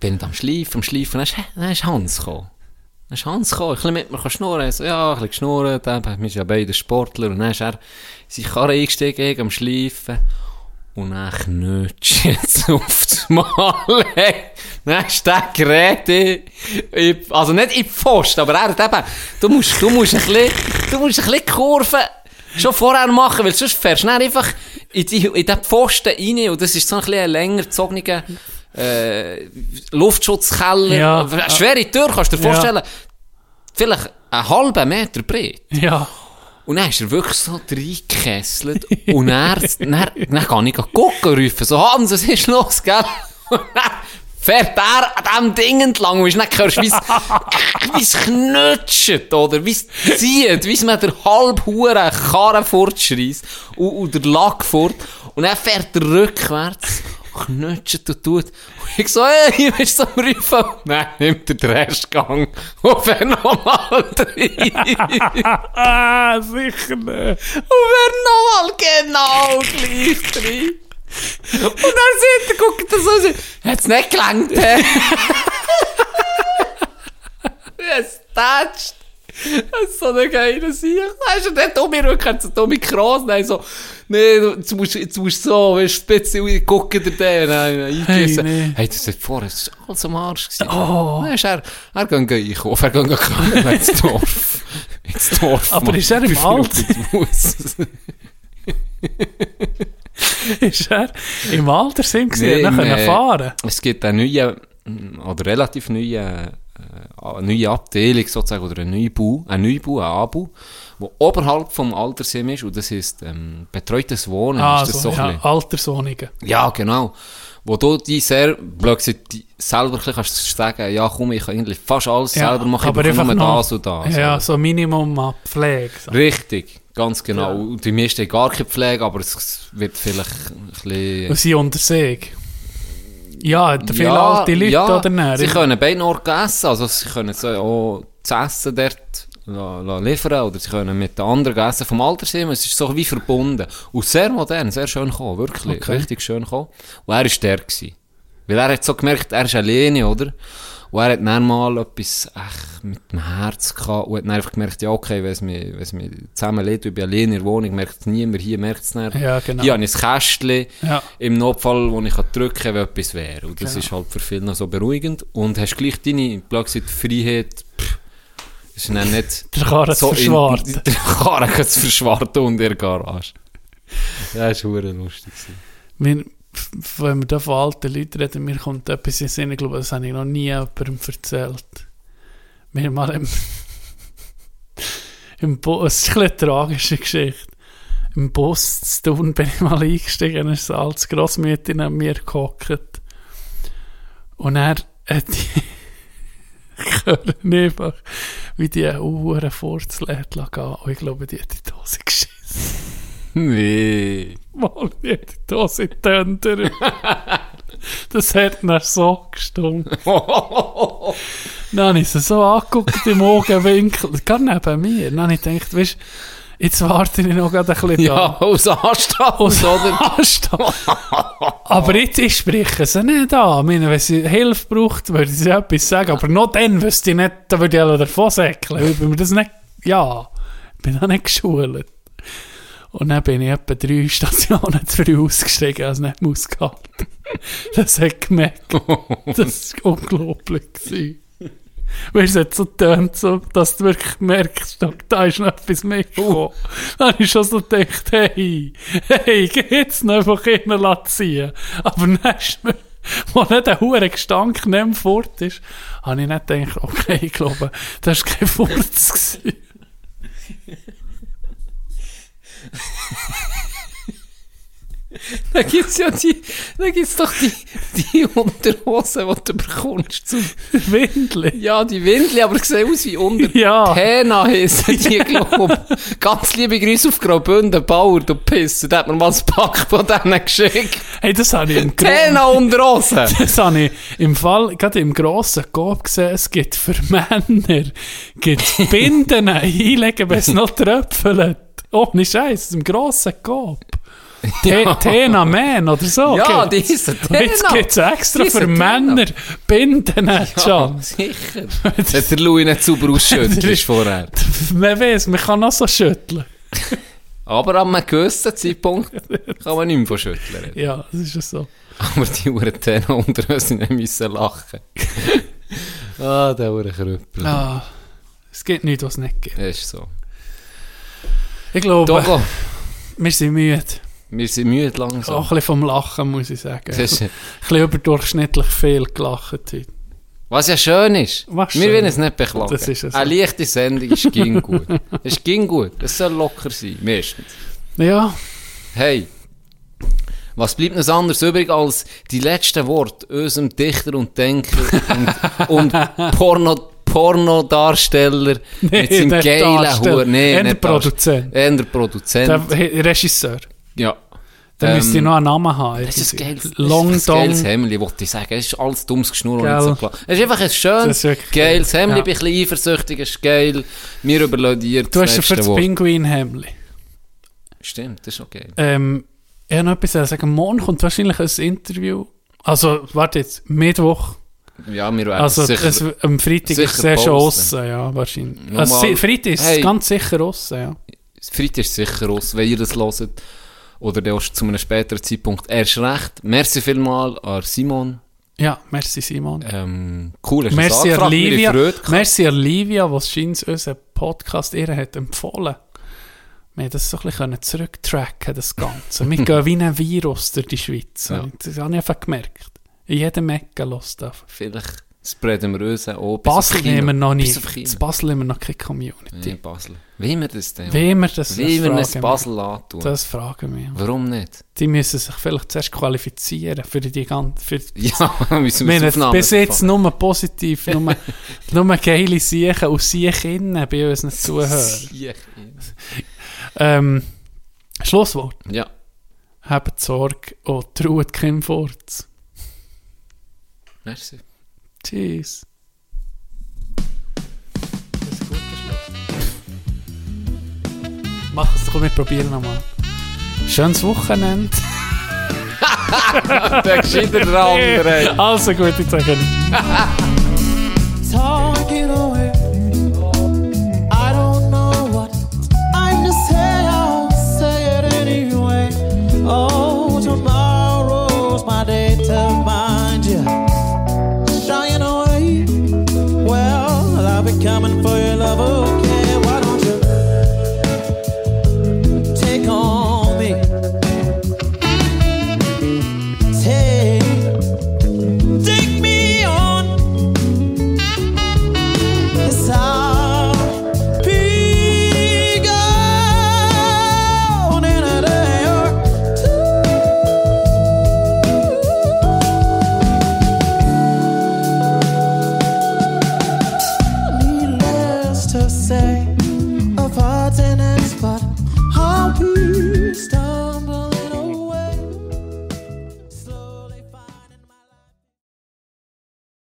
C: bin ich am Schleifen, am Schleifen, dann dann ist Hans gekommen. Dann ist Hans gekommen, ein bisschen mit mir schnurren. So, ja, ein bisschen geschnurrt, wir sind ja beide Sportler. Und dann ist er in seine Karre eingestiegen, am Schleifen. Und dann knutscht jetzt auf das Mal. [LAUGHS] Dann ist der Gerät also nicht in die Pfosten, aber er hat eben, du musst, du musst ein bisschen, du musst ein bisschen Kurven schon vorher machen, weil sonst fährst du dann einfach in, die, in den Pfosten rein und das ist so ein bisschen ein länger gezogener, äh, Luftschutzkeller.
D: Ja.
C: Eine schwere Tür, kannst du dir
D: Ja.
C: vorstellen. Vielleicht einen halben Meter breit.
D: Ja.
C: Und dann ist er wirklich so reingekesselt. und er, dann, dann kann ich gucken rufen. So, Hans, was ist los, gell? Fährt er an diesem Ding entlang. Hörst du, wie es- wie es knutscht, oder? Wie es zieht, wie es mit der halb Hure Karre fortschreisst. Und, und der Lack fort. Und dann fährt er rückwärts. Knutscht und tut. Und ich so, hey, hier bist du am Rufen. Nein, nimmt er den Restgang. Und fährt nochmal rein.
D: Ah, sicher nicht.
C: Und wer nochmal genau gleich drin. Und dann sieht er, guckt er so, hat's nicht gelangt, hä? [LAUGHS] es tätscht. Das ist so eine geile Sicht. Ist er der dumme Rückwärts, der dumme Kroos. Nein, so, nee, du- jetzt musst, jetzt musst du so, weißt du, bisschen gucken dir den. Nein, nein, eingerissen.
D: Hey, nee.
C: Hey, das hat vorher, das war alles am Arsch. gewesen.
D: Oh.
C: Dann ist er, er geht einkaufen, er geht kaufen ins Dorf. Ins Dorf.
D: Aber
C: Mann.
D: ist er im Alter? [LAUGHS] Ist er im Altersheim gewesen?
C: Nee,
D: Nee, nachher
C: äh,
D: fahren?
C: Es gibt eine neue, mm, oder relativ neue, äh, eine neue Abteilung sozusagen, oder ein Neubau, ein Neubau, ein Anbau, wo oberhalb vom Altersheim ist, und das ist ähm, betreutes Wohnen.
D: Ah,
C: ist das
D: so,
C: so ein
D: ja. Alterswohnungen.
C: Ja, genau. Wo du die sehr, blöd gesagt, selber kannst sagen, ja komm, ich kann eigentlich fast alles
D: Ja,
C: selber machen,
D: aber
C: ich
D: einfach noch-
C: das und das.
D: Ja, so Minimum an Pflege. So.
C: Richtig, ganz genau.
D: Ja.
C: Die meisten haben gar keine Pflege, aber es wird vielleicht ein bisschen...
D: Und sie unter sich. Ja, viele alte Leute
C: ja,
D: oder nicht?
C: Sie können beide Orte essen, also sie können so auch das Essen dort liefern oder sie können mit den anderen essen vom Altersheim. Es ist so wie verbunden. Und sehr modern, sehr schön gekommen, wirklich,
D: Okay.
C: richtig schön gekommen. Und er war der gewesen. Weil er hat so gemerkt, er ist alleine, oder? Und er hat dann mal etwas echt mit dem Herz gehabt und hat dann einfach gemerkt, ja okay, wenn es zusammen lebt, ich bin alleine in der Wohnung, merkt es niemand, hier merkt es nicht.
D: Ja, genau.
C: Hier habe ich ein Kästchen,
D: Ja.
C: im Notfall, wo ich kann drücken kann, wenn etwas wäre. Und das
D: Genau.
C: ist halt für viele noch so beruhigend. Und hast gleich deine, gesagt, Freiheit, pff, ist dann nicht [LAUGHS]
D: Der Karren zu
C: in-
D: verschwarten. [LAUGHS]
C: Der Karren zu verschwarten und in der Garage. Das war lustig. gewesen.
D: Wenn wir da von alten Leuten reden, mir kommt etwas in den Sinn, ich glaube, das habe ich noch nie jemandem erzählt. Wir mal im, [LAUGHS] im Bus, es ist eine tragische Geschichte. Im Bus zu tun bin ich mal eingestiegen, dann ist eine alte Grossmutter neben mir gehockt. Und er hat die, [LAUGHS] ich höre einfach, wie die Uhren vorzuleert gehen. Und ich glaube, die hat die Dose geschissen.
C: Nee.
D: Mal nicht die Dose in die Tönder. [LAUGHS] Das hat mir so gestunken. [LAUGHS] Dann habe ich sie so angeguckt im Augenwinkel, gar neben mir. Dann habe ich gedacht, weißt Jetzt warte ich noch gerade ein bisschen
C: Ja, aus Anstand, oder?
D: Anstand. [LAUGHS] aber jetzt, ich spreche sie nicht an. Ich meine, wenn sie Hilfe braucht, würde sie etwas sagen. Aber noch dann wüsste ich nicht, da würde ich alle davon säckeln. Ich mir das nicht, ja, ich bin auch nicht geschult. Und dann bin ich etwa drei [LAUGHS] Stationen zu früh ausgestiegen, als nicht mehr ausgehalten. [LAUGHS] Das hat gemerkt. Das war unglaublich. gewesen. Weil es hat so getönt, so, dass du wirklich merkst, da, da ist noch etwas mitgekommen. Dann habe ich schon so gedacht, hey, hey, geht's noch einfach innen ziehen. Aber dann ist mir, [LAUGHS] wo nicht der hure Gestank nicht mehr fort ist, habe ich nicht gedacht, okay, ich glaube, das war kein Furz. gewesen. [LAUGHS]
C: Da gibt's ja die, da gibt's doch die, die Unterhosen, die du bekommst zum,
D: Windli.
C: ja, die Windli, aber sehen aus wie unter
D: Ja.
C: Tena heissen die, glaub. Ganz liebe Grüße auf Graubünden, Bauer, du Pisser, da hat mir mal ein Pack von denen geschickt.
D: Hey, das habe ich im
C: Tena Unterhosen! [LAUGHS]
D: Das habe ich im Fall, gerade im grossen Coop gesehen, es gibt für Männer, gibt Binden [LAUGHS] einlegen, wenn es noch tröpfelt. Ohne Scheiß, im grossen Coop. [LAUGHS] Te Tena Man oder so.
C: Ja,
D: gibt's.
C: die heissen
D: Und Jetzt
C: Tena.
D: gibt es extra
C: Die
D: für
C: Tena.
D: Männer Binden
C: Ja,
D: schon.
C: sicher. [LAUGHS] Hat der Louis nicht sauber ausschüttelt vorher. [LAUGHS]
D: Man weiß, man kann auch so schütteln.
C: Aber an einem gewissen Zeitpunkt kann man nicht mehr von schütteln.
D: Ja, das ist ja so.
C: Aber die Uhren Tena Unterhosen müssen lachen. ah, der Uhrenkrüppel.
D: Ah, es gibt nichts, was es nicht gibt.
C: Das ist so.
D: Ich glaube,
C: Togo,
D: wir sind müde.
C: wir sind müde langsam.
D: Auch ein bisschen vom Lachen, muss ich sagen.
C: Das ist,
D: Ein bisschen überdurchschnittlich viel gelacht heute.
C: was ja schön ist.
D: Was
C: wir
D: schön.
C: wollen es nicht beklagen.
D: Das ist es.
C: Eine leichte Sendung ist ging gut. Es ging gut. Es soll locker sein, meistens.
D: Ja,
C: Hey, was bleibt uns anders übrig als die letzten Worte unserem Dichter und Denker und, und [LAUGHS] Porno, Pornodarsteller [LAUGHS] mit seinem geilen. Hut. Nee,
D: der. Produzent.
C: Der Produzent.
D: der Regisseur.
C: ja.
D: Da
C: Ähm,
D: müsste ich noch einen Namen haben.
C: Das ist ein geiles,
D: Long
C: das ist ein geiles. Hemmli, wollte ich sagen. Es ist alles dummes Geschnur und nicht so klar. Es ist einfach ein schönes, geiles
D: geil.
C: Hemmli,
D: Ja.
C: ein bisschen eifersüchtig, ist geil. Wir überlassen dir
D: Du hast ja für das
C: Wort.
D: Pinguin-Hemli.
C: Stimmt, das ist okay.
D: Ähm, ich habe noch etwas zu sagen. Morgen kommt wahrscheinlich ein Interview. Also, warte jetzt, Mittwoch.
C: Ja, wir werden
D: Also,
C: sicher...
D: es, am Freitag ist es ja schon aussen, ja, wahrscheinlich.
C: Normal-
D: Also, Freitag ist
C: Hey.
D: ganz sicher aussen, ja.
C: Freitag ist sicher aus, wenn ihr das hört. Oder dann zu einem späteren Zeitpunkt erst recht. Merci vielmal an Simon.
D: Ja, merci Simon.
C: Ähm, cool, hast du
D: Merci
C: mir
D: Livia. Merci an Livia, was scheint unseren Podcast ihr hat empfohlen. Wir haben das so ein bisschen zurücktracken, das Ganze. Wir [LAUGHS] gehen wie ein Virus durch die Schweiz.
C: Ja.
D: Das habe ich einfach gemerkt. In jedem Ecke lässt das.
C: Vielleicht spreaden wir uns auch
D: Basel haben wir noch nicht. In Basel haben wir noch keine Community.
C: Ja, Basel. Wie wir das denn?
D: Wie wir das,
C: Wie wir
D: das
C: Basel antun.
D: Das fragen wir.
C: Warum nicht?
D: Die müssen sich vielleicht zuerst qualifizieren für die ganze... Für [LAUGHS]
C: Ja, müssen
D: wir
C: uns
D: haben
C: Aufnahmen
D: bis jetzt nur positiv, nur, [LAUGHS] nur geile Siechen und Siechinnen bei unseren Zuhörern. Ähm, Schlusswort.
C: Ja.
D: Habt Sorge und traut keinem Furz.
C: Merci.
D: Tschüss. Das ist gut geschlossen. Mach es doch, wir probieren nochmal. Schönes Wochenende. [LAUGHS]
C: Der gescheiter der [LAUGHS] andere.
D: Also gut, ich sage
E: Talking